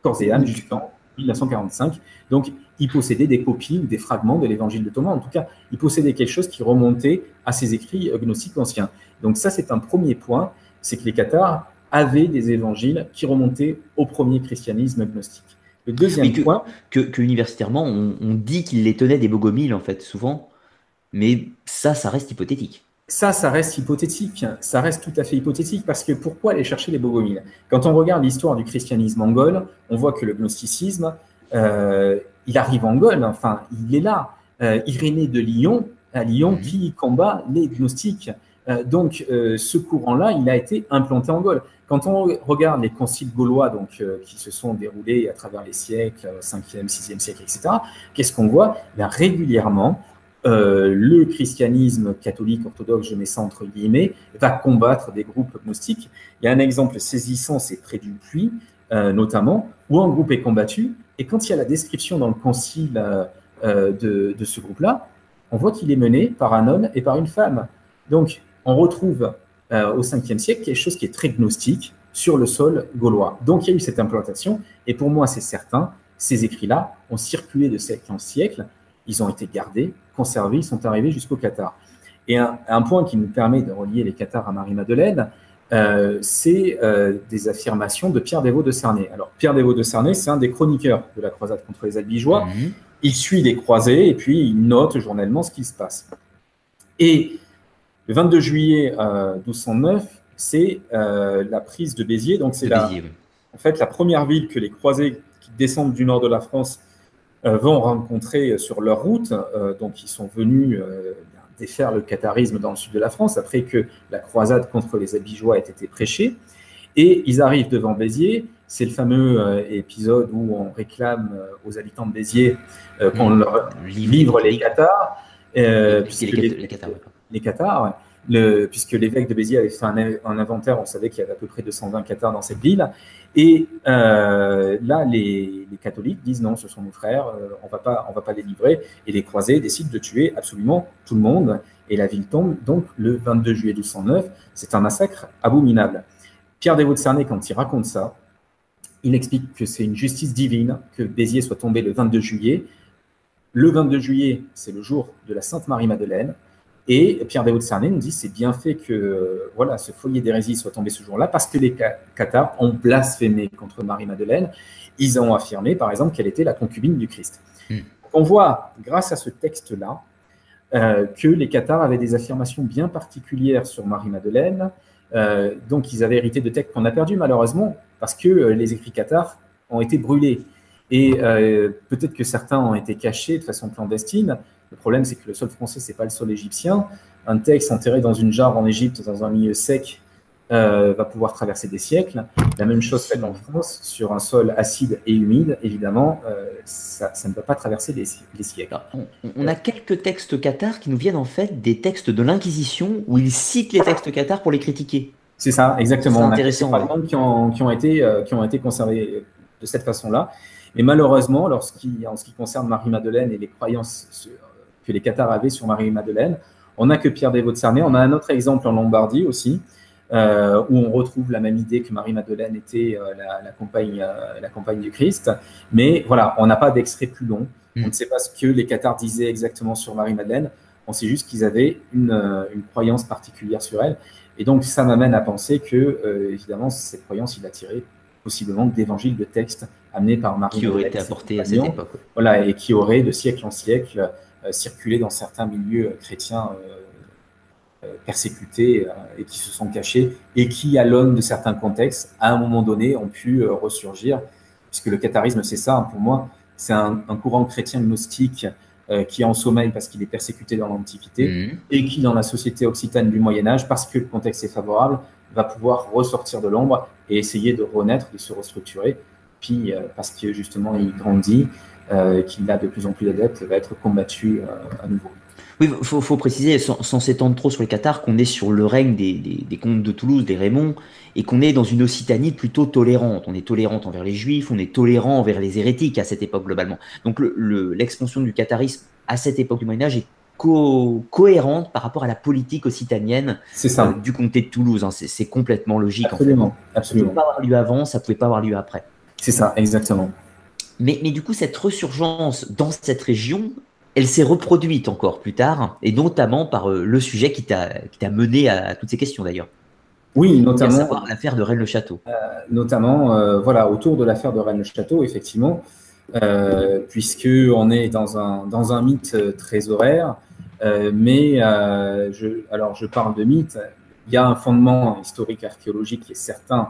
Speaker 2: corps et âme jusqu'en 1945. Donc, il possédait des copies ou des fragments de l'évangile de Thomas. En tout cas, il possédait quelque chose qui remontait à ses écrits gnostiques anciens. Donc, ça, c'est un premier point c'est que les cathares avaient des évangiles qui remontaient au premier christianisme gnostique.
Speaker 1: Le deuxième point. Que, que universitairement, on, on dit qu'ils les tenaient des bogomiles, en fait, souvent. Mais ça, ça reste hypothétique.
Speaker 2: Ça, ça reste hypothétique. Ça reste tout à fait hypothétique parce que pourquoi aller chercher les bogomiles? Quand on regarde l'histoire du christianisme en Gaule, on voit que le gnosticisme, euh, il arrive en Gaule, enfin, il est là. Euh, Irénée de Lyon, à Lyon, mhm. qui combat les gnostiques. Euh, donc, ce courant-là, il a été implanté en Gaule. Quand on regarde les conciles gaulois donc, qui se sont déroulés à travers les siècles, 5e, 6e siècle, etc., qu'est-ce qu'on voit? Eh Régulièrement, euh, le christianisme catholique orthodoxe, je mets ça entre guillemets, va combattre des groupes gnostiques. Il y a un exemple saisissant, c'est près du puits, euh, notamment, où un groupe est combattu, et quand il y a la description dans le concile euh, de, ce groupe-là, on voit qu'il est mené par un homme et par une femme. Donc, on retrouve au 5e siècle quelque chose qui est très gnostique sur le sol gaulois. Donc, il y a eu cette implantation, et pour moi, c'est certain, ces écrits-là ont circulé de siècle en siècle, ils ont été gardés, conservés, ils sont arrivés jusqu'au Qatar. Et un, point qui nous permet de relier les Qatars à Marie-Madeleine, euh, c'est euh, des affirmations de Pierre Dévaux de Cernay. Alors, Pierre Dévaux de Cernay, c'est un des chroniqueurs de la croisade contre les Albigeois. Mhm. Il suit les croisés et puis il note journellement ce qui se passe. Et le 22 juillet 1209, euh, c'est la prise de Béziers. Donc, c'est en fait la première ville que les croisés qui descendent du nord de la France euh, vont rencontrer sur leur route. Euh, donc, ils sont venus euh, défaire le catharisme dans le sud de la France après que la croisade contre les Abigeois ait été prêchée. Et ils arrivent devant Béziers. C'est le fameux épisode où on réclame aux habitants de Béziers qu'on mmh. leur livre les Cathares.
Speaker 1: puisque les, les,
Speaker 2: les Cathares le, puisque l'évêque de Béziers avait fait un, inventaire, on savait qu'il y avait à peu près 220 cathares dans cette ville. Et euh, là, les, catholiques disent non, ce sont nos frères, euh, on va pas, on va pas les livrer. Et les croisés décident de tuer absolument tout le monde. Et la ville tombe donc le 22 juillet 1209. C'est un massacre abominable. Pierre Desvaux de Cernay, quand il raconte ça, il explique que c'est une justice divine que Béziers soit tombé le 22 juillet. Le 22 juillet, c'est le jour de la Sainte Marie-Madeleine. Et Pierre Daoud Cerné nous dit c'est bien fait que voilà ce foyer d'hérésie soit tombé ce jour-là parce que les Cathares ont blasphémé contre Marie-Madeleine. Ils ont affirmé, par exemple, qu'elle était la concubine du Christ. Hmm. On voit, grâce à ce texte-là, euh, que les Cathares avaient des affirmations bien particulières sur Marie-Madeleine. Euh, donc, ils avaient hérité de textes qu'on a perdus, malheureusement, parce que euh, les écrits cathares ont été brûlés. Et peut-être que certains ont été cachés de façon clandestine, le problème, c'est que le sol français, c'est pas le sol égyptien. Un texte enterré dans une jarre en Égypte, dans un milieu sec, euh, va pouvoir traverser des siècles. La même chose faite en France, sur un sol acide et humide, évidemment, euh, ça, ne va pas traverser les, siècles.
Speaker 1: on, a quelques textes cathares qui nous viennent en fait des textes de l'Inquisition où ils citent les textes cathares pour les critiquer.
Speaker 2: C'est ça, exactement. C'est intéressant. On a qui, ont, qui, ont été, euh, qui ont été conservés de cette façon-là. Et malheureusement, lorsqu'il, en ce qui concerne Marie-Madeleine et les croyances que les cathares avaient sur Marie-Madeleine, on n'a que Pierre Dévot de Cernay. On a un autre exemple en Lombardie aussi, euh, où on retrouve la même idée que Marie-Madeleine était euh, la, compagne, euh, la compagne du Christ. Mais voilà, on n'a pas d'extrait plus long. Mm. On ne sait pas ce que les Cathares disaient exactement sur Marie-Madeleine. On sait juste qu'ils avaient une, croyance particulière sur elle. Et donc, ça m'amène à penser que, évidemment, cette croyance, il a tiré possiblement d'évangiles, de textes amenés par Marie.
Speaker 1: Qui auraient été apportés à cette époque.
Speaker 2: Voilà, et qui auraient, de siècle en siècle, circulé dans certains milieux chrétiens euh, persécutés euh, et qui se sont cachés et qui, à l'aune de certains contextes, à un moment donné, ont pu euh, ressurgir. Puisque le catharisme, c'est ça, pour moi, c'est un, courant chrétien gnostique qui est en sommeil parce qu'il est persécuté dans l'Antiquité mhm. et qui, dans la société occitane du Moyen Âge, parce que le contexte est favorable, va pouvoir ressortir de l'ombre et essayer de renaître, de se restructurer. Puis, parce que justement, il grandit, qu'il a de plus en plus d'adeptes, va être combattu à nouveau.
Speaker 1: Oui, il faut, préciser, sans, s'étendre trop sur les Cathares, qu'on est sur le règne des, comtes de Toulouse, des Raymond, et qu'on est dans une Occitanie plutôt tolérante. On est tolérante envers les Juifs, on est tolérant envers les hérétiques à cette époque globalement. Donc l'expansion du catharisme à cette époque du Moyen Âge est cohérente par rapport à la politique occitanienne euh, du comté de Toulouse. Hein. C'est complètement logique.
Speaker 2: Absolument. absolument.
Speaker 1: Ça ne pouvait pas avoir lieu avant, ça ne pouvait pas avoir lieu après.
Speaker 2: C'est ça, exactement.
Speaker 1: Mais, mais, du coup, cette resurgence dans cette région, elle s'est reproduite encore plus tard, et notamment par euh, le sujet qui t'a mené à, toutes ces questions d'ailleurs.
Speaker 2: Oui, notamment.
Speaker 1: l'affaire de Rennes-le-Château.
Speaker 2: Euh, notamment, euh, voilà, autour de l'affaire de Rennes-le-Château, effectivement, puisque on est dans un, dans un mythe très horaire, mais je, alors je parle de mythe, il y a un fondement historique archéologique qui est certain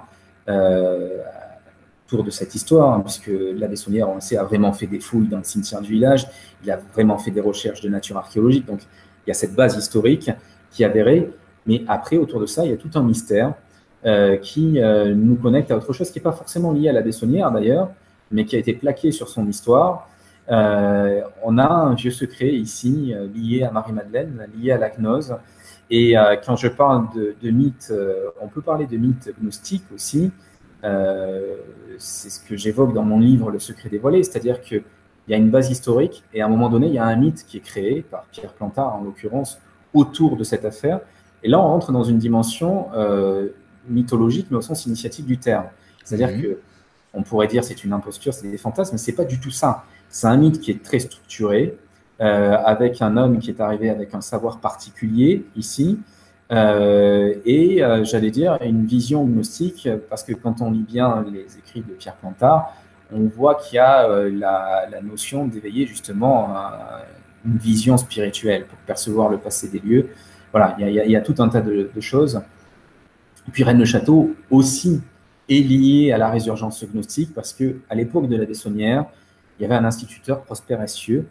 Speaker 2: de cette histoire, hein, puisque l'abbé Saunière, on sait, a vraiment fait des fouilles dans le cimetière du village, il a vraiment fait des recherches de nature archéologique, donc il y a cette base historique qui est avérée, mais après, autour de ça, il y a tout un mystère euh, qui euh, nous connecte à autre chose qui n'est pas forcément lié à l'abbé Saunière d'ailleurs, mais qui a été plaqué sur son histoire. Euh, on a un vieux secret ici lié à Marie-Madeleine, lié à la gnose. Et quand je parle de, de mythes, on peut parler de mythes gnostiques aussi, c'est ce que j'évoque dans mon livre Le secret dévoilé, c'est-à-dire qu'il y a une base historique et à un moment donné, il y a un mythe qui est créé par Pierre Plantard, en l'occurrence, autour de cette affaire. Et là, on rentre dans une dimension euh, mythologique, mais au sens initiatique du terme. C'est-à-dire qu'on mhm. que on pourrait dire c'est une imposture, c'est des fantasmes, mais c'est pas du tout ça. C'est un mythe qui est très structuré, euh, avec un homme qui est arrivé avec un savoir particulier ici, euh, et euh, j'allais dire une vision gnostique, parce que quand on lit bien les écrits de Pierre Plantard, on voit qu'il y a euh, la, notion d'éveiller justement une vision spirituelle pour percevoir le passé des lieux. Voilà, il y a, tout un tas de, choses. Et puis Rennes-le-Château aussi est lié à la résurgence gnostique parce que à l'époque de la Bessonnière, il y avait un instituteur Prosper Essieux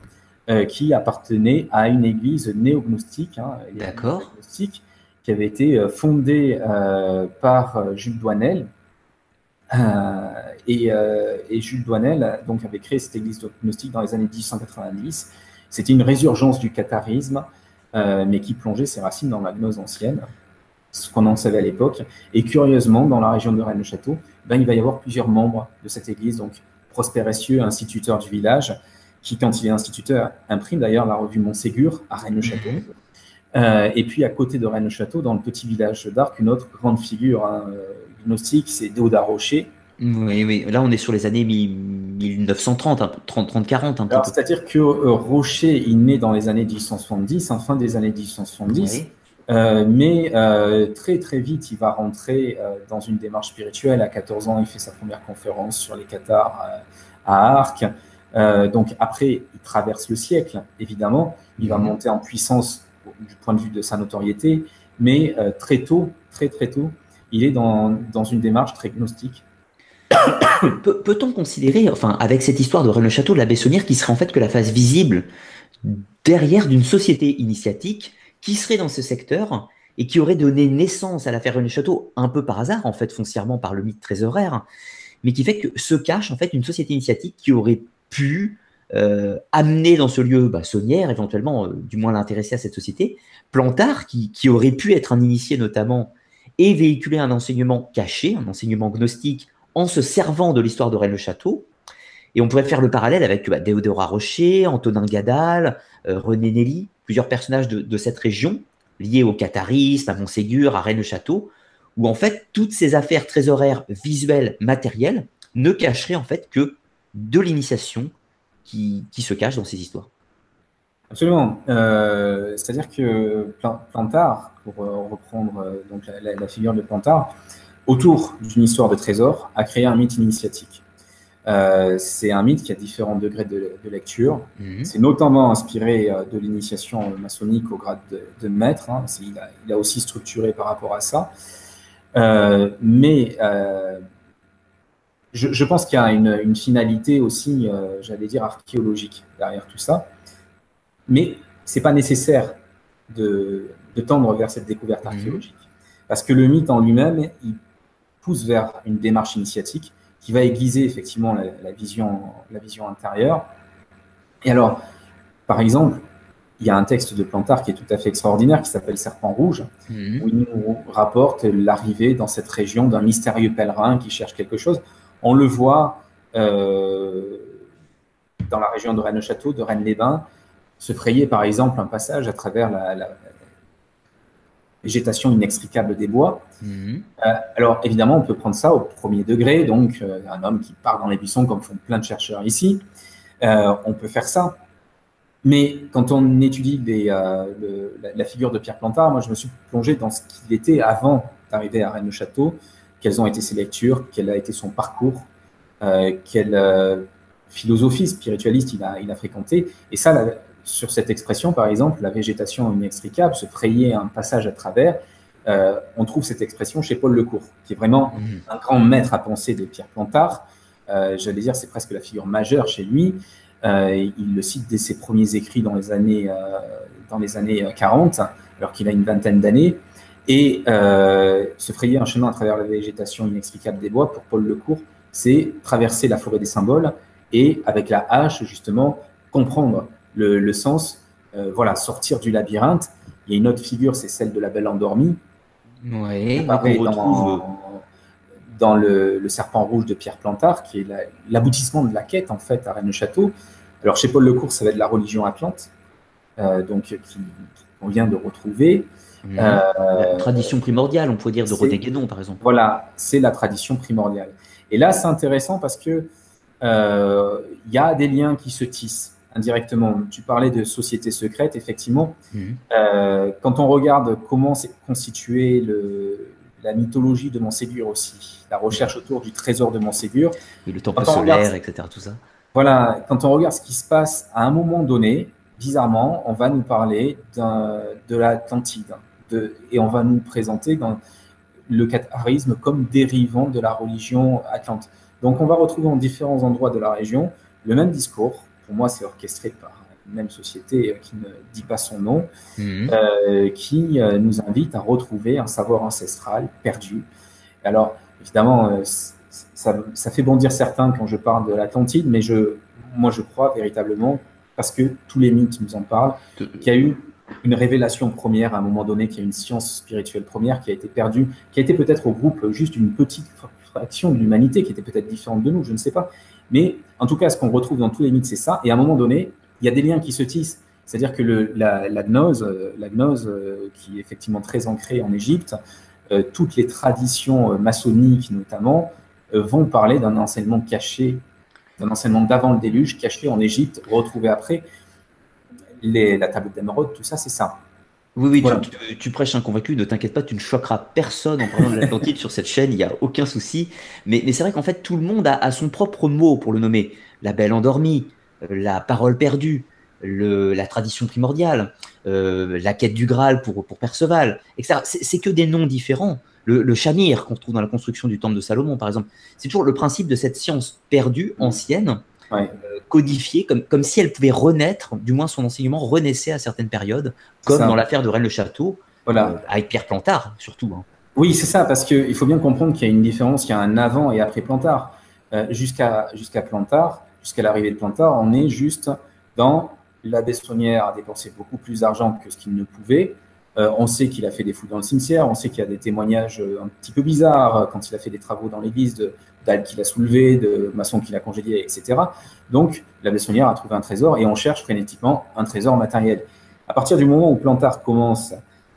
Speaker 2: qui appartenait à une église néognostique. Hein,
Speaker 1: D'accord
Speaker 2: qui avait été euh, fondée euh, par euh, Jules Douanel. Et, Jules Douanel donc, avait créé cette église gnostique dans les années 1890. C'était une résurgence du catharisme, mais qui plongeait ses racines dans la gnose ancienne, ce qu'on en savait à l'époque. Et curieusement, dans la région de Rennes-le-Château, ben, il va y avoir plusieurs membres de cette église, donc Prosper Essieux, instituteur du village, qui, quand il est instituteur, imprime d'ailleurs la revue Montségur à Rennes-le-Château. Euh, et puis à côté de Rennes-le-Château, dans le petit village d'Arc, une autre grande figure hein, euh, gnostique, c'est Déodat Rocher.
Speaker 1: Oui, oui, là on est sur les années 1930, 30-40.
Speaker 2: C'est-à-dire que euh, Rocher, il naît dans les années 1870, en fin des années 1870. mais très très vite, il va rentrer dans une démarche spirituelle. À 14 ans, il fait sa première conférence sur les Cathares à Arc. donc après, il traverse le siècle, évidemment. Il va monter en puissance du point de vue de sa notoriété, mais euh, très tôt, très très tôt, il est dans, dans une démarche très gnostique.
Speaker 1: Peut-on considérer, enfin, avec cette histoire de Rennes Château de la Bessonnière, qui serait en fait que la face visible derrière d'une société initiatique qui serait dans ce secteur et qui aurait donné naissance à l'affaire Rennes-le-Château, un peu par hasard, en fait, foncièrement par le mythe trésoraire, mais qui fait que se cache en fait une société initiatique qui aurait pu euh, amener dans ce lieu bah, Saunière, éventuellement, euh, du moins l'intéresser à cette société, Plantard, qui, aurait pu être un initié notamment, et véhiculer un enseignement caché, un enseignement gnostique, en se servant de l'histoire de Rennes-le-Château. Et on pourrait faire le parallèle avec bah, Déodora Rocher, Antonin Gadal, euh, René Nelly, plusieurs personnages de, de, cette région, liés au catharisme, à Montségur, à Rennes-le-Château, où en fait toutes ces affaires trésoraires visuelles, matérielles, ne cacheraient en fait que de l'initiation qui, qui, se cache dans ces histoires.
Speaker 2: Absolument. Euh, C'est-à-dire que Plantard, pour euh, reprendre euh, donc la, la, figure de Plantard, autour d'une histoire de trésor, a créé un mythe initiatique. Euh, c'est un mythe qui a différents degrés de, de lecture. Mmh. C'est notamment inspiré de l'initiation maçonnique au grade de, de maître. Hein. Il, a, il, a, aussi structuré par rapport à ça. Euh, mais je, je, pense qu'il y a une, une finalité aussi, euh, j'allais dire, archéologique derrière tout ça. Mais c'est pas nécessaire de, de, tendre vers cette découverte archéologique. Mmh. Parce que le mythe en lui-même, il pousse vers une démarche initiatique qui va aiguiser effectivement la, la, vision, la vision intérieure. Et alors, par exemple, il y a un texte de Plantard qui est tout à fait extraordinaire, qui s'appelle Serpent Rouge, mmh. où il nous rapporte l'arrivée dans cette région d'un mystérieux pèlerin qui cherche quelque chose. On le voit euh, dans la région de Rennes-le-Château, de Rennes-les-Bains, se frayer par exemple un passage à travers la, la végétation inextricable des bois. Mmh. Euh, alors évidemment, on peut prendre ça au premier degré, donc euh, un homme qui part dans les buissons comme font plein de chercheurs ici. Euh, on peut faire ça. Mais quand on étudie des, le, la, la, figure de Pierre Plantard, moi je me suis plongé dans ce qu'il était avant d'arriver à Rennes-le-Château, quelles ont été ses lectures, quel a été son parcours, euh, quelle euh, philosophie spiritualiste il a, il a fréquenté. Et ça, la, sur cette expression, par exemple, la végétation inextricable, se frayer un passage à travers, euh, on trouve cette expression chez Paul Lecourt, qui est vraiment mmh. un grand maître à penser de Pierre Plantard. J'allais dire, c'est presque la figure majeure chez lui. Il le cite dès ses premiers écrits dans les années, dans les années 40, alors qu'il a une vingtaine d'années. Et euh, se frayer un chemin à travers la végétation inexplicable des bois, pour Paul Lecourt, c'est traverser la forêt des symboles et, avec la hache, justement, comprendre le, le sens, euh, voilà, sortir du labyrinthe. Il y a une autre figure, c'est celle de la belle endormie.
Speaker 1: Oui,
Speaker 2: on retrouve... dans, dans le, le, serpent rouge de Pierre Plantard, qui est l'aboutissement de la quête, en fait, à Rennes-le-Château. Alors, chez Paul Lecourt, ça va être la religion atlante, euh, donc, qui, qu'on vient de retrouver.
Speaker 1: Mmh. Euh, tradition primordiale, on pourrait dire, de René Guénon, par exemple.
Speaker 2: Voilà, c'est la tradition primordiale. Et là, c'est intéressant parce que il euh, y a des liens qui se tissent indirectement. Tu parlais de société secrète, effectivement. Mmh. Euh, quand on regarde comment s'est constitué le, la mythologie de Montségur aussi, la recherche autour du trésor de Montségur.
Speaker 1: Et le temple solaire, regarde, etc. Tout ça.
Speaker 2: Voilà, quand on regarde ce qui se passe à un moment donné, bizarrement, on va nous parler de l'Atlantide et on va nous présenter dans le catharisme comme dérivant de la religion atlante. Donc on va retrouver en différents endroits de la région le même discours. Pour moi, c'est orchestré par une même société qui ne dit pas son nom, mmh. euh, qui euh, nous invite à retrouver un savoir ancestral perdu. Alors, évidemment, euh, ça, ça, fait bondir certains quand je parle de l'Atlantide, mais je, moi, je crois véritablement, parce que tous les mythes nous en parlent, qu'il y a eu une révélation première à un moment donné, qu'il y a une science spirituelle première qui a été perdue, qui a été peut-être au groupe juste une petite fraction de l'humanité, qui était peut-être différente de nous, je ne sais pas. Mais en tout cas, ce qu'on retrouve dans tous les mythes, c'est ça. Et à un moment donné, il y a des liens qui se tissent. C'est-à-dire que la, gnose, la gnose euh, qui est effectivement très ancrée en Égypte, euh, toutes les traditions euh, maçonniques notamment, vont parler d'un enseignement caché, d'un enseignement d'avant le déluge, caché en Égypte, retrouvé après. Les, la table d'émeraude, tout ça, c'est ça.
Speaker 1: Oui, oui, voilà. tu, tu, prêches un convaincu, ne t'inquiète pas, tu ne choqueras personne en parlant de l'Atlantide sur cette chaîne, il n'y a aucun souci. Mais, mais c'est vrai qu'en fait, tout le monde a, a, son propre mot pour le nommer. La belle endormie, la parole perdue, le, la tradition primordiale, euh, la quête du Graal pour, pour Perceval, etc. C'est que des noms différents. Le, le chamir qu'on trouve dans la construction du temple de Salomon, par exemple, c'est toujours le principe de cette science perdue, ancienne, ouais. euh, codifiée, comme, comme si elle pouvait renaître, du moins son enseignement renaissait à certaines périodes, comme dans l'affaire de Rennes-le-Château. voilà. avec Pierre Plantard surtout. Hein.
Speaker 2: Oui, c'est ça, parce qu'il faut bien comprendre qu'il y a une différence, il y a un avant et après Plantard. jusqu'à jusqu'à Plantard, jusqu'à l'arrivée de Plantard, on est juste dans la Bessonnière a dépensé beaucoup plus d'argent que ce qu'il ne pouvait. Euh, on sait qu'il a fait des fouilles dans le cimetière, on sait qu'il y a des témoignages euh, un petit peu bizarres euh, quand il a fait des travaux dans l'église, de dalles qu'il a soulevées, de maçons qu'il a congédiés, etc. Donc, la Bessonnière a trouvé un trésor et on cherche frénétiquement un trésor matériel. À partir du moment où Plantard commence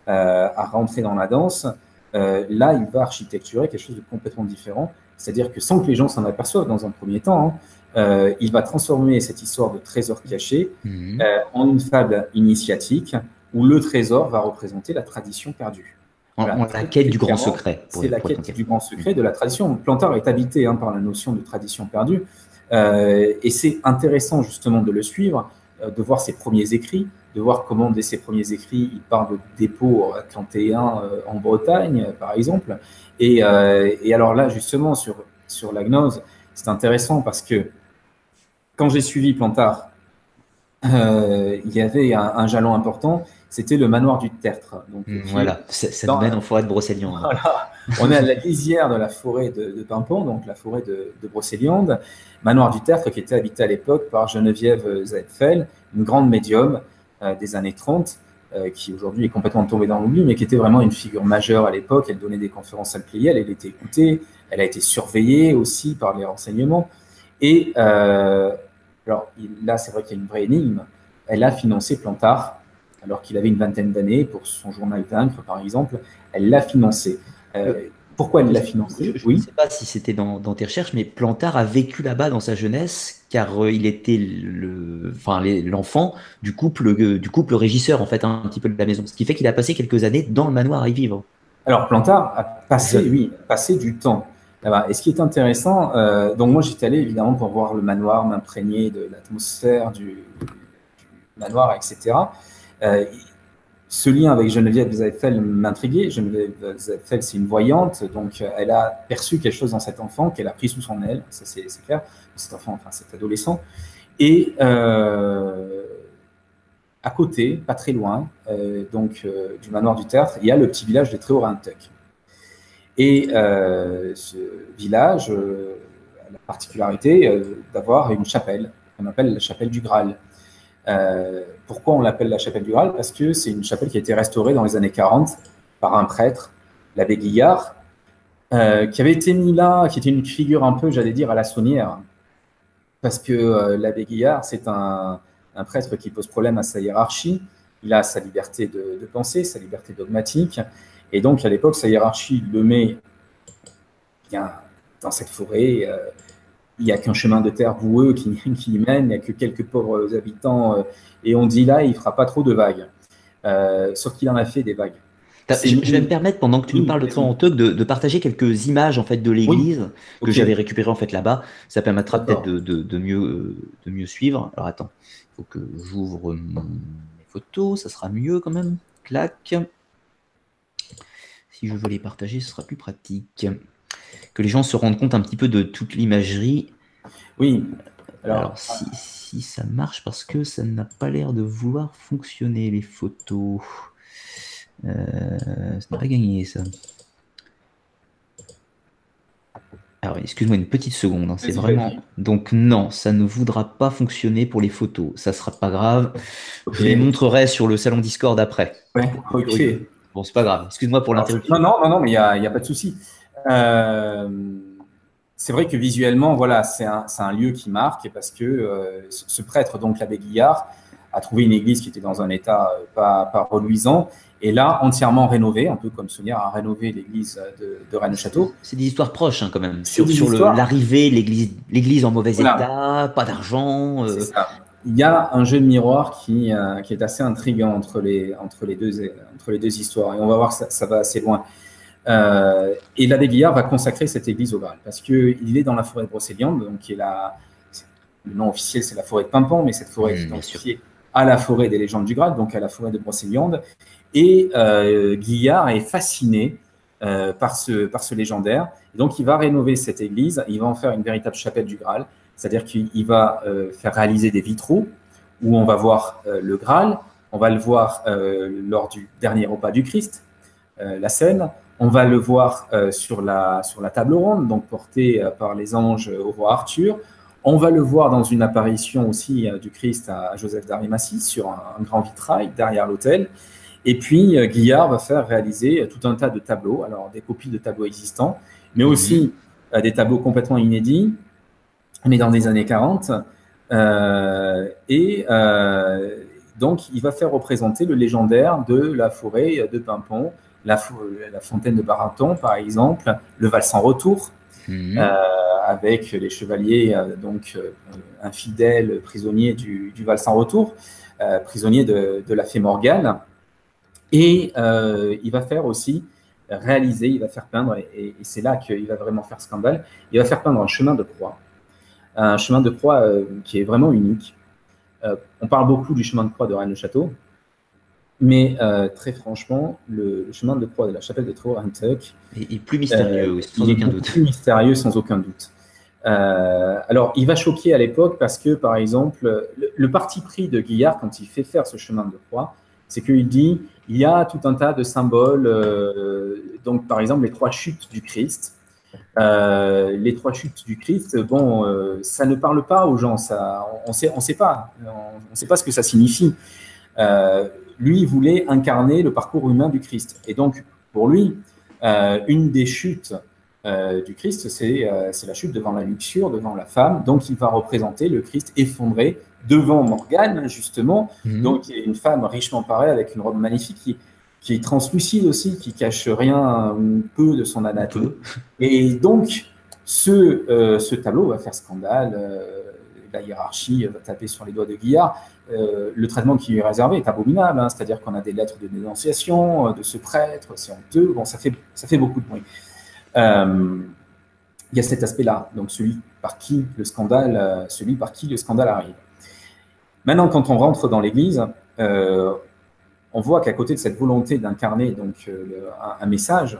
Speaker 2: à rentrer dans la danse, là, il va architecturer quelque chose de complètement différent. C'est-à-dire que sans que les gens s'en aperçoivent dans un premier temps, hein, euh, il va transformer cette histoire de trésor caché euh, en une fable initiatique où le trésor va représenter la tradition perdue.
Speaker 1: la quête du grand secret.
Speaker 2: C'est la quête du grand secret de la tradition. Plantard est habité hein, par la notion de tradition perdue. Euh, et c'est intéressant justement de le suivre, de voir ses premiers écrits, de voir comment dès ses premiers écrits, il parle de dépôts atlantéens en Bretagne, par exemple. Et, et, alors là, justement, sur, sur la gnose, c'est intéressant parce que quand j'ai suivi Plantard, euh, il y avait un, jalon important, c'était le manoir du Tertre.
Speaker 1: Donc, mmh, voilà, ça nous mène en forêt de Brocéliande.
Speaker 2: Voilà. On est à la lisière de la forêt de, de Pimpon, donc la forêt de, de, Brocéliande. Manoir du Tertre qui était habité à l'époque par Geneviève Zaetfel, une grande médium euh, des années 30, euh, qui aujourd'hui est complètement tombée dans l'oubli, mais qui était vraiment une figure majeure à l'époque. Elle donnait des conférences à le plier, elle était écoutée, elle a été surveillée aussi par les renseignements. Et euh, alors là, c'est vrai qu'il y a une vraie énigme. Elle a financé Plantard, alors qu'il avait une vingtaine d'années pour son journal Vaincre, par exemple. Elle l'a financé. Euh, pourquoi elle l'a financé
Speaker 1: Je ne sais pas si c'était dans, tes recherches, mais Plantard a vécu là-bas dans sa jeunesse, car euh, il était le, enfin, l'enfant du couple, du couple régisseur en fait, un petit peu de la maison. Ce qui fait qu'il a passé quelques années dans le manoir à y vivre.
Speaker 2: Alors Plantard a passé, oui, passé du temps. Et ce qui est intéressant, euh, donc moi j'étais allé évidemment pour voir le manoir, m'imprégner de l'atmosphère du, manoir, etc. Euh, ce lien avec Geneviève Zaeffel m'intriguait. Geneviève Zaeffel, c'est une voyante, donc elle a perçu quelque chose dans cet enfant qu'elle a pris sous son aile, ça c'est clair, cet enfant, enfin cet adolescent. Et euh, à côté, pas très loin, donc du manoir du Tertre, il y a le petit village de Tréorintuc. Et euh, ce village euh, a la particularité euh, d'avoir une chapelle qu'on appelle la chapelle du Graal. Pourquoi on l'appelle la chapelle du Graal? Parce que c'est une chapelle qui a été restaurée dans les années 40 par un prêtre, l'abbé Guillard, qui avait été mis là, qui était une figure un peu, j'allais dire, à la saunière. Parce que l'abbé Guillard, c'est un, prêtre qui pose problème à sa hiérarchie. Il a sa liberté de, penser, sa liberté dogmatique. Et donc, à l'époque, sa hiérarchie le met dans cette forêt. Euh, il n'y a qu'un chemin de terre boueux qui, qui mène, il n'y a que quelques pauvres habitants. Euh, et on dit là, il ne fera pas trop de vagues. Euh, sauf qu'il en a fait des vagues.
Speaker 1: Je, vais me permettre, pendant que tu nous parles de Tréhanteuc, de, de partager quelques images en fait de l'église que j'avais récupérées en fait là-bas. Ça permettra peut-être de, de, mieux, de mieux suivre. Alors attends, il faut que j'ouvre mes photos, ça sera mieux quand même. Clac. Si je veux les partager, ce sera plus pratique. Que les gens se rendent compte un petit peu de toute l'imagerie.
Speaker 2: Oui.
Speaker 1: Alors, si, ça marche, parce que ça n'a pas l'air de vouloir fonctionner, les photos. Euh, ça n'a pas gagné, ça. Alors, excuse-moi une petite seconde. Hein, c'est vraiment. Donc, non, ça ne voudra pas fonctionner pour les photos. Ça sera pas grave. Je les montrerai sur le salon Discord après.
Speaker 2: Ouais, ok.
Speaker 1: Bon, c'est pas grave. Excuse-moi pour l'interruption.
Speaker 2: Non, non, non, non, mais il n'y a, a, pas de souci. Euh, c'est vrai que visuellement, voilà, c'est un, un, lieu qui marque parce que euh, ce prêtre, donc l'abbé Guillard, a trouvé une église qui était dans un état euh, pas, pas reluisant et là entièrement rénovée, un peu comme Sonia a rénové l'église de, de Rennes-le-Château.
Speaker 1: C'est des histoires proches hein, quand même, sur, sur l'arrivée, l'église en mauvais état, pas d'argent.
Speaker 2: Euh... Il y a un jeu de miroir qui, euh, qui est assez intriguant entre les, entre, les deux, entre les deux histoires et on va voir que ça, ça va assez loin. Euh, et l'abbé Guillard va consacrer cette église au Graal parce qu'il est dans la forêt de Brocéliande, donc qui est la, le nom officiel c'est la forêt de Pimpon, mais cette forêt est identifiée à la forêt des légendes du Graal, donc à la forêt de Brocéliande. Et euh, Guillard est fasciné euh, par, ce, par ce légendaire. Et donc il va rénover cette église, il va en faire une véritable chapelle du Graal, c'est-à-dire qu'il va euh, faire réaliser des vitraux où on va voir le Graal, On va le voir lors du dernier repas du Christ, la scène. On va le voir sur, la, sur la table ronde, donc porté par les anges au roi Arthur. On va le voir dans une apparition aussi du Christ à Joseph d'Arimathie sur un, grand vitrail derrière l'autel. Et puis, Guillard va faire réaliser tout un tas de tableaux, alors des copies de tableaux existants, mais aussi des tableaux complètement inédits. On est dans les années 40. Euh, et euh, donc, il va faire représenter le légendaire de la forêt de Pimpon, la, la fontaine de Baraton, par exemple, le val sans retour, mhm. euh, avec les chevaliers, donc infidèles, prisonniers du, val sans retour, prisonniers de, la fée Morgane. Et il va faire aussi réaliser, il va faire peindre, et, c'est là qu'il va vraiment faire scandale, il va faire peindre un chemin de croix, un chemin de croix euh, qui est vraiment unique. Euh, on parle beaucoup du chemin de croix de Rennes-le-Château, mais euh, très franchement, le, chemin de croix de la chapelle de Traurentuck
Speaker 1: est plus mystérieux, sans aucun doute.
Speaker 2: Plus mystérieux, sans aucun doute. alors, il va choquer à l'époque parce que, par exemple, le, parti pris de Guillard, quand il fait faire ce chemin de croix, c'est qu'il dit il y a tout un tas de symboles, euh, donc par exemple les trois chutes du Christ. Euh, les trois chutes du Christ, bon, euh, ça ne parle pas aux gens, ça, on ne sait, on sait pas, on, sait pas ce que ça signifie. Lui, il voulait incarner le parcours humain du Christ, et donc pour lui, une des chutes du Christ, c'est la chute devant la luxure, devant la femme. Donc, il va représenter le Christ effondré devant Morgane, justement. Mhm. Donc, il y a une femme richement parée avec une robe magnifique qui, qui est translucide aussi, qui cache rien ou peu de son anatomie. Et donc, ce, euh, ce tableau va faire scandale. Euh, la hiérarchie va taper sur les doigts de Guillard. Euh, le traitement qui lui est réservé est abominable, hein. c'est-à-dire qu'on a des lettres de dénonciation de ce prêtre, c'est honteux. Bon, ça fait, ça fait beaucoup de bruit. il y a cet aspect-là, donc celui par qui le scandale, celui par qui le scandale arrive. Maintenant, quand on rentre dans l'Église, euh, on voit qu'à côté de cette volonté d'incarner donc euh, un, message,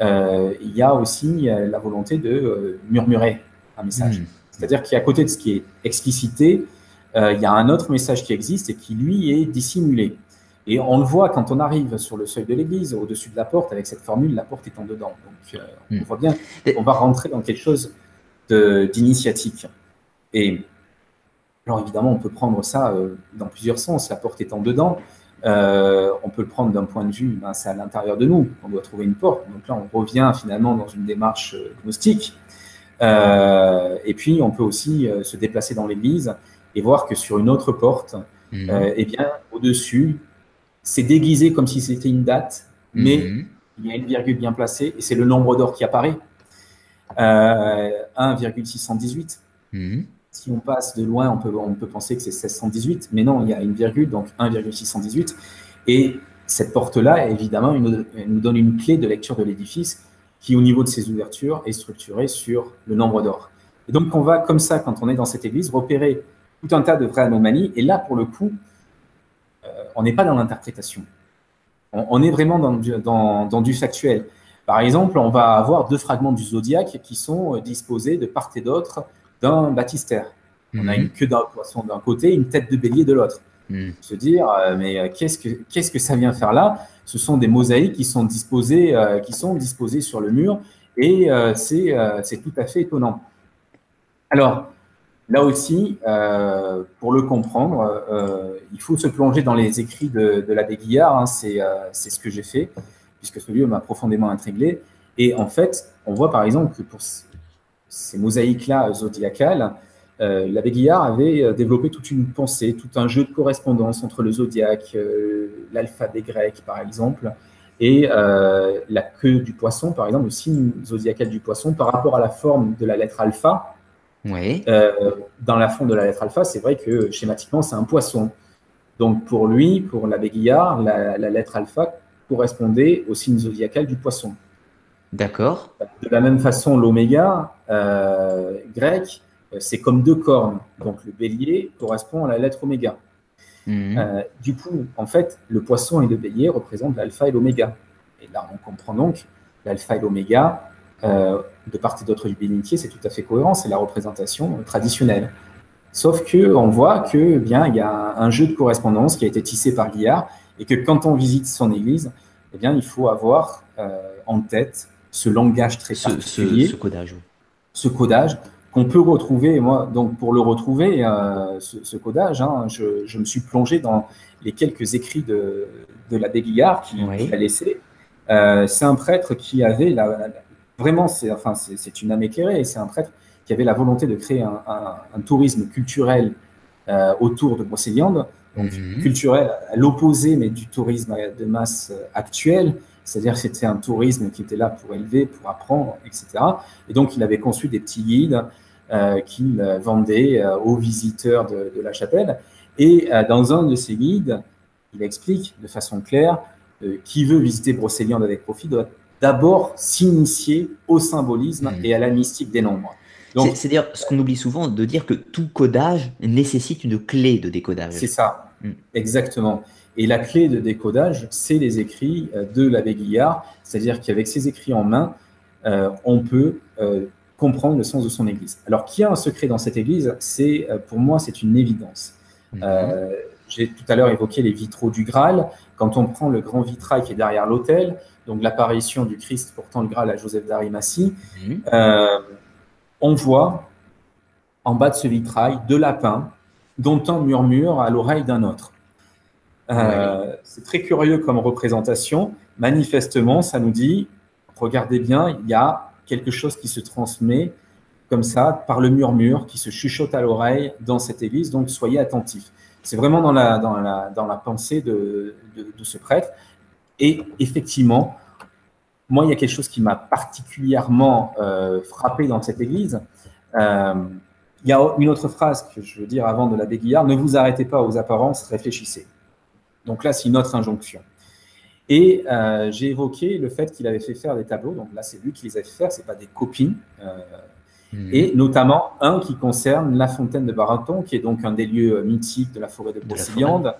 Speaker 2: euh, il y a aussi la volonté de murmurer un message. Hmm. C'est-à-dire qu'à côté de ce qui est explicité, il y a un autre message qui existe et qui lui est dissimulé. Et on le voit quand on arrive sur le seuil de l'église, au-dessus de la porte, avec cette formule, la porte étant dedans. Donc, on hmm. voit bien, on va rentrer dans quelque chose d'initiatique. Et alors évidemment, on peut prendre ça euh, dans plusieurs sens, la porte étant dedans. Euh, on peut le prendre d'un point de vue, ben, c'est à l'intérieur de nous, on doit trouver une porte. Donc là, on revient finalement dans une démarche euh, gnostique. Et puis, on peut aussi se déplacer dans l'église et voir que sur une autre porte, mhm. eh bien, au-dessus, c'est déguisé comme si c'était une date, mais mhm. il y a une virgule bien placée et c'est le nombre d'or qui apparaît. 1,618 si on passe de loin, on peut, on peut penser que c'est 1618, mais non, il y a une virgule, donc 1,618. Et cette porte-là, évidemment, nous donne une clé de lecture de l'édifice qui, au niveau de ses ouvertures, est structurée sur le nombre d'or. Et donc, on va, comme ça, quand on est dans cette église, repérer tout un tas de vraies anomalies. Et là, pour le coup, euh, on n'est pas dans l'interprétation. On, est vraiment dans, dans, dans, du factuel. Par exemple, on va avoir deux fragments du zodiaque qui sont euh, disposés de part et d'autre d'un baptistère. On a mhm. une queue d'un poisson d'un côté, une tête de bélier de l'autre. Mhm. Se dire, euh, mais euh, qu'est-ce que qu'est-ce que ça vient faire là? Ce sont des mosaïques qui sont disposées, euh, qui sont disposées sur le mur, et c'est c'est tout à fait étonnant. Alors là aussi, pour le comprendre, il faut se plonger dans les écrits de, de l'abbé Guillard. Hein, c'est c'est ce que j'ai fait, puisque ce lieu m'a profondément intrigué. Et en fait, on voit par exemple que pour ces mosaïques-là zodiacales, euh, l'abbé Guillard avait euh, développé toute une pensée, tout un jeu de correspondance entre le zodiaque, euh, l'alphabet grec par exemple, et la queue du poisson, par exemple, le signe zodiacal du poisson par rapport à la forme de la lettre alpha.
Speaker 1: Oui.
Speaker 2: dans la forme de la lettre alpha, c'est vrai que schématiquement, c'est un poisson. Donc pour lui, pour l'abbé Guillard, la, la lettre alpha correspondait au signe zodiacal du poisson.
Speaker 1: D'accord.
Speaker 2: De la même façon, l'oméga euh, grec, euh, c'est comme deux cornes. Donc le bélier correspond à la lettre oméga. Mhm. Euh, du coup, en fait, le poisson et le bélier représentent l'alpha et l'oméga. Et là, on comprend donc l'alpha et l'oméga, de part et d'autre du bénitier, c'est tout à fait cohérent, c'est la représentation traditionnelle. Sauf que on voit que eh bien il y a un jeu de correspondance qui a été tissé par Guillard et que quand on visite son église, eh bien il faut avoir en tête ce langage très particulier,
Speaker 1: ce, codage,
Speaker 2: ce codage qu'on peut retrouver. Moi, donc pour le retrouver, ce, codage, hein, je, me suis plongé dans les quelques écrits de, de l'abbé Guillard qui, a laissé. c'est un prêtre qui avait la, vraiment, c'est enfin, c'est une âme éclairée. C'est un prêtre qui avait la volonté de créer un, un, tourisme culturel euh, autour de Brocéliande, donc mhm. culturel à l'opposé, mais du tourisme de masse euh, actuel. C'est-à-dire c'était un tourisme qui était là pour élever, pour apprendre, etc. Et donc, il avait conçu des petits guides euh, qu'il vendait euh, aux visiteurs de, de, la chapelle. Et dans un de ces guides, il explique de façon claire qui veut visiter Brocéliande avec profit doit d'abord s'initier au symbolisme hmm. et à la mystique des nombres.
Speaker 1: C'est-à-dire ce qu'on oublie souvent de dire que tout codage nécessite une clé de décodage.
Speaker 2: C'est ça, hmm. exactement. Et la clé de décodage, c'est les écrits euh, de l'abbé Guillard, c'est-à-dire qu'avec ces écrits en main, euh, on peut euh, comprendre le sens de son Église. Alors, qu'il y a un secret dans cette Église, c'est pour moi, c'est une évidence. Hmm. J'ai tout à l'heure évoqué les vitraux du Graal. Quand on prend le grand vitrail qui est derrière l'autel, donc l'apparition du Christ portant le Graal à Joseph d'Arimathie, mhm. euh, on voit en bas de ce vitrail deux lapins dont un murmure à l'oreille d'un autre. Euh, c'est très curieux comme représentation. Manifestement, ça nous dit, regardez bien, il y a quelque chose qui se transmet comme ça, par le murmure, qui se chuchote à l'oreille dans cette église, donc soyez attentifs. C'est vraiment dans la, pensée de, de, ce prêtre. Et effectivement, moi, il y a quelque chose qui m'a particulièrement euh, frappé dans cette église. Euh, il y a une autre phrase que je veux dire avant de la Guillard ne vous arrêtez pas aux apparences, réfléchissez. Donc là, c'est une autre injonction. Et euh, j'ai évoqué le fait qu'il avait fait faire des tableaux. Donc là, c'est lui qui les a fait faire, c'est pas des copines. Hmm. Et notamment un qui concerne la fontaine de Baraton, qui est donc un des lieux mythiques de la forêt de Brocéliande.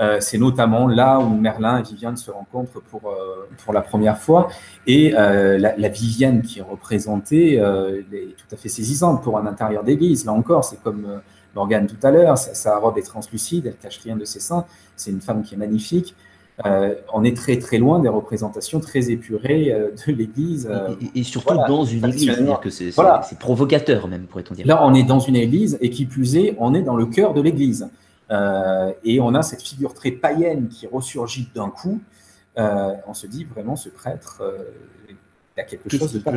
Speaker 2: Euh, c'est notamment là où Merlin et Viviane se rencontrent pour, euh, pour la première fois. Et euh, la, Viviane qui est représentée est tout à fait saisissante pour un intérieur d'église. Là encore, c'est comme Morgane tout à l'heure, sa, robe est translucide, elle cache rien de ses seins. C'est une femme qui est magnifique. On est très très loin des représentations très épurées de l'Église.
Speaker 1: et, surtout dans une Église, c'est-à-dire que c'est provocateur même, pourrait-on dire.
Speaker 2: Là, on est dans une Église et qui plus est, on est dans le cœur de l'Église. Euh, et on a cette figure très païenne qui ressurgit d'un coup. Euh, on se dit vraiment, ce prêtre, euh, il a quelque chose de pas,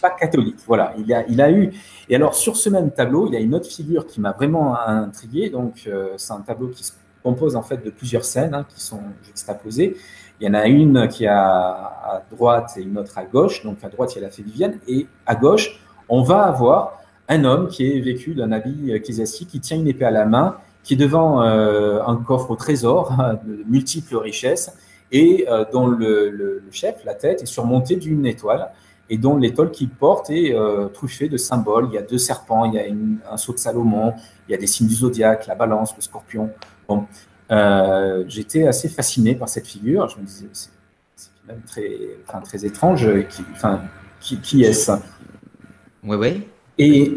Speaker 2: pas, catholique. Voilà, il a, il a eu. Et alors, sur ce même tableau, il y a une autre figure qui m'a vraiment intrigué. Donc, c'est un tableau qui se compose en fait de plusieurs scènes hein, qui sont juxtaposées. Il y en a une qui est à, droite et une autre à gauche. Donc, à droite, il y a la fée Vivienne. Et à gauche, on va avoir un homme qui est vécu d'un habit ecclésiastique, qui tient une épée à la main qui est devant euh, un coffre au trésor de multiples richesses et euh, dont le, chef, la tête, est surmonté d'une étoile et dont l'étoile qu'il porte est euh, truffée de symboles. Il y a deux serpents, il y a un sceau de Salomon, il y a des signes du zodiaque, la balance, le scorpion. Bon, j'étais assez fasciné par cette figure. Je me disais, c'est même très, enfin, très étrange. Qui, enfin, qui, qui est-ce?
Speaker 1: Oui, oui.
Speaker 2: Et,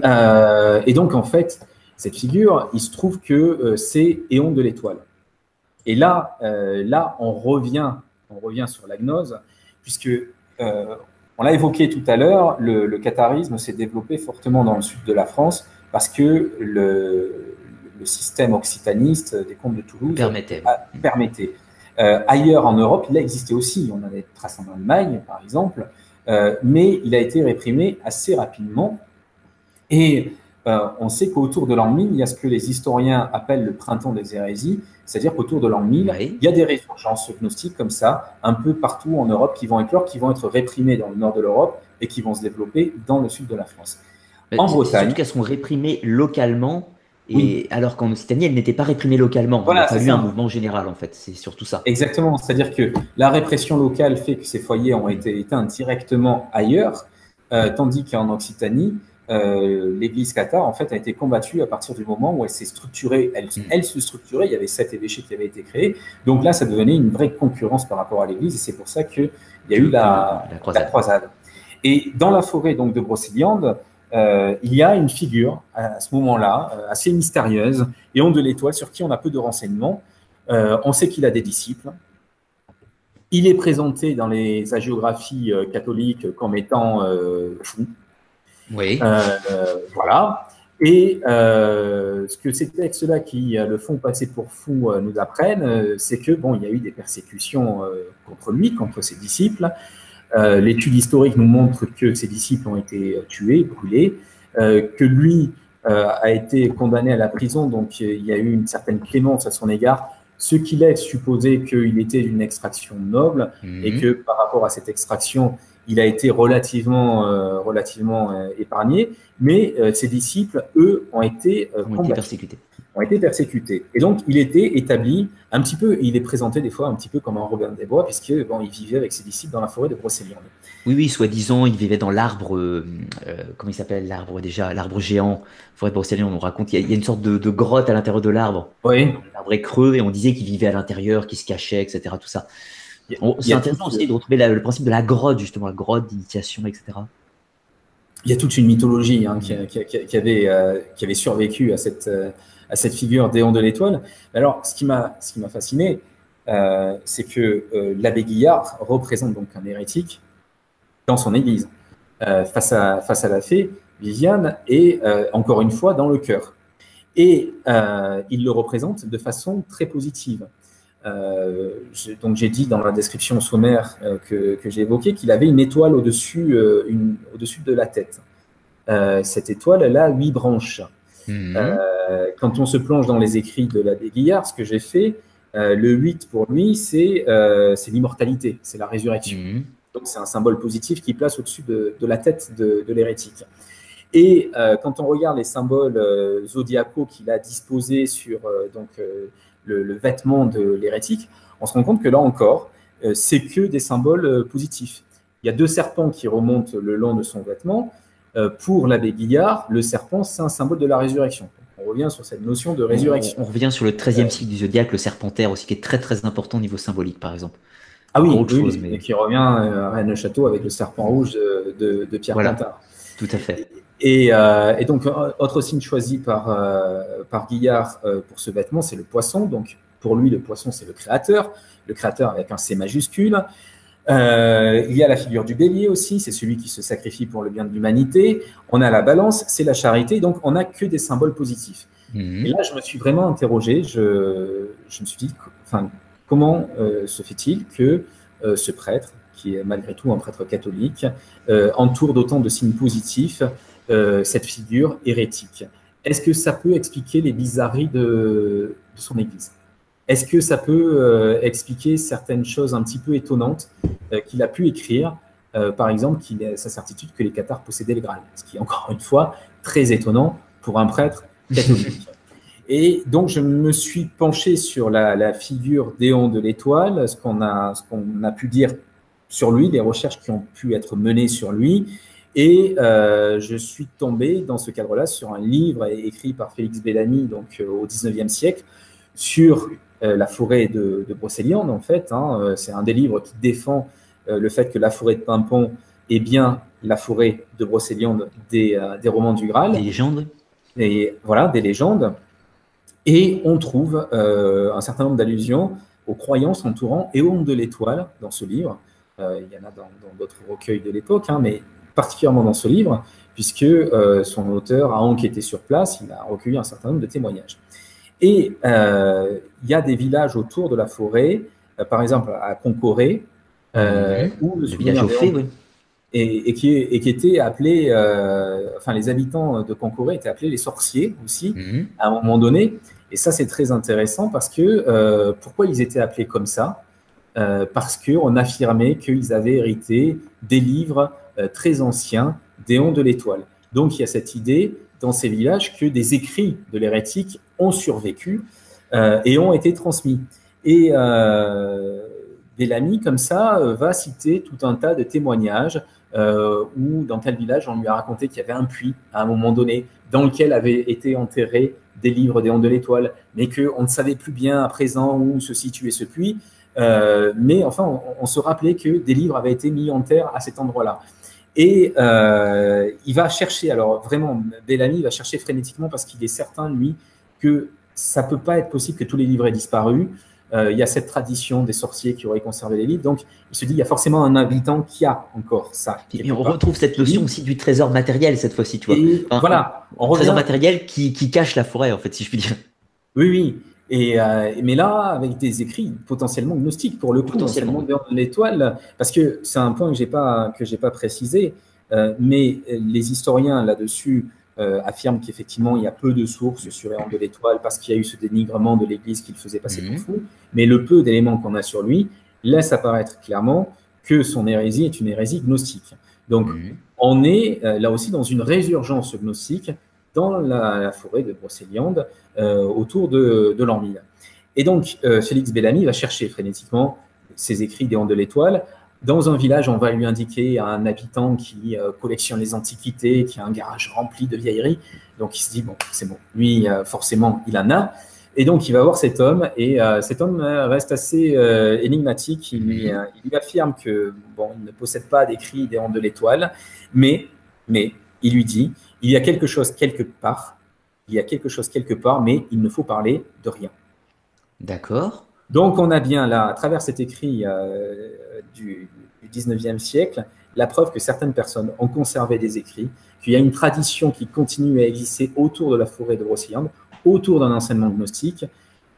Speaker 2: et donc, en fait, cette figure, il se trouve que euh, c'est Éon de l'étoile. Et là, euh, là, on revient, on revient sur la gnose, puisque euh, on l'a évoqué tout à l'heure, le, catharisme s'est développé fortement dans le sud de la France parce que le, système occitaniste des comtes de Toulouse
Speaker 1: permettait.
Speaker 2: permettait. ailleurs en Europe, il a existé aussi. On a des traces en Allemagne, par exemple, mais il a été réprimé assez rapidement. Et euh, on sait qu'autour de l'an 1000, il y a ce que les historiens appellent le printemps des hérésies, c'est-à-dire qu'autour de l'an 1000, il y a des résurgences gnostiques comme ça, un peu partout en Europe, qui vont éclore, qui vont être réprimées dans le nord de l'Europe et qui vont se développer dans le sud de la France.
Speaker 1: en Bretagne. Surtout qu'elles sont réprimées localement, et alors qu'en Occitanie, elles n'étaient pas réprimées localement. Voilà, il a fallu un mouvement général, en fait. C'est surtout ça.
Speaker 2: Exactement. C'est-à-dire que la répression locale fait que ces foyers ont été éteints directement ailleurs, euh, tandis qu'en Occitanie, euh, l'Église cathare en fait a été combattue à partir du moment où elle s'est structurée. Elle, mm. elle, se structurait. Il y avait sept évêchés qui avaient été créés. Donc là, ça devenait une vraie concurrence par rapport à l'Église, et c'est pour ça qu'il y a eu la, croisade. Et dans la forêt donc de Brocéliande, il y a une figure à ce moment-là assez mystérieuse, Léon de l'Étoile, sur qui on a peu de renseignements. on sait qu'il a des disciples. Il est présenté dans les hagiographies catholiques comme étant fou.
Speaker 1: Oui.
Speaker 2: voilà. Et euh, ce que ces textes-là qui euh, le font passer pour fou euh, nous apprennent, c'est que bon, il y a eu des persécutions contre lui, contre ses disciples. L'étude historique nous montre que ses disciples ont été tués, brûlés, que lui a été condamné à la prison, donc il y a eu une certaine clémence à son égard, ce qui laisse supposer qu'il était d'une extraction noble et mhm. que par rapport à cette extraction, il a été relativement, euh, relativement euh, épargné, mais euh, ses disciples, eux, ont été,
Speaker 1: ont été persécutés.
Speaker 2: Ont été persécutés. Et donc, il était établi un petit peu, il est présenté des fois un petit peu comme un Robin des Bois, puisque bon, il vivait avec ses disciples dans la forêt de Brocéliande.
Speaker 1: Oui, oui, soi-disant, il vivait dans l'arbre, comment il s'appelle l'arbre déjà, l'arbre géant, forêt de Brocéliande. On raconte, il y, a, une sorte de, grotte à l'intérieur de l'arbre.
Speaker 2: Oui.
Speaker 1: L'arbre est creux et on disait qu'il vivait à l'intérieur, qu'il se cachait, etc. Tout ça. C'est intéressant aussi de retrouver le principe de la grotte, justement, la grotte d'initiation, etc.
Speaker 2: Il y a toute une mythologie hein, qui, avait, euh, qui avait survécu à cette, euh, à cette figure d'Éon de l'Étoile. Alors, ce qui m'a fasciné, euh, c'est que l'abbé Guillard représente donc un hérétique dans son église, face, à, face à la fée Viviane, et encore une fois dans le cœur. Et il le représente de façon très positive. Euh, donc j'ai dit dans la description sommaire euh, que, j'ai évoqué qu'il avait une étoile au-dessus euh, au-dessus de la tête. cette étoile, elle a huit branches. Mhm. quand on se plonge dans les écrits de l'abbé Guillard, ce que j'ai fait, le 8 pour lui, c'est l'immortalité, c'est la résurrection. Mhm. Donc c'est un symbole positif qui place au-dessus de, la tête de, l'hérétique. Et quand on regarde les symboles zodiacaux qu'il a disposés sur donc, le, vêtement de l'hérétique, on se rend compte que là encore, euh, c'est que des symboles euh, positifs. Il y a deux serpents qui remontent le long de son vêtement. Euh, pour l'abbé Guillard, le serpent, c'est un symbole de la résurrection. On revient sur cette notion de résurrection.
Speaker 1: On, revient sur le 13e cycle du zodiaque, le serpentaire aussi, qui est très très important au niveau symbolique, par exemple.
Speaker 2: Ah oui, et qui revient à Rennes Château avec le serpent rouge de, Pierre voilà,
Speaker 1: Tout à fait.
Speaker 2: Euh, et, donc, autre signe choisi par, euh, par Guillard euh, pour ce vêtement, c'est le poisson. Donc, pour lui, le poisson, c'est le créateur, le créateur avec un C majuscule. Il y a la figure du bélier aussi, c'est celui qui se sacrifie pour le bien de l'humanité. On a la balance, c'est la charité. Donc, on n'a que des symboles positifs. Mhm. Et là, je me suis vraiment interrogé. Je, je me suis dit, enfin, comment se fait-il que ce prêtre, qui est malgré tout un prêtre catholique, entoure d'autant de signes positifs euh, cette figure hérétique? Est-ce que ça peut expliquer les bizarreries de, son Église? Est-ce que ça peut euh, expliquer certaines choses un petit peu étonnantes euh, qu'il a pu écrire Par exemple, qu'il a sa certitude que les cathares possédaient le Graal, ce qui est encore une fois très étonnant pour un prêtre catholique. Et donc, je me suis penché sur la, figure d'Éon de l'Étoile, ce qu'on a, pu dire sur lui, les recherches qui ont pu être menées sur lui, et euh, je suis tombé dans ce cadre-là sur un livre écrit par Félix Bellamy donc, euh, au 19e siècle sur euh, la forêt de, de, Brocéliande, en fait. Hein. C'est un des livres qui défend le fait que la forêt de Pimpon est bien la forêt de Brocéliande des, des romans du Graal.
Speaker 1: Des légendes.
Speaker 2: Et voilà, des légendes. Et on trouve un certain nombre d'allusions aux croyances entourant Éon de l'Étoile dans ce livre. il y en a dans d'autres recueils de l'époque, hein, mais particulièrement dans ce livre, puisque euh, son auteur a enquêté sur place, il a recueilli un certain nombre de témoignages. Et euh, il y a des villages autour de la forêt, euh, par exemple à Concoré, où le village oui. Et, et, qui, et, qui, était appelé, enfin les habitants de Concoré étaient appelés les sorciers aussi, mhm. à un moment donné. Et ça, c'est très intéressant parce que pourquoi ils étaient appelés comme ça? Parce qu'on affirmait qu'ils avaient hérité des livres euh, très anciens déons de l'étoile. Donc il y a cette idée dans ces villages que des écrits de l'hérétique ont survécu euh, et ont été transmis. Et euh, Bellamy, comme ça, euh, va citer tout un tas de témoignages où dans tel village, on lui a raconté qu'il y avait un puits à un moment donné dans lequel avaient été enterrés des livres déons de l'étoile, mais qu'on ne savait plus bien à présent où se situait ce puits. mais enfin, on, se rappelait que des livres avaient été mis en terre à cet endroit-là. Et euh, il va chercher, alors vraiment, Bellamy va chercher frénétiquement parce qu'il est certain, lui, que ça peut pas être possible que tous les livres aient disparu. Euh, il y a cette tradition des sorciers qui auraient conservé les livres. Donc, il se dit, il y a forcément un habitant qui a encore ça.
Speaker 1: Et on retrouve cette notion aussi du trésor matériel cette fois-ci, tu vois.
Speaker 2: voilà.
Speaker 1: On revient... Trésor matériel qui, qui, cache la forêt, en fait, si je puis dire.
Speaker 2: Oui, oui. Et, euh, mais là, avec des écrits potentiellement gnostiques, pour le coup, potentiellement de l'étoile, parce que c'est un point que j'ai pas que j'ai pas précisé, euh, mais les historiens là-dessus euh, affirment qu'effectivement il y a peu de sources sur de l'Étoile parce qu'il y a eu ce dénigrement de l'Église qu'il faisait passer pour mhm. fou, mais le peu d'éléments qu'on a sur lui laisse apparaître clairement que son hérésie est une hérésie gnostique. Donc mhm. on est là aussi dans une résurgence gnostique dans la, forêt de Brocéliande euh, autour de, de Et donc, euh, Félix Bellamy va chercher frénétiquement ses écrits des Hondes de l'Étoile. Dans un village, on va lui indiquer un habitant qui euh, collectionne les antiquités, qui a un garage rempli de vieilleries. Donc, il se dit, bon, c'est bon, lui, forcément, il en a. Et donc, il va voir cet homme, et cet homme reste assez énigmatique. Il lui, affirme que, bon, il ne possède pas d'écrits des Hondes de l'Étoile, mais, mais il lui dit il y a quelque chose quelque part, il y a quelque chose quelque part, mais il ne faut parler de rien.
Speaker 1: D'accord.
Speaker 2: Donc on a bien là, à travers cet écrit euh, du, 19e siècle, la preuve que certaines personnes ont conservé des écrits, qu'il y a une tradition qui continue à exister autour de la forêt de Brocéliande, autour d'un enseignement gnostique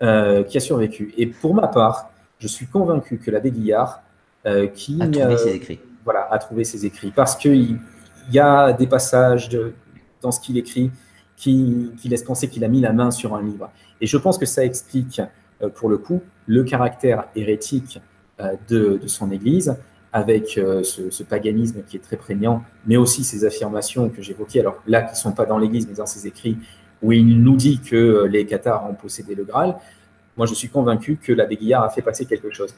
Speaker 2: euh, qui a survécu. Et pour ma part, je suis convaincu que l'abbé Guillard,
Speaker 1: euh, qui a trouvé ses écrits,
Speaker 2: voilà, a trouvé ses écrits, parce qu'il y a des passages de, dans ce qu'il écrit qui, laisse penser qu'il a mis la main sur un livre. Et je pense que ça explique, euh, pour le coup, le caractère hérétique euh, de, son Église, avec euh, ce, paganisme qui est très prégnant, mais aussi ces affirmations que j'évoquais, alors là, qui ne sont pas dans l'Église, mais dans ses écrits, où il nous dit que les Cathares ont possédé le Graal. Moi, je suis convaincu que l'abbé Guillard a fait passer quelque chose.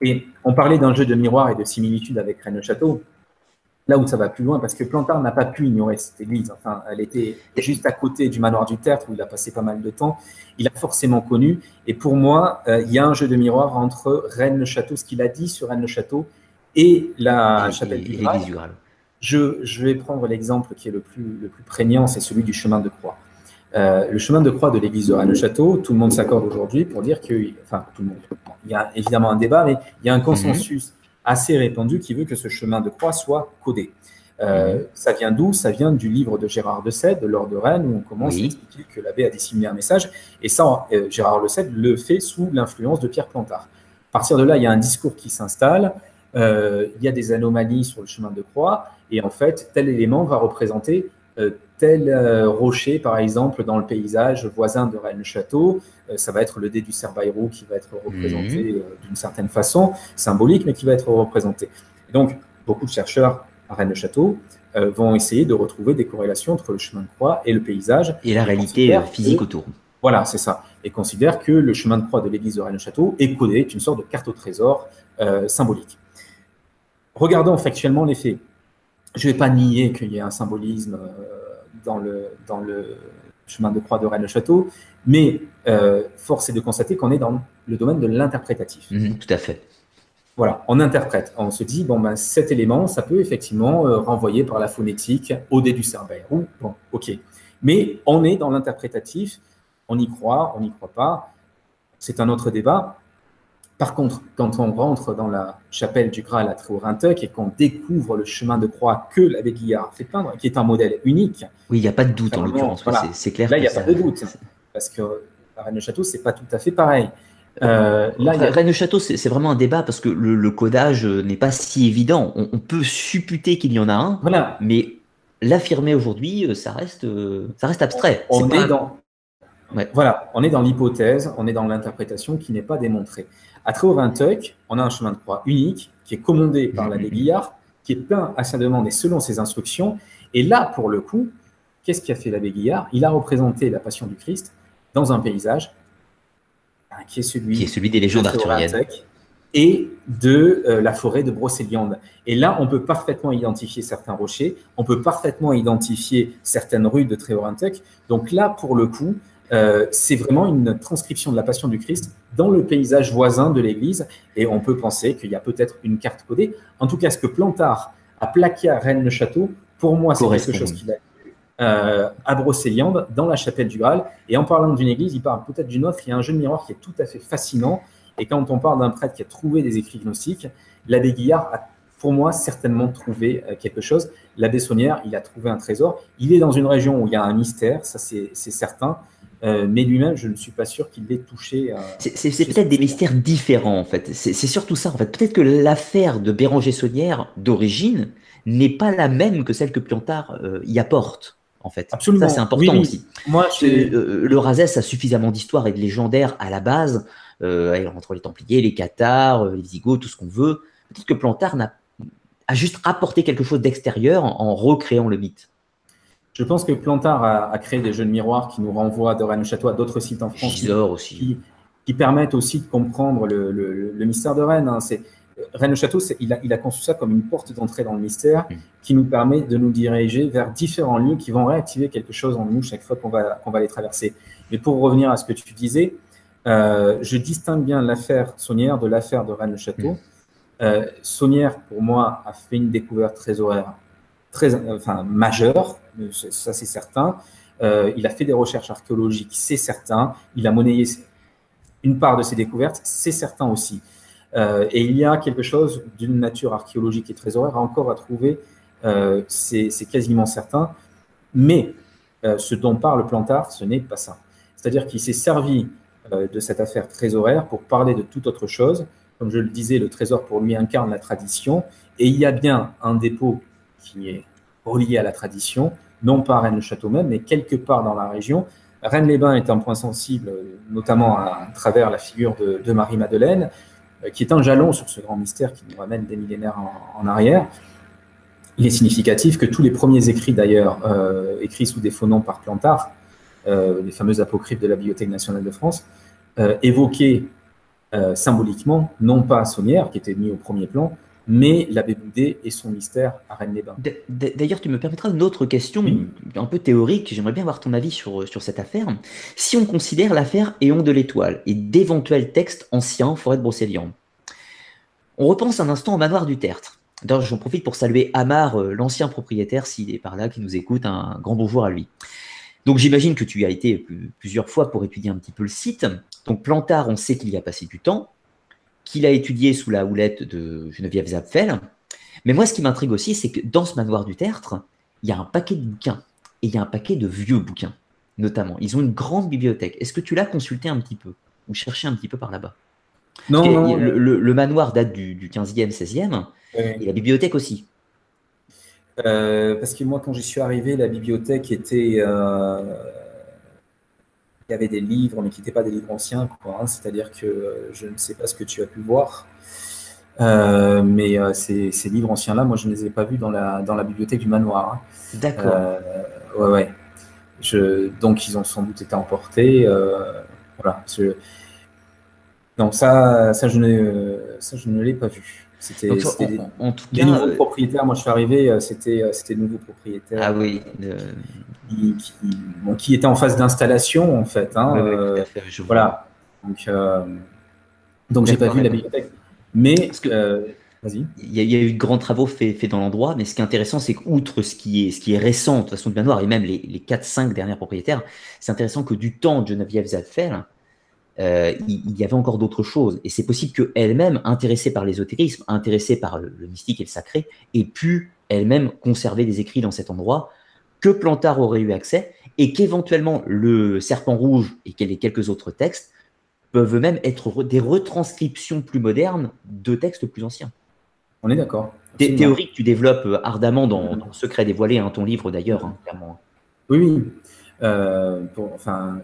Speaker 2: Et on parlait d'un jeu de miroir et de similitude avec Rennes-le-Château là où ça va plus loin, parce que Plantard n'a pas pu ignorer cette église. Enfin, elle était juste à côté du manoir du Tertre, où il a passé pas mal de temps. Il a forcément connu. Et pour moi, euh, il y a un jeu de miroir entre Rennes-le-Château, ce qu'il a dit sur Rennes-le-Château, et la chapelle du Graal. Je, je, vais prendre l'exemple qui est le plus, le plus prégnant, c'est celui du chemin de croix. Euh, le chemin de croix de l'église de Rennes-le-Château, tout le monde s'accorde aujourd'hui pour dire que, enfin, tout le monde, il y a évidemment un débat, mais il y a un consensus assez répandu qui veut que ce chemin de croix soit codé. Euh, mhm. Ça vient d'où? Ça vient du livre de Gérard de Sède, de l'Ordre de Rennes, où on commence à expliquer que l'abbé a dissimulé un message. Et ça, euh, Gérard de Sède le fait sous l'influence de Pierre Plantard. À partir de là, il y a un discours qui s'installe. Euh, il y a des anomalies sur le chemin de croix. Et en fait, tel élément va représenter tel rocher, par exemple, dans le paysage voisin de Rennes-le-Château. ça va être le dé du Cerbaïrou qui va être représenté mhm. d'une certaine façon, symbolique, mais qui va être représenté. donc, beaucoup de chercheurs à Rennes-le-Château, euh, vont essayer de retrouver des corrélations entre le chemin de croix et le paysage.
Speaker 1: Et la réalité euh, physique autour.
Speaker 2: Voilà, c'est ça. Et considère que le chemin de croix de l'église de Rennes-le-Château est codé, est une sorte de carte au trésor euh, symbolique. Regardons factuellement les faits. Je ne vais pas nier qu'il y ait un symbolisme dans, le, dans le chemin de croix de Rennes-le-Château, mais force est de constater qu'on est dans le domaine de l'interprétatif.
Speaker 1: Mhm, tout à fait.
Speaker 2: Voilà, on interprète. On se dit, bon, ben, cet élément, ça peut effectivement euh, renvoyer par la phonétique au dé du Cerbère. Bon, ok. Mais on est dans l'interprétatif, on y croit, on n'y croit pas. C'est un autre débat. Par contre, quand on rentre dans la chapelle du Graal à Tréorintec et qu'on découvre le chemin de croix que l'abbé Guillard fait peindre, qui est un modèle unique.
Speaker 1: Oui, il n'y a pas de doute en l'occurrence, c'est clair.
Speaker 2: Là, il n'y a pas de doute, parce que la Reine de Château, c'est pas tout à fait pareil.
Speaker 1: Euh, là, Rennes Château, c'est vraiment un débat parce que le, codage n'est pas si évident. On, peut supputer qu'il y en a un, voilà. mais l'affirmer aujourd'hui, euh, ça reste, euh, ça reste abstrait.
Speaker 2: On, est, dans, voilà, on est dans l'hypothèse, on est dans l'interprétation qui n'est pas démontrée. À Tréauvinteuil, on a un chemin de croix unique qui est commandé par l'abbé Guillard, qui est plein à sa demande et selon ses instructions. Et là, pour le coup, qu'est-ce qu'a fait l'abbé Guillard Il a représenté la Passion du Christ dans un paysage qui est celui,
Speaker 1: qui est celui des légions d'Arthurienne
Speaker 2: et de euh, la forêt de Brocéliande. Et là, on peut parfaitement identifier certains rochers, on peut parfaitement identifier certaines rues de Tréorintec. Donc là, pour le coup, euh, c'est vraiment une transcription de la Passion du Christ dans le paysage voisin de l'église, et on peut penser qu'il y a peut-être une carte codée. En tout cas, ce que Plantard a plaqué à Rennes-le-Château. Pour moi, c'est quelque chose qu'il a euh, à Brocéliande, dans la chapelle du Graal. Et en parlant d'une église, il parle peut-être d'une autre. Il y a un jeu de miroir qui est tout à fait fascinant. Et quand on parle d'un prêtre qui a trouvé des écrits gnostiques, l'abbé Guillard a, pour moi, certainement trouvé euh, quelque chose. L'abbé Saunière, il a trouvé un trésor. Il est dans une région où il y a un mystère, ça c'est certain. Euh, mais lui-même, je ne suis pas sûr qu'il l'ait touché.
Speaker 1: c'est peut-être des mystères différents, en fait. C'est surtout ça, en fait. Peut-être que l'affaire de Béranger Saunière, d'origine, n'est pas la même que celle que Plantard y apporte en fait.
Speaker 2: Absolument.
Speaker 1: Ça, c'est important aussi. Moi, euh, le Razès a suffisamment d'histoire et de légendaire à la base, euh, entre les Templiers, les Cathares, euh, les Visigoths, tout ce qu'on veut. Peut-être que Plantard a, a, juste rapporté quelque chose d'extérieur en, recréant le mythe.
Speaker 2: Je pense que Plantard a, créé des jeux de miroirs qui nous renvoient de Rennes château à d'autres sites en France.
Speaker 1: aussi.
Speaker 2: Qui, permettent aussi de comprendre le, mystère de Rennes. Hein. C'est Rennes Château, il a, il a, conçu ça comme une porte d'entrée dans le mystère mm. qui nous permet de nous diriger vers différents lieux qui vont réactiver quelque chose en nous chaque fois qu'on va, qu'on va les traverser. Mais pour revenir à ce que tu disais, euh, je distingue bien l'affaire Saunière de l'affaire de Rennes Château. Mm. Euh, Saunière, pour moi, a fait une découverte très horaire, très, enfin, majeure, ça c'est certain. Euh, il a fait des recherches archéologiques, c'est certain. Il a monnayé une part de ses découvertes, c'est certain aussi. Euh, et il y a quelque chose d'une nature archéologique et trésorière encore à trouver, euh, c'est quasiment certain. Mais ce dont parle Plantard, ce n'est pas ça. C'est-à-dire qu'il s'est servi de cette affaire trésoraire pour parler de toute autre chose. Comme je le disais, le trésor pour lui incarne la tradition. Et il y a bien un dépôt qui est relié à la tradition, non pas à Rennes-le-Château même, mais quelque part dans la région. Rennes-les-Bains est un point sensible, notamment à, travers la figure de, de Marie-Madeleine. Euh, qui est un jalon sur ce grand mystère qui nous ramène des millénaires en, arrière. Il est significatif que tous les premiers écrits, d'ailleurs, euh, écrits sous des faux noms par Plantard, euh, les fameux apocryphes de la Bibliothèque nationale de France, évoquaient symboliquement, non pas Saunière, qui était mis au premier plan, mais l'abbé Boudet et son mystère à Rennes-les-Bains.
Speaker 1: D'ailleurs, tu me permettras une autre question, un peu théorique, j'aimerais bien avoir ton avis sur, sur cette affaire. Si on considère l'affaire Éon de l'Étoile et d'éventuels textes anciens forêt de Brocéliande, on repense un instant au manoir du Tertre. D'ailleurs, j'en profite pour saluer Amar, euh, l'ancien propriétaire, s'il est par là, qui nous écoute, un grand bonjour à lui. Donc j'imagine que tu y as été plusieurs fois pour étudier un petit peu le site. Donc Plantard, on sait qu'il y a passé du temps, qu'il a étudié sous la houlette de Geneviève Zapfel. Mais moi, ce qui m'intrigue aussi, c'est que dans ce manoir du Tertre, il y a un paquet de bouquins, et il y a un paquet de vieux bouquins, notamment. Ils ont une grande bibliothèque. Est-ce que tu l'as consulté un petit peu, ou cherché un petit peu par là-bas?
Speaker 2: Non,
Speaker 1: Le, manoir date du, 15e, 16e, et la bibliothèque aussi.
Speaker 2: Euh, parce que moi, quand j'y suis arrivé, la bibliothèque était. Euh, il y avait des livres, mais qui n'étaient pas des livres anciens. Hein. C'est-à-dire que je ne sais pas ce que tu as pu voir. Euh, mais ces, livres anciens-là, moi, je ne les ai pas vus dans la, dans la bibliothèque du manoir. Hein.
Speaker 1: D'accord.
Speaker 2: ouais, ouais. Je, donc, ils ont sans doute été emportés. voilà. Donc ça, ça je ne, ça, je ne l'ai pas vu. C'était des, en, tout cas, nouveaux euh, propriétaires. Moi, je suis arrivé, euh, c'était euh, c'était nouveaux propriétaires.
Speaker 1: Ah oui.
Speaker 2: Qui, qui, bon, qui, étaient en phase d'installation en fait. Hein, voilà. Donc, euh, donc j'ai pas vu la bibliothèque. Mais
Speaker 1: vas-y. Il y, a eu de grands travaux faits, faits dans l'endroit, mais ce qui est intéressant, c'est qu'outre ce qui est ce qui est récent de toute façon de manoir et même les, les 4-5 derniers propriétaires, c'est intéressant que du temps de Geneviève Zadfer, euh, il, y avait encore d'autres choses. Et c'est possible qu'elle-même, intéressée par l'ésotérisme, intéressée par le, mystique et le sacré, ait pu elle-même conserver des écrits dans cet endroit que Plantard aurait eu accès et qu'éventuellement le Serpent Rouge et quelques autres textes peuvent même être des retranscriptions plus modernes de textes plus anciens.
Speaker 2: On est d'accord.
Speaker 1: Des théories que tu développes euh, ardemment dans, dans Secret dévoilé, hein, ton livre d'ailleurs, hein, clairement.
Speaker 2: Oui, oui. Euh, enfin,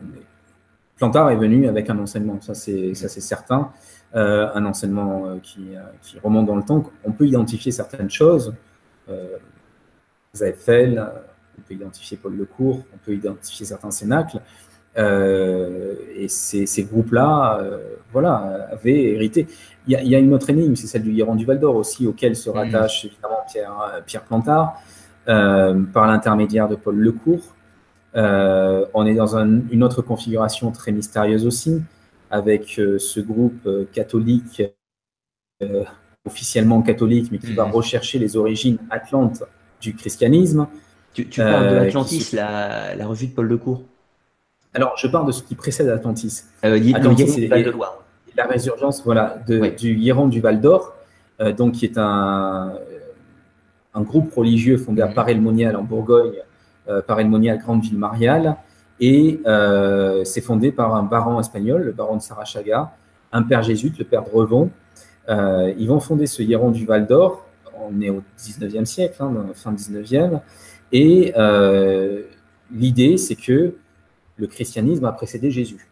Speaker 2: Plantard est venu avec un enseignement, ça c'est certain, euh, un enseignement euh, qui, euh, qui, remonte dans le temps. On peut identifier certaines choses. Euh, on peut identifier Paul Lecourt, on peut identifier certains cénacles. et ces, ces groupes-là, voilà, avaient hérité. Il y, a, il y, a, une autre énigme, c'est celle du Guéran du Val d'Or aussi, auquel se mmh. rattache évidemment Pierre, Pierre Plantard, par l'intermédiaire de Paul Lecourt. Euh, on est dans une autre configuration très mystérieuse aussi, avec euh, ce groupe euh, catholique officiellement catholique, mais qui va mhm. rechercher les origines atlantes du christianisme.
Speaker 1: Tu, parles de l'Atlantis, la, revue de Paul Lecourt
Speaker 2: Alors, je parle de ce qui précède Atlantis.
Speaker 1: Atlantis, c'est Val de Loire.
Speaker 2: La résurgence voilà, de, du Hieron du Val d'Or, donc qui est un, un groupe religieux fondé à mhm. Paray-le-Monial en Bourgogne, euh, Paray-le-Monial, grande ville mariale, et euh, c'est fondé par un baron espagnol, le baron de Sarachaga, un père jésuite, le père de Revon. Euh, ils vont fonder ce Hieron du Val d'Or, on est au 19e siècle, hein, fin 19e, et l'idée c'est que le christianisme a précédé Jésus.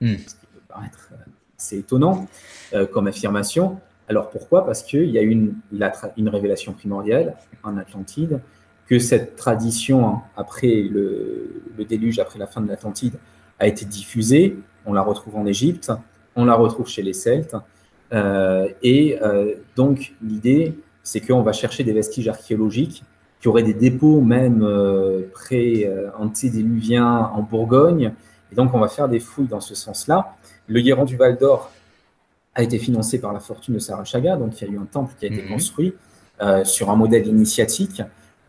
Speaker 2: Hmm. Ce qui peut paraître assez étonnant comme affirmation, alors pourquoi? Parce qu'il y a une, une révélation primordiale en Atlantide, que cette tradition, après le, déluge, après la fin de l'Atlantide, a été diffusée. On la retrouve en Égypte, on la retrouve chez les Celtes. Euh, et euh, donc l'idée, c'est qu'on va chercher des vestiges archéologiques qui auraient des dépôts même euh, pré-antédiluviens en Bourgogne. Et donc on va faire des fouilles dans ce sens-là. Le Hieron du Val d'Or a été financé par la fortune de Sarachaga. Donc, il y a eu un temple qui a été mhm. construit sur un modèle initiatique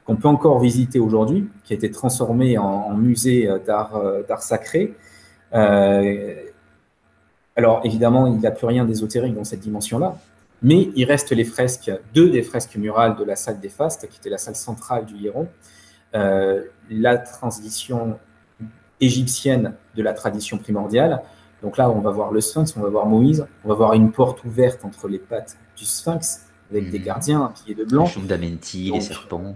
Speaker 2: qu'on peut encore visiter aujourd'hui, qui a été transformé en, musée euh, euh, d'art sacré. alors, évidemment, il n'y a plus rien d'ésotérique dans cette dimension-là, mais il reste les fresques, deux des fresques murales de la salle des fastes, qui était la salle centrale du Hieron. la transition égyptienne de la tradition primordiale, donc là, on va voir le sphinx, on va voir Moïse, on va voir une porte ouverte entre les pattes du sphinx avec des mhm. gardiens, un pied de blanc.
Speaker 1: d'Amenti, les serpents.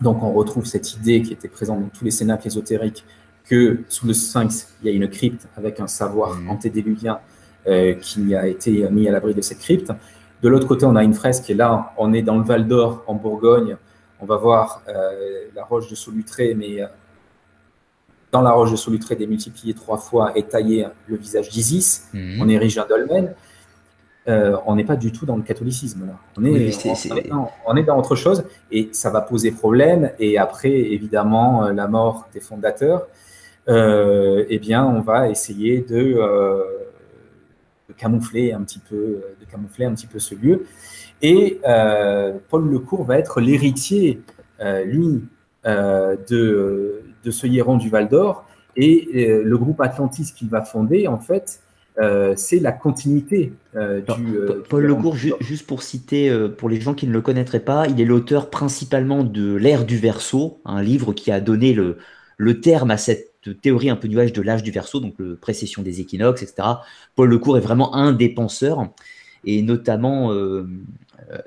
Speaker 2: Donc on retrouve cette idée qui était présente dans tous les cénacles ésotériques que sous le sphinx, il y a une crypte avec un savoir mmh. antédéluvien euh, qui a été mis à l'abri de cette crypte. De l'autre côté, on a une fresque et là, on est dans le Val d'Or, en Bourgogne. On va voir euh, la roche de Solutré, mais euh, dans la roche de Solutré démultiplié trois fois et taillé le visage d'Isis. Mhm. On érige un dolmen. Euh, on n'est pas du tout dans le catholicisme là. On est, on, est dans, autre chose et ça va poser problème. Et après, évidemment, euh, la mort des fondateurs, euh, eh bien, on va essayer de, camoufler un petit peu, de camoufler un petit peu ce lieu. Et Paul Lecourt va être l'héritier, lui, de, de ce Hieron du Val d'Or. Et le groupe Atlantis qu'il va fonder, en fait, euh, c'est la continuité euh, du.
Speaker 1: Paul Lecourt, juste pour citer, pour les gens qui ne le connaîtraient pas, il est l'auteur principalement de L'ère du Verseau, un livre qui a donné le, le terme à cette théorie un peu nuage de l'âge du Verseau, donc le précession des équinoxes, etc. Paul Lecourt est vraiment un des penseurs, et notamment,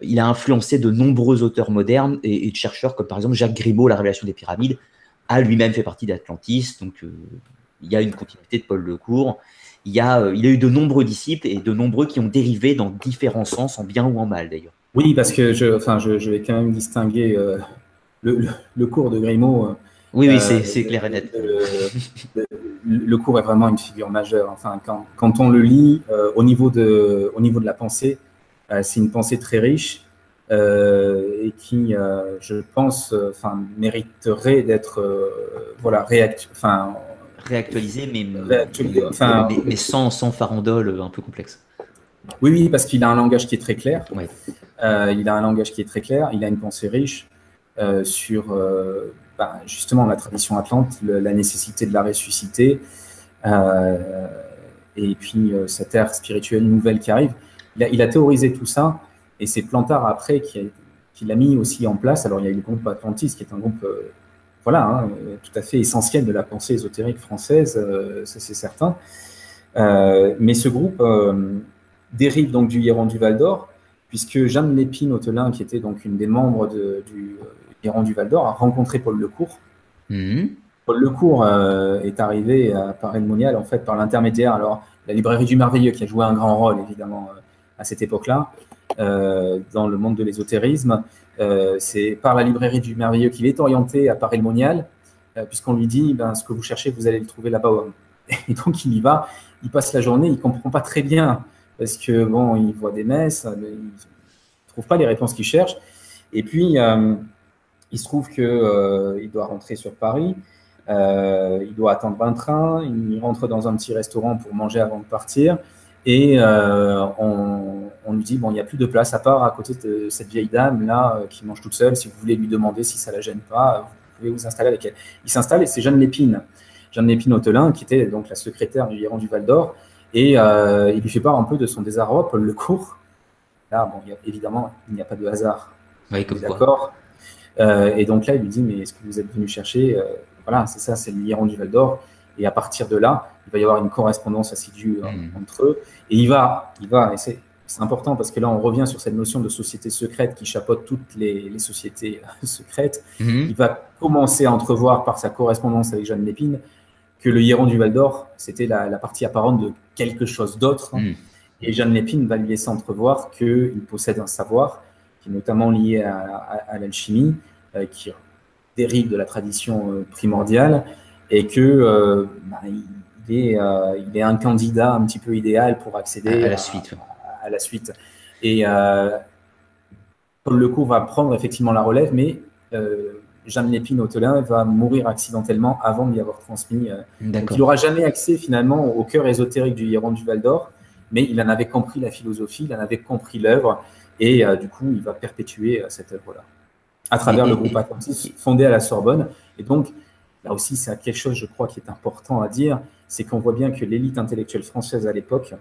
Speaker 1: il a influencé de nombreux auteurs modernes et, et, de chercheurs, comme par exemple Jacques Grimaud, La révélation des pyramides, a lui-même fait partie d'Atlantis, donc euh, il y a une continuité de Paul Lecourt. Il y, a, euh, il a eu de nombreux disciples et de nombreux qui ont dérivé dans différents sens, en bien ou en mal d'ailleurs.
Speaker 2: Oui, parce que je, enfin, je, vais quand même distinguer euh, le, cours de Grimaud.
Speaker 1: oui, oui, c'est clair et net.
Speaker 2: Le, cours est vraiment une figure majeure. Enfin, quand, quand on le lit au, niveau de, au niveau de la pensée, c'est une pensée très riche euh, et qui, euh, je pense, euh, enfin, mériterait d'être voilà, enfin,
Speaker 1: réactualisé, mais, mais, sans, sans, farandole un peu complexe.
Speaker 2: Oui, oui, parce qu'il a un langage qui est très clair. il a un langage qui est très clair. Il a une pensée riche sur bah, justement la tradition atlante, la nécessité de la ressusciter, et puis cette ère spirituelle nouvelle qui arrive. Il a, il a, théorisé tout ça et c'est Plantard après qui, l'a mis aussi en place. Alors il y a eu le groupe Atlantis qui est un groupe euh, voilà, hein, tout à fait essentiel de la pensée ésotérique française, euh, ça c'est certain. Euh, mais ce groupe dérive donc du Hieron du Val d'Or, puisque Jeanne Lépine Autelin, qui était donc une des membres du Hieron du Val d'Or, a rencontré Paul Lecourt. Mmh. Paul Lecourt est arrivé à Paray-le-Monial en fait par l'intermédiaire, alors la librairie du merveilleux qui a joué un grand rôle évidemment à cette époque-là, euh, dans le monde de l'ésotérisme. Euh, c'est par la librairie du merveilleux qu'il est orienté à Paris-le-Monial, euh, puisqu'on lui dit ben, ce que vous cherchez, vous allez le trouver là-bas. Et donc il y va, il passe la journée, il comprend pas très bien parce que bon, il voit des messes, mais il trouve pas les réponses qu'il cherche. Et puis il se trouve que il doit rentrer sur Paris. il doit attendre un train, il rentre dans un petit restaurant pour manger avant de partir. Et on, on, lui dit, bon, il n'y a plus de place à part à côté de cette vieille dame-là qui mange toute seule. Si vous voulez lui demander si ça la gêne pas, vous pouvez vous installer avec elle. Il s'installe et c'est Jeanne Lépine, Jeanne Lépine Autelin, qui était donc la secrétaire du Héron du Val d'Or. Et il lui fait part un peu de son désarroi, Paul Lecourt. Là, bon, évidemment, il n'y a pas de hasard.
Speaker 1: Oui,
Speaker 2: D'accord. et donc là, il lui dit, mais est-ce que vous êtes venu chercher Voilà, c'est ça, c'est le Héron du Val d'Or. Et à partir de là, il va y avoir une correspondance assidue euh, hmm. entre eux. Et il va, il va, et c'est, important parce que là, on revient sur cette notion de société secrète qui chapeaute toutes les, sociétés euh, secrètes. Hmm. Il va commencer à entrevoir par sa correspondance avec Jeanne Lépine que le Héron du Val d'Or, c'était la, partie apparente de quelque chose d'autre. Hmm. Et Jeanne Lépine va lui laisser entrevoir qu'il possède un savoir qui est notamment lié à, l'alchimie, euh, qui dérive de la tradition primordiale et que euh, bah, il, est, euh, il est un candidat un petit peu idéal pour accéder
Speaker 1: à, la suite.
Speaker 2: À, la suite. Et euh, Paul Lecourt va prendre effectivement la relève, mais Jeanne Lépine Autelin va mourir accidentellement avant d'y avoir transmis. donc il n'aura jamais accès finalement au cœur ésotérique du Héron du Val d'Or, mais il en avait compris la philosophie, il en avait compris l'œuvre, et du coup il va perpétuer cette œuvre-là à travers le groupe Atlantis fondé à la Sorbonne. Et donc Là aussi, c'est quelque chose, je crois, qui est important à dire, c'est qu'on voit bien que l'élite intellectuelle française à l'époque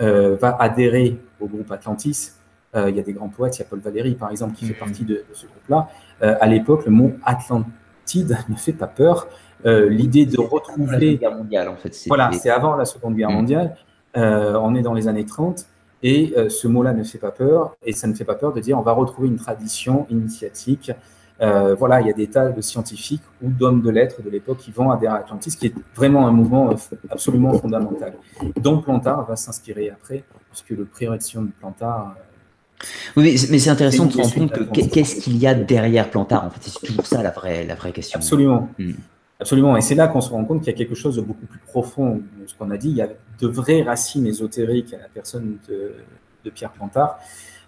Speaker 2: euh, va adhérer au groupe Atlantis. Euh, il y a des grands poètes, il y a Paul Valéry, par exemple, qui fait mhm. partie de, ce groupe-là. Euh, à l'époque, le mot Atlantide ne fait pas peur. L'idée de retrouver... La
Speaker 1: Seconde Guerre mondiale, en fait.
Speaker 2: Voilà, c'est avant la Seconde Guerre mhm. mondiale. on est dans les années 30. Et ce mot-là ne fait pas peur, et ça ne fait pas peur de dire on va retrouver une tradition initiatique euh, voilà, il y a des tas de scientifiques ou d'hommes de lettres de l'époque qui vont adhérer à Atlantis, qui est vraiment un mouvement absolument fondamental, dont Plantard va s'inspirer après, puisque le prérection de Plantard.
Speaker 1: Euh, oui, mais c'est intéressant de se rendre compte que qu'est-ce qu'il y a derrière Plantard En fait, c'est toujours ça la vraie, la vraie question.
Speaker 2: Absolument. Hmm. Absolument. Et c'est là qu'on se rend compte qu'il y a quelque chose de beaucoup plus profond de ce qu'on a dit. Il y a de vraies racines ésotériques à la personne de, Pierre Plantard.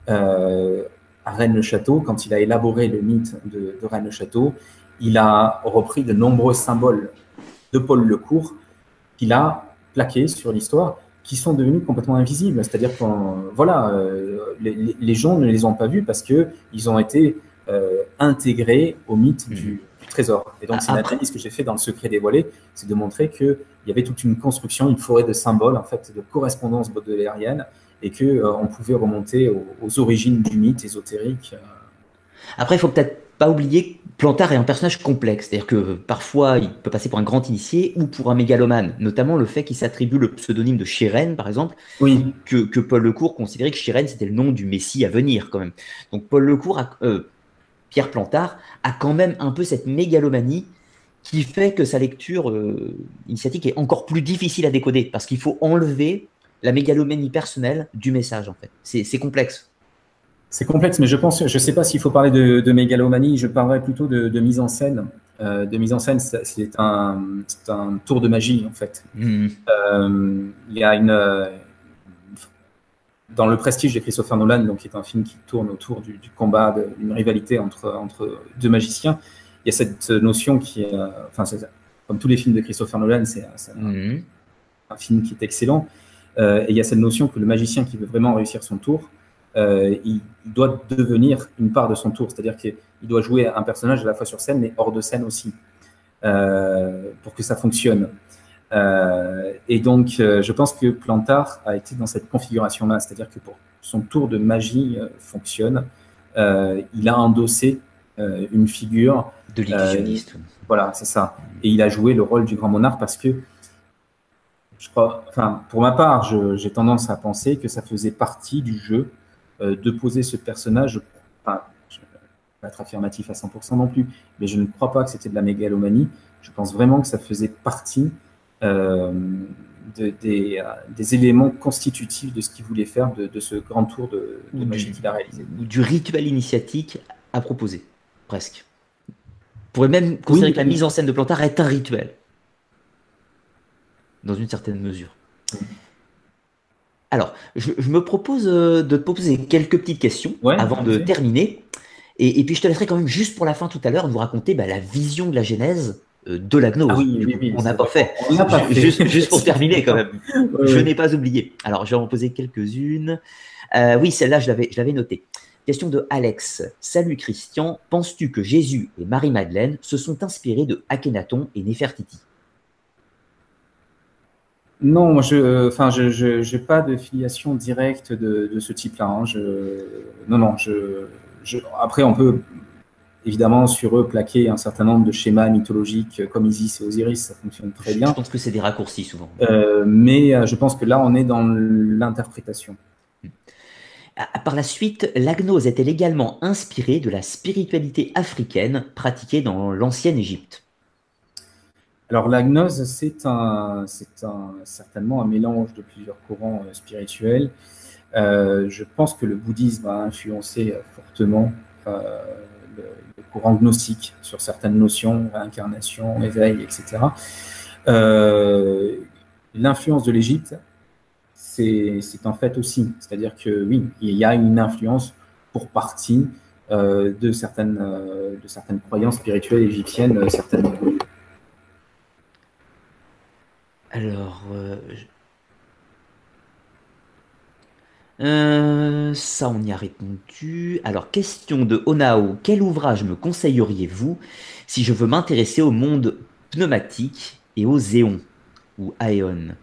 Speaker 2: Euh, à Rennes-le-Château, quand il a élaboré le mythe de, Rennes-le-Château, il a repris de nombreux symboles de Paul Lecourt qu'il a plaqués sur l'histoire, qui sont devenus complètement invisibles. C'est-à-dire que voilà, euh, les, gens ne les ont pas vus parce qu'ils ont été euh, intégrés au mythe du, mmh. trésor. Et donc, c'est l'analyse que j'ai fait dans Le Secret dévoilé, c'est de montrer qu'il y avait toute une construction, une forêt de symboles, en fait, de correspondance baudelairienne, et qu'on euh, on pouvait remonter aux, origines du mythe ésotérique. Euh.
Speaker 1: Après, il faut peut-être pas oublier que Plantard est un personnage complexe, c'est-à-dire que parfois il peut passer pour un grand initié ou pour un mégalomane, notamment le fait qu'il s'attribue le pseudonyme de Chirène, par exemple,
Speaker 2: oui.
Speaker 1: que, que, Paul Lecourt considérait que Chirène c'était le nom du Messie à venir quand même. Donc Paul Lecourt, euh, Pierre Plantard, a quand même un peu cette mégalomanie qui fait que sa lecture initiatique est encore plus difficile à décoder, parce qu'il faut enlever la mégalomanie personnelle du message, en fait. C'est complexe.
Speaker 2: C'est complexe, mais je pense, je ne sais pas s'il faut parler de, mégalomanie, je parlerai plutôt de, mise en scène. Euh, de mise en scène, c'est un, un, tour de magie, en fait.
Speaker 1: Mmh.
Speaker 2: Euh, il y a une. Dans le prestige de Christopher Nolan, donc, qui est un film qui tourne autour du, combat, d'une rivalité entre, entre deux magiciens, il y a cette notion qui est. Enfin, comme tous les films de Christopher Nolan, c'est mmh. un film qui est excellent. Euh, et il y a cette notion que le magicien qui veut vraiment réussir son tour, euh, il, doit devenir une part de son tour, c'est-à-dire qu'il doit jouer un personnage à la fois sur scène mais hors de scène aussi, euh, pour que ça fonctionne. et donc, je pense que Plantard a été dans cette configuration-là, c'est-à-dire que pour son tour de magie fonctionne, il a endossé une figure
Speaker 1: de l'illusionniste.
Speaker 2: voilà, c'est ça. Et il a joué le rôle du grand monarque parce que je crois, enfin, pour ma part, j'ai tendance à penser que ça faisait partie du jeu euh, de poser ce personnage. Enfin, je ne vais pas être affirmatif à 100% non plus, mais je ne crois pas que c'était de la mégalomanie. Je pense vraiment que ça faisait partie euh, de, des, euh, des, éléments constitutifs de ce qu'il voulait faire de, ce grand tour de, magie qu'il a réalisé.
Speaker 1: Du rituel initiatique à proposer, presque. On pourrait même considérer que la mise en scène de Plantard est un rituel dans une certaine mesure. Alors, je, me propose euh, de te poser quelques petites questions avant de terminer. Et, puis, je te laisserai quand même juste pour la fin tout à l'heure nous raconter bah, la vision de la Genèse de la gnose.
Speaker 2: Ah
Speaker 1: on n'a pas fait. Juste, pour terminer quand même. je n'ai pas oublié. Alors, je vais en poser quelques-unes. oui, celle-là, je l'avais notée. Question de Alex. Salut Christian, penses-tu que Jésus et Marie-Madeleine se sont inspirés de Akhenaton et Nefertiti?
Speaker 2: Non, je enfin, je n'ai pas de filiation directe de, ce type-là. Hein. non, non. Je, après, on peut évidemment sur eux plaquer un certain nombre de schémas mythologiques comme Isis et Osiris, ça fonctionne très bien.
Speaker 1: Je pense que c'est des raccourcis souvent.
Speaker 2: Euh, mais euh, je pense que là, on est dans l'interprétation.
Speaker 1: Par la suite, la gnose est-elle également inspirée de la spiritualité africaine pratiquée dans l'ancienne Égypte?
Speaker 2: Alors la gnose, c'est un, un, certainement un mélange de plusieurs courants euh, spirituels. Euh, je pense que le bouddhisme a influencé euh, fortement le, courant gnostique sur certaines notions, réincarnation, éveil, etc. L'influence de l'Égypte c'est en fait aussi. C'est-à-dire que oui, il y a une influence pour partie euh, de, certaines, euh, de certaines croyances spirituelles égyptiennes, euh, certaines.
Speaker 1: Alors, ça, on y a répondu. Alors, question de Onao. Quel ouvrage me conseilleriez-vous si je veux m'intéresser au monde pneumatique et aux éons ou aéons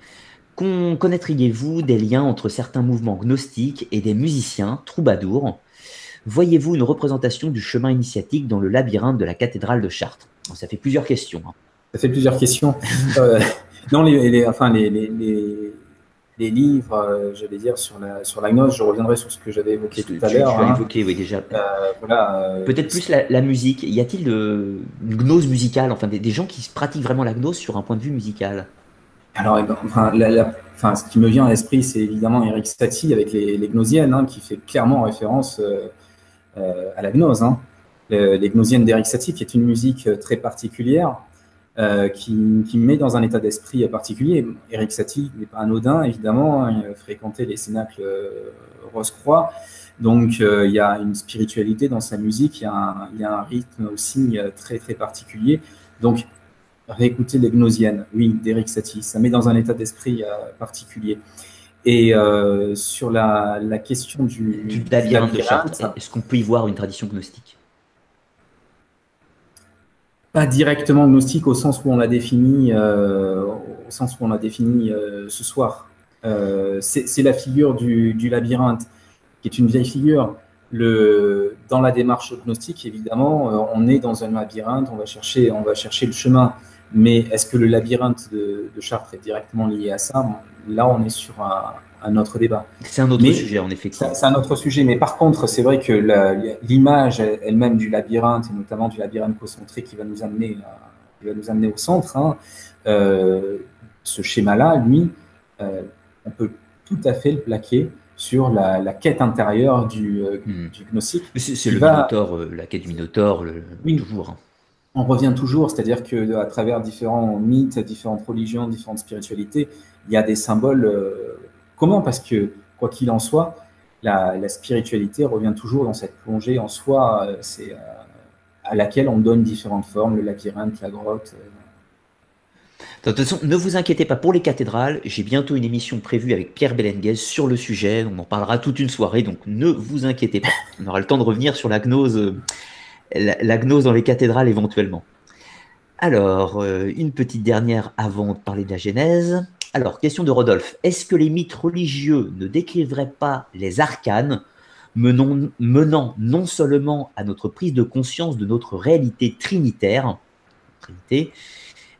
Speaker 1: Connaîtriez-vous des liens entre certains mouvements gnostiques et des musiciens troubadours? Voyez-vous une représentation du chemin initiatique dans le labyrinthe de la cathédrale de Chartres? Ça fait plusieurs questions. Hein.
Speaker 2: Ça fait plusieurs questions. non, les, enfin, les, les, livres, euh, j'allais dire, sur la, sur la gnose, je reviendrai sur ce que j'avais évoqué tout à l'heure.
Speaker 1: Tu, hein. évoqué, oui, déjà. Euh, euh, Peut-être plus la, musique. Y a-t-il une gnose musicale, enfin, des, des gens qui pratiquent vraiment la gnose sur un point de vue musical?
Speaker 2: Alors, eh ben, enfin, ce qui me vient à l'esprit, c'est évidemment Eric Satie avec les, Gnosiennes, hein, qui fait clairement référence euh, euh, à la gnose. Hein. les Gnosiennes d'Eric Satie, qui est une musique très particulière, qui, met dans un état d'esprit particulier. Eric Satie n'est pas anodin, évidemment, hein, il fréquentait les cénacles Rose-Croix. Donc, il y a une spiritualité dans sa musique, il y, il y a un rythme aussi très, très particulier. Donc, réécouter les Gnosiennes, oui, d'Eric Satie. Ça met dans un état d'esprit euh, particulier. Et euh, sur la, question du,
Speaker 1: du labyrinthe de Chartres, est-ce qu'on peut y voir une tradition gnostique?
Speaker 2: Pas directement gnostique au sens où on l'a défini, euh, au sens où on défini ce soir. c'est la figure du, labyrinthe, qui est une vieille figure. Dans la démarche gnostique, évidemment, on est dans un labyrinthe, on va chercher, on va chercher le chemin. Mais est-ce que le labyrinthe de, Chartres est directement lié à ça? Là, on est sur un, autre débat.
Speaker 1: C'est un autre sujet, en effet.
Speaker 2: C'est un autre sujet, mais par contre, c'est vrai que l'image elle-même du labyrinthe, et notamment du labyrinthe concentré qui va nous amener, va nous amener au centre, hein, euh, ce schéma-là, lui, euh, on peut tout à fait le plaquer sur la, quête intérieure du, euh, hmm. gnostique.
Speaker 1: C'est le Minotaure, la quête du Minotaure, le,
Speaker 2: oui. toujours. Hein on revient toujours, c'est-à-dire que à travers différents mythes, différentes religions, différentes spiritualités, il y a des symboles euh, communs parce que quoi qu'il en soit, la, spiritualité revient toujours dans cette plongée en soi, euh, c'est euh, à laquelle on donne différentes formes, le labyrinthe, la grotte.
Speaker 1: De toute façon, ne vous inquiétez pas pour les cathédrales. J'ai bientôt une émission prévue avec Pierre Belenguez sur le sujet. On en parlera toute une soirée, donc ne vous inquiétez pas. On aura le temps de revenir sur la gnose la, gnose dans les cathédrales éventuellement. Alors, euh, une petite dernière avant de parler de la Genèse. Alors, question de Rodolphe. Est-ce que les mythes religieux ne décriveraient pas les arcanes menant, non seulement à notre prise de conscience de notre réalité trinitaire,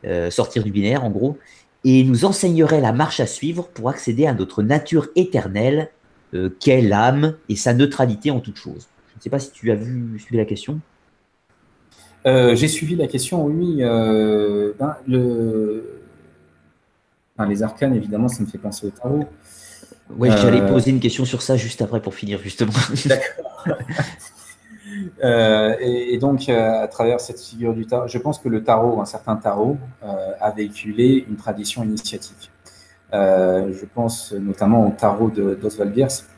Speaker 1: euh, sortir du binaire en gros, et nous enseigneraient la marche à suivre pour accéder à notre nature éternelle, euh, qu'est l'âme et sa neutralité en toute chose? Je ne sais pas si tu as vu suivi la question.
Speaker 2: Euh, j'ai suivi la question, oui. Les arcanes, évidemment, ça me fait penser au tarot.
Speaker 1: Oui, j'allais euh, poser une question sur ça juste après pour finir, justement. D'accord.
Speaker 2: et, donc, à travers cette figure du tarot, je pense que le tarot, un certain tarot, a véhiculé une tradition initiatique. je pense notamment au tarot d'Oswald Bierce,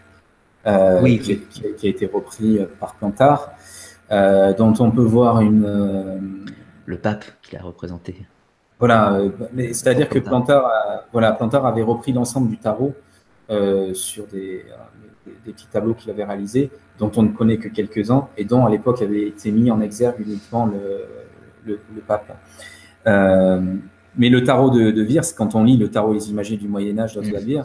Speaker 2: oui, qui, qui, a été repris par Plantard. Euh, dont on peut voir une, euh,
Speaker 1: le pape qu'il a représenté.
Speaker 2: Voilà, c'est-à-dire que Plantard, voilà, Plantard avait repris l'ensemble du tarot sur des, des, petits tableaux qu'il avait réalisés, dont on ne connaît que quelques-uns, et dont à l'époque avait été mis en exergue uniquement le, pape. Euh, mais le tarot de, de quand on lit le tarot Les Images du Moyen-Âge d'Oswald mmh. Virs,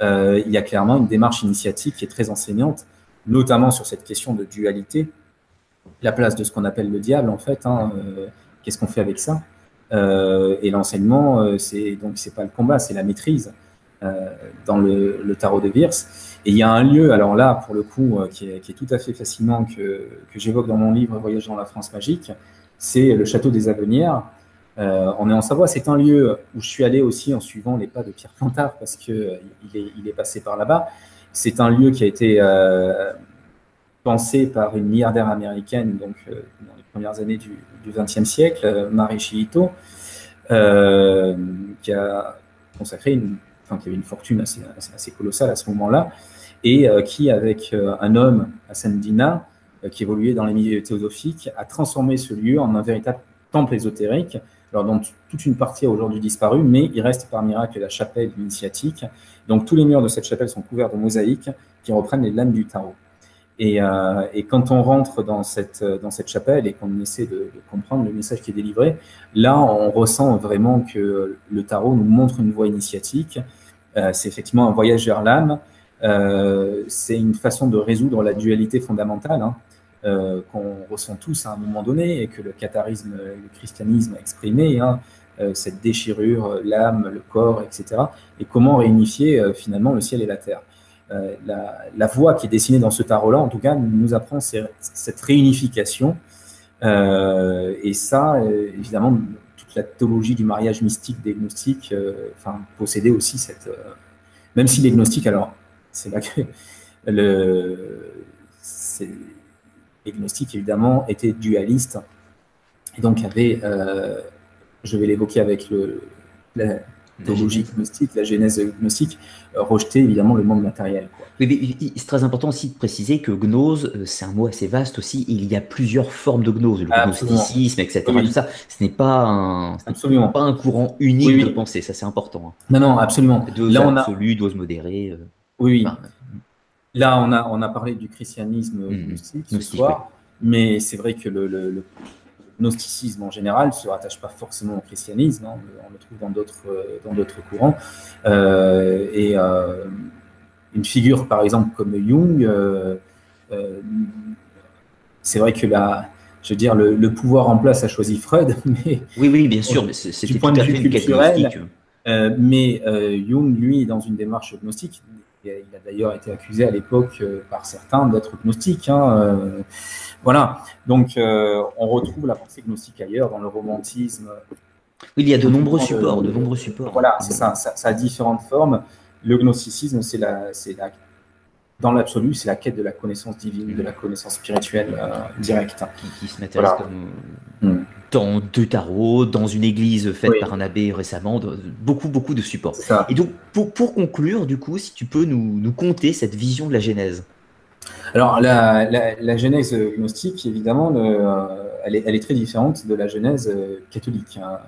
Speaker 2: euh, il y a clairement une démarche initiatique qui est très enseignante, notamment sur cette question de dualité, la place de ce qu'on appelle le diable, en fait. Hein, euh, qu'est-ce qu'on fait avec ça? Et l'enseignement, c'est donc c'est pas le combat, c'est la maîtrise dans le, tarot de Virs. Et il y a un lieu, alors là, pour le coup, euh, qui est, tout à fait fascinant, que, j'évoque dans mon livre Voyage dans la France magique, c'est le château des Avenières. Euh, on est en Savoie, c'est un lieu où je suis allé aussi en suivant les pas de Pierre Plantard, parce qu'il euh, est, il est passé par là-bas. C'est un lieu qui a été pensé par une milliardaire américaine, donc dans les premières années du XXe siècle, Marie Chihito, qui a consacré une qui avait une fortune assez, colossale à ce moment-là, et euh, qui, avec euh, un homme, Hassan Dina, euh, qui évoluait dans les milieux théosophiques, a transformé ce lieu en un véritable temple ésotérique, alors dont toute une partie a aujourd'hui disparu, mais il reste par miracle la chapelle initiatique. Donc tous les murs de cette chapelle sont couverts de mosaïques qui reprennent les lames du tarot. Et, et, quand on rentre dans cette, cette chapelle et qu'on essaie de, comprendre le message qui est délivré, là, on ressent vraiment que le tarot nous montre une voie initiatique euh, c'est effectivement un voyage vers l'âme. Euh, c'est une façon de résoudre la dualité fondamentale hein, euh, qu'on ressent tous à un moment donné et que le catharisme, le christianisme a exprimé. Hein, cette déchirure, l'âme, le corps, etc. Et comment réunifier finalement le ciel et la terre. La, voie qui est dessinée dans ce tarot-là, en tout cas, nous apprend cette réunification. et ça, évidemment, la théologie du mariage mystique des gnostiques euh, enfin, possédait aussi cette. Euh, même si les gnostiques, alors, c'est là que le, les gnostiques, évidemment, étaient dualistes et donc avaient, euh, je vais l'évoquer avec le, théologie gnostique, la genèse gnostique, euh, rejeter évidemment le monde matériel.
Speaker 1: c'est très important aussi de préciser que gnose, euh, c'est un mot assez vaste aussi. Il y a plusieurs formes de gnose, le gnosticisme, etc. Tout ça, ce n'est pas un, pas un courant unique de pensée. Ça, c'est important. Hein.
Speaker 2: Non, non, absolument.
Speaker 1: Dose Là, on a... dose modérée.
Speaker 2: Euh, oui, oui. Là, on a, on a parlé du christianisme mmh, gnostique ce soir, mais c'est vrai que le, le, gnosticisme en général ne se rattache pas forcément au christianisme, hein, on, le, trouve dans d'autres, euh, dans d'autres courants. Euh, et euh, une figure, par exemple, comme Jung, c'est vrai que la, je veux dire, le, pouvoir en place a choisi Freud, mais
Speaker 1: oui, oui, bien sûr, mais c'est,
Speaker 2: du point de vue culturel. mais Jung, lui, dans une démarche gnostique, il a d'ailleurs été accusé à l'époque par certains d'être gnostique. Hein, voilà. Donc, euh, on retrouve la pensée gnostique ailleurs, dans le romantisme.
Speaker 1: Oui, il y a de nombreux supports, de nombreux supports.
Speaker 2: Voilà, c'est ça, ça, a différentes formes. Le gnosticisme, c'est la, la, dans l'absolu, c'est la quête de la connaissance divine, de la connaissance spirituelle euh, directe.
Speaker 1: Qui, se matérialise comme. Dans deux tarots, dans une église faite par un abbé récemment, beaucoup, beaucoup de supports. Et donc, pour, pour, conclure, du coup, si tu peux nous, nous conter cette vision de la Genèse.
Speaker 2: Alors, la, la, genèse gnostique, évidemment, euh, elle, est, elle, est, très différente de la genèse euh, catholique. Hein.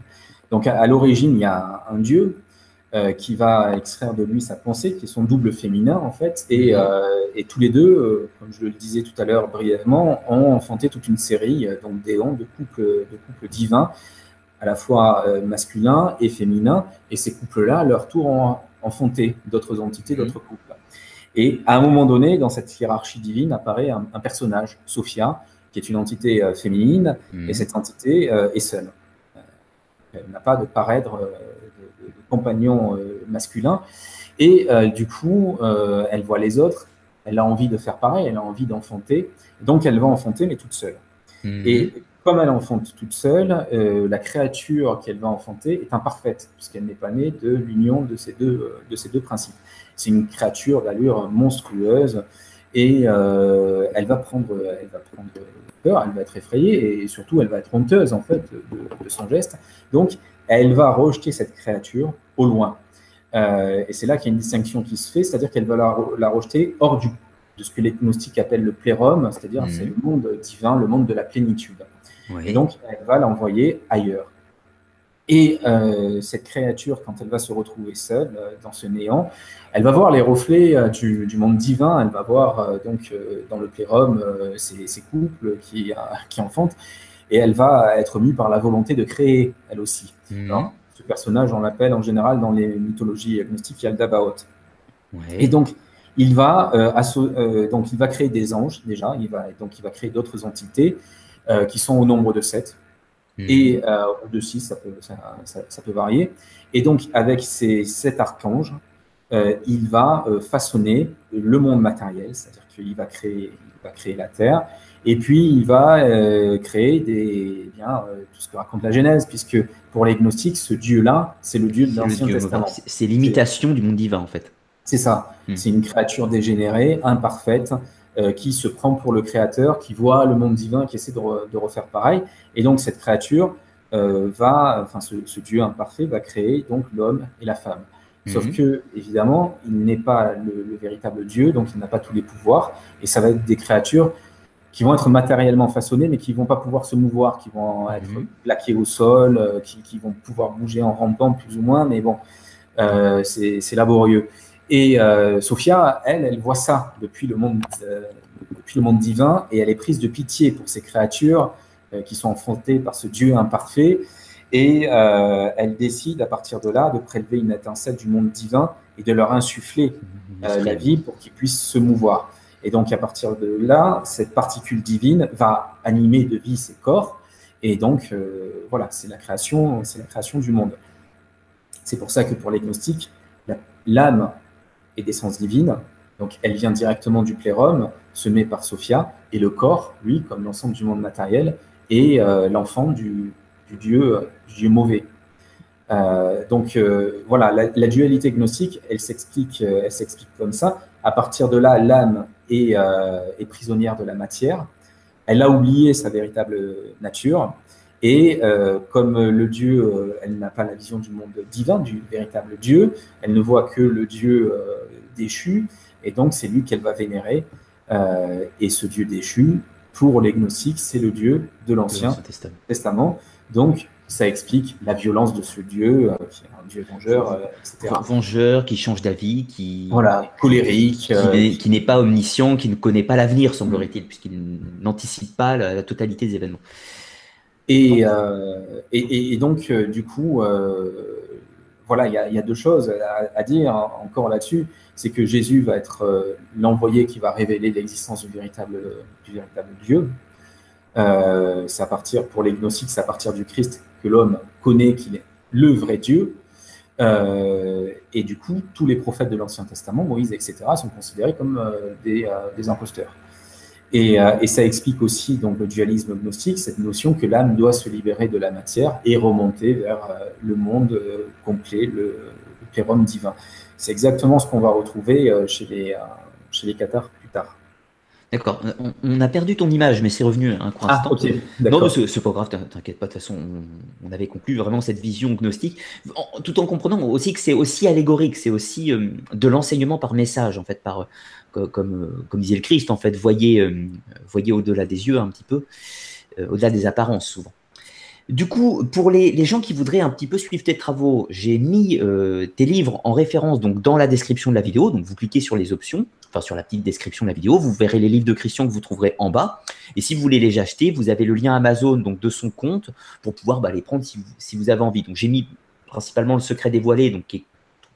Speaker 2: Donc, à, l'origine, il y a un Dieu euh, qui va extraire de lui sa pensée, qui est son double féminin, en fait. Et, et tous les deux, comme je le disais tout à l'heure brièvement, ont enfanté toute une série donc d'éons, de couples, de couples divins, à la fois masculins et féminins. Et ces couples-là, à leur tour, ont enfanté d'autres entités, d'autres couples. Et à un moment donné, dans cette hiérarchie divine, apparaît un, personnage, Sophia, qui est une entité euh, féminine, mhm. et cette entité euh, est seule. Euh, elle n'a pas de de, compagnon masculin. Et du coup, elle voit les autres, elle a envie de faire pareil, elle a envie d'enfanter, donc elle va enfanter, mais toute seule. Mhm. Et comme elle enfante toute seule, la créature qu'elle va enfanter est imparfaite, puisqu'elle n'est pas née de l'union de, ces deux, de ces deux principes. C'est une créature d'allure monstrueuse et euh, elle, va prendre, elle va prendre peur, elle va être effrayée et surtout elle va être honteuse en fait de, son geste. Donc elle va rejeter cette créature au loin. Euh, et c'est là qu'il y a une distinction qui se fait, c'est-à-dire qu'elle va la, rejeter hors du, de ce que les gnostiques appellent le plérum, c'est-à-dire c'est mmh. le monde divin, le monde de la plénitude. Et donc, elle va l'envoyer ailleurs. Et euh, cette créature, quand elle va se retrouver seule euh, dans ce néant, elle va voir les reflets euh, du, monde divin, elle va voir donc dans le plérum ces, ces, couples qui, qui enfantent, et elle va être mue par la volonté de créer, elle aussi. Ce personnage, on l'appelle en général dans les mythologies agnostiques Yaldabaoth. Ouais. Et donc, il va, donc, il va créer des anges déjà, il va, donc il va créer d'autres entités qui sont au nombre de sept. Hmm. et euh, de 6, ça peut, ça, peut, varier. Et donc, avec ces sept archanges, euh, il va euh, façonner le monde matériel, c'est-à-dire qu'il va créer, il va créer la Terre, et puis il va créer des, eh bien, tout ce que raconte la Genèse, puisque pour les gnostiques, ce Dieu-là, c'est le Dieu de l'Ancien Testament.
Speaker 1: C'est l'imitation du monde divin, en fait.
Speaker 2: C'est ça. Hmm. C'est une créature dégénérée, imparfaite, euh, qui se prend pour le créateur, qui voit le monde divin, qui essaie de, refaire pareil. Et donc cette créature euh, va, enfin ce, Dieu imparfait va créer donc l'homme et la femme. Sauf mhm. que, évidemment, il n'est pas le, véritable Dieu, donc il n'a pas tous les pouvoirs, et ça va être des créatures qui vont être matériellement façonnées, mais qui vont pas pouvoir se mouvoir, qui vont être mhm. plaquées au sol, euh, qui, vont pouvoir bouger en rampant plus ou moins, mais bon, c'est laborieux. Et euh, Sophia, elle, elle voit ça depuis le, monde, euh, depuis le monde divin et elle est prise de pitié pour ces créatures euh, qui sont enfrontées par ce Dieu imparfait. Et elle décide à partir de là de prélever une étincelle du monde divin et de leur insuffler la vie pour qu'ils puissent se mouvoir. Et donc à partir de là, cette particule divine va animer de vie ces corps. Et donc voilà, c'est la création, c'est la création du monde. C'est pour ça que pour les gnostiques, l'âme et d'essence divine. Donc elle vient directement du plérum, semé par Sophia, et le corps, lui, comme l'ensemble du monde matériel, est euh, l'enfant du, dieu, du dieu mauvais. Euh, donc euh, voilà, la, dualité gnostique, elle s'explique, elle s'explique comme ça. À partir de là, l'âme est, est, prisonnière de la matière. Elle a oublié sa véritable nature. Et euh, comme le Dieu, euh, elle n'a pas la vision du monde divin, du véritable Dieu, elle ne voit que le Dieu euh, déchu, et donc c'est lui qu'elle va vénérer. et ce Dieu déchu, pour les gnostiques, c'est le Dieu de l'Ancien Testament. Donc ça explique la violence de ce Dieu, qui est un Dieu vengeur, etc.
Speaker 1: Vengeur, qui change d'avis, qui
Speaker 2: voilà, colérique,
Speaker 1: qui n'est pas omniscient, qui ne connaît pas l'avenir, semblerait-il, puisqu'il n'anticipe pas la, totalité des événements.
Speaker 2: Euh, et, et, donc, euh, du coup, euh, voilà, il y, a deux choses à, dire encore là-dessus. C'est que Jésus va être l'envoyé qui va révéler l'existence du véritable, du véritable Dieu. C'est à partir, pour les gnostiques, c'est à partir du Christ que l'homme connaît qu'il est le vrai Dieu. et du coup, tous les prophètes de l'Ancien Testament, Moïse, etc., sont considérés comme des, des imposteurs. Euh, et, ça explique aussi donc, le dualisme gnostique, cette notion que l'âme doit se libérer de la matière et remonter vers euh, le monde euh, complet, le, le divin. C'est exactement ce qu'on va retrouver chez les, chez les cathares.
Speaker 1: D'accord. On, a perdu ton image, mais c'est revenu un court ah, non, c'est pas grave, t'inquiète pas. De toute façon, on, avait conclu vraiment cette vision gnostique, tout en comprenant aussi que c'est aussi allégorique, c'est aussi de l'enseignement par message, en fait, par, comme, euh, comme disait le Christ, en fait, voyez, euh, voyez au-delà des yeux un petit peu, euh, au-delà des apparences souvent. Du coup, pour les, gens qui voudraient un petit peu suivre tes travaux, j'ai mis tes livres en référence donc dans la description de la vidéo. Donc vous cliquez sur les options, enfin sur la petite description de la vidéo, vous verrez les livres de Christian que vous trouverez en bas. Et si vous voulez les acheter, vous avez le lien Amazon donc de son compte pour pouvoir bah, les prendre si vous, si vous avez envie. Donc j'ai mis principalement le secret dévoilé, donc qui est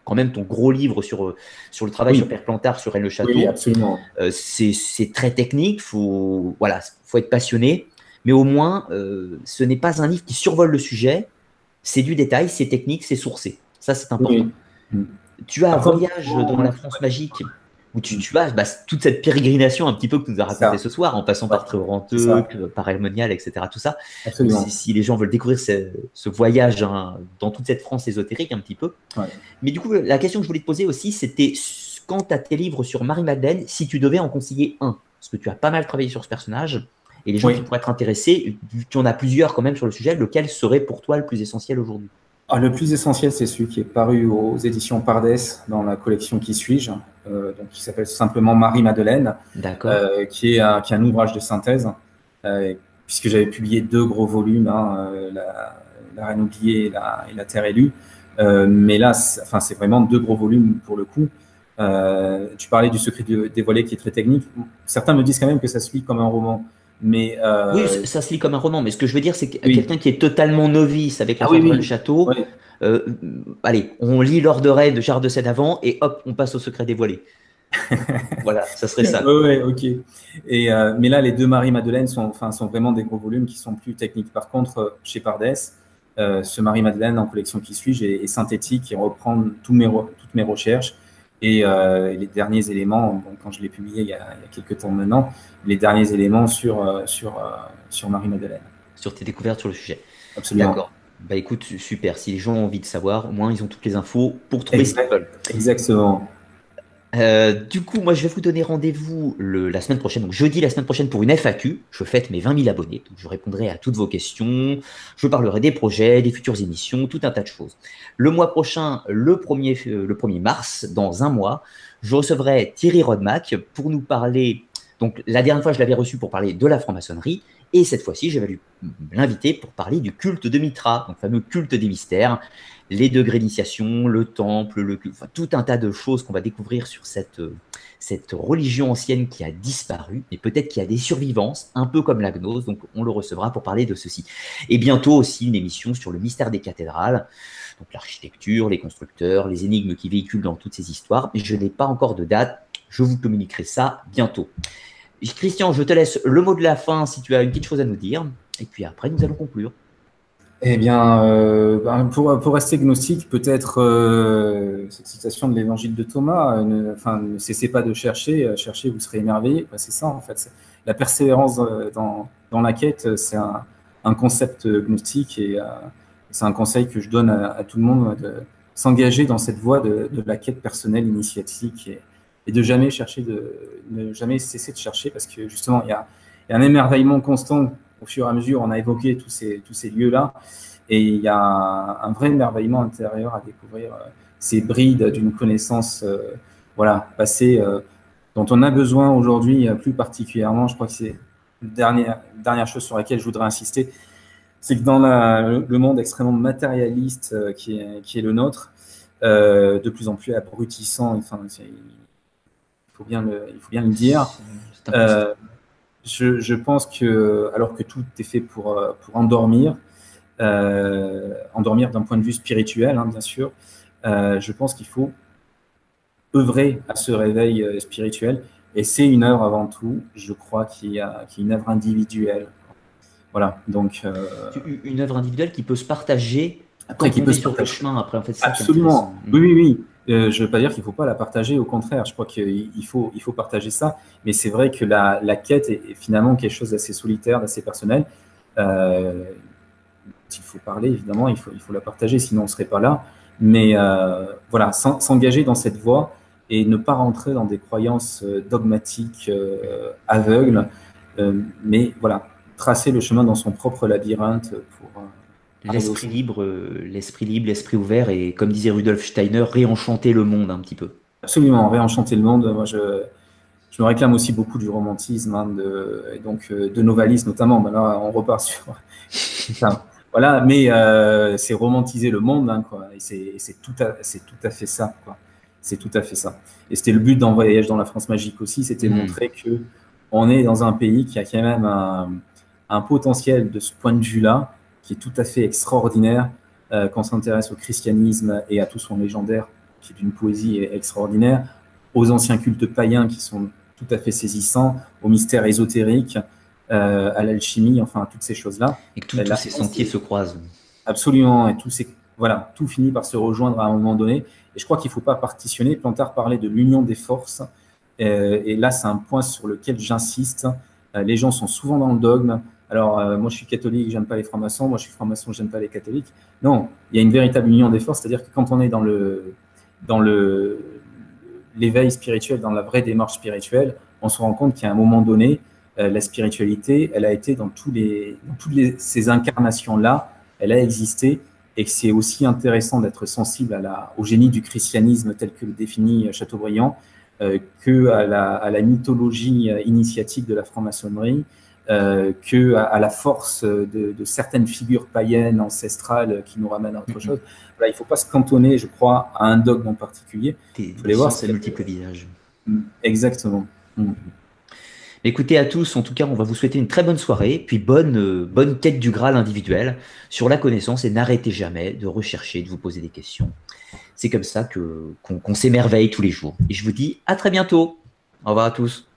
Speaker 1: quand même ton gros livre sur, euh, sur le travail sur Père Plantard, sur Rennes le Château.
Speaker 2: Oui, absolument.
Speaker 1: Euh, c'est très technique, faut, voilà, faut être passionné, mais au moins, euh, ce n'est pas un livre qui survole le sujet, c'est du détail, c'est technique, c'est sourcé. Ça, c'est important. Tu as un voyage dans la France magique où tu, tu vas bah, toute cette pérégrination un petit peu que tu nous as raconté ce soir, en passant par Tréoranteux, par Elmonial, etc. Tout ça. Si, les gens veulent découvrir ce, voyage hein, dans toute cette France ésotérique un petit peu. Mais du coup, la question que je voulais te poser aussi, c'était quant à tes livres sur Marie-Madeleine, si tu devais en conseiller un, parce que tu as pas mal travaillé sur ce personnage, et les gens qui pourraient être intéressés, tu en as plusieurs quand même sur le sujet, lequel serait pour toi le plus essentiel aujourd'hui?
Speaker 2: Ah, le plus essentiel, c'est celui qui est paru aux éditions Pardès dans la collection Qui suis-je, euh, donc qui s'appelle simplement Marie-Madeleine, euh, qui, est un, qui est un ouvrage de synthèse, euh, puisque j'avais publié deux gros volumes, hein, la, la, Reine oubliée et la, et la Terre élue. mais là, enfin, c'est vraiment deux gros volumes pour le coup. tu parlais du secret dévoilé qui est très technique. Certains me disent quand même que ça se lit comme un roman. Mais
Speaker 1: Oui, ça se lit comme un roman, mais ce que je veux dire, c'est que quelqu'un qui est totalement novice avec la ah, oui, château, euh, allez, on lit l'ordre de raid de Charles de Seine avant et hop, on passe au secret dévoilé. voilà, ça serait ça.
Speaker 2: Oui, ok. Et, euh, mais là, les deux Marie-Madeleine sont, enfin, sont vraiment des gros volumes qui sont plus techniques. Par contre, euh, chez Pardès, ce Marie-Madeleine en collection qui suit est, est, synthétique et reprend tous mes, toutes mes recherches. Et les derniers éléments, quand je l'ai publié il y, a, il y, a, quelques temps maintenant, les derniers éléments sur, sur, sur Marie-Madeleine.
Speaker 1: Sur tes découvertes sur le sujet.
Speaker 2: Absolument.
Speaker 1: D'accord. Bah écoute, super. Si les gens ont envie de savoir, au moins ils ont toutes les infos pour trouver ce qu'ils veulent.
Speaker 2: Exactement.
Speaker 1: Euh, du coup, moi je vais vous donner rendez-vous la semaine prochaine, donc jeudi la semaine prochaine pour une FAQ. Je fête mes 20 000 abonnés, donc je répondrai à toutes vos questions. Je parlerai des projets, des futures émissions, tout un tas de choses. Le mois prochain, le 1er, euh, le 1er mars, dans un mois, je recevrai Thierry Rodmack pour nous parler. Donc la dernière fois, je l'avais reçu pour parler de la franc-maçonnerie. Et cette fois-ci, je vais l'inviter pour parler du culte de Mitra, donc le fameux culte des mystères, les degrés d'initiation, le temple, tout un tas de choses qu'on va découvrir sur cette, cette religion ancienne qui a disparu, et peut-être qu'il y a des survivances, un peu comme la gnose, donc on le recevra pour parler de ceci. Et bientôt aussi une émission sur le mystère des cathédrales, donc l'architecture, les constructeurs, les énigmes qui véhiculent dans toutes ces histoires, je n'ai pas encore de date, je vous communiquerai ça bientôt. Christian, je te laisse le mot de la fin si tu as une petite chose à nous dire. Et puis après, nous allons conclure.
Speaker 2: Eh bien, euh, ben, pour, pour, rester gnostique, peut-être euh, cette citation de l'évangile de Thomas, ne, enfin, ne cessez pas de chercher, euh, cherchez, vous serez émerveillé. c'est ça, en fait. La persévérance dans, dans la quête, c'est un, concept gnostique et c'est un conseil que je donne à, tout le monde de s'engager dans cette voie de, la quête personnelle initiatique et, et de jamais chercher de ne jamais cesser de chercher parce que justement il y a, un émerveillement constant au fur et à mesure. On a évoqué tous ces tous ces lieux là et il y a un, vrai émerveillement intérieur à découvrir euh, ces brides d'une connaissance euh, voilà passée euh, dont on a besoin aujourd'hui plus particulièrement. Je crois que c'est la dernière dernière chose sur laquelle je voudrais insister, c'est que dans le monde extrêmement matérialiste qui est qui est le nôtre, de plus en plus abrutissant. Enfin, faut bien le, il faut bien le dire. Euh, je, je, pense que, alors que tout est fait pour, euh, pour endormir, euh, endormir d'un point de vue spirituel, hein, bien sûr, je pense qu'il faut œuvrer à ce réveil spirituel. Et c'est une œuvre avant tout, je crois, qui, a, qui est une œuvre individuelle. Voilà, donc.
Speaker 1: Une œuvre individuelle qui peut se partager après, qui peut se sur le chemin. Après, en fait,
Speaker 2: Absolument. Oui, oui, oui. Euh, je ne veux pas dire qu'il ne faut pas la partager, au contraire, je crois qu'il faut, il partager ça, mais c'est vrai que la, quête est, finalement quelque chose d'assez solitaire, d'assez personnel. Euh, S'il faut parler, évidemment, il faut, il la partager, sinon on ne serait pas là. Mais euh, voilà, s'engager dans cette voie et ne pas rentrer dans des croyances euh, dogmatiques aveugles, mais voilà, tracer le chemin dans son propre labyrinthe pour
Speaker 1: L'esprit libre, euh, l'esprit libre, l'esprit ouvert, et comme disait Rudolf Steiner, réenchanter le monde un petit peu.
Speaker 2: Absolument, réenchanter le monde. Moi, je, je me réclame aussi beaucoup du romantisme, hein, de, et donc euh, de Novalis notamment. Ben là, on repart sur. voilà, mais euh, c'est romantiser le monde, hein, quoi. Et c'est tout, à, tout à fait ça, quoi. C'est tout à fait ça. Et c'était le but d'un voyage dans la France magique aussi, c'était mmh. montrer que on est dans un pays qui a quand même un, un potentiel de ce point de vue-là qui est tout à fait extraordinaire euh, quand on s'intéresse au christianisme et à tout son légendaire, qui est d'une poésie extraordinaire, aux anciens cultes païens qui sont tout à fait saisissants, au mystère ésotérique, euh, à l'alchimie, enfin à toutes ces choses-là.
Speaker 1: Et que tous ces sentiers se croisent.
Speaker 2: Absolument, et tout, voilà, tout finit par se rejoindre à un moment donné. Et je crois qu'il ne faut pas partitionner. Plantard parlait de l'union des forces, euh, et là c'est un point sur lequel j'insiste. les gens sont souvent dans le dogme, alors, euh, moi, je suis catholique, j'aime pas les francs-maçons. Moi, je suis franc-maçon, j'aime pas les catholiques. Non, il y a une véritable union des forces, c'est-à-dire que quand on est dans le dans le l'éveil spirituel, dans la vraie démarche spirituelle, on se rend compte qu'à un moment donné, euh, la spiritualité, elle a été dans tous les toutes ces incarnations là, elle a existé, et que c'est aussi intéressant d'être sensible à la au génie du christianisme tel que le définit Chateaubriand, euh, que à la, à la mythologie initiatique de la franc-maçonnerie euh, que à, la force de, certaines figures païennes ancestrales qui nous ramènent à autre mm-hmm. chose. il ne faut pas se cantonner, je crois, à un dogme en particulier.
Speaker 1: Il faut les voir, c'est multiples visages.
Speaker 2: Mm, exactement. Mm.
Speaker 1: Écoutez à tous, en tout cas, on va vous souhaiter une très bonne soirée, puis bonne, euh, bonne quête du Graal individuel sur la connaissance et n'arrêtez jamais de rechercher, de vous poser des questions. C'est comme ça que qu'on s'émerveille tous les jours. Et je vous dis à très bientôt. Au revoir à tous.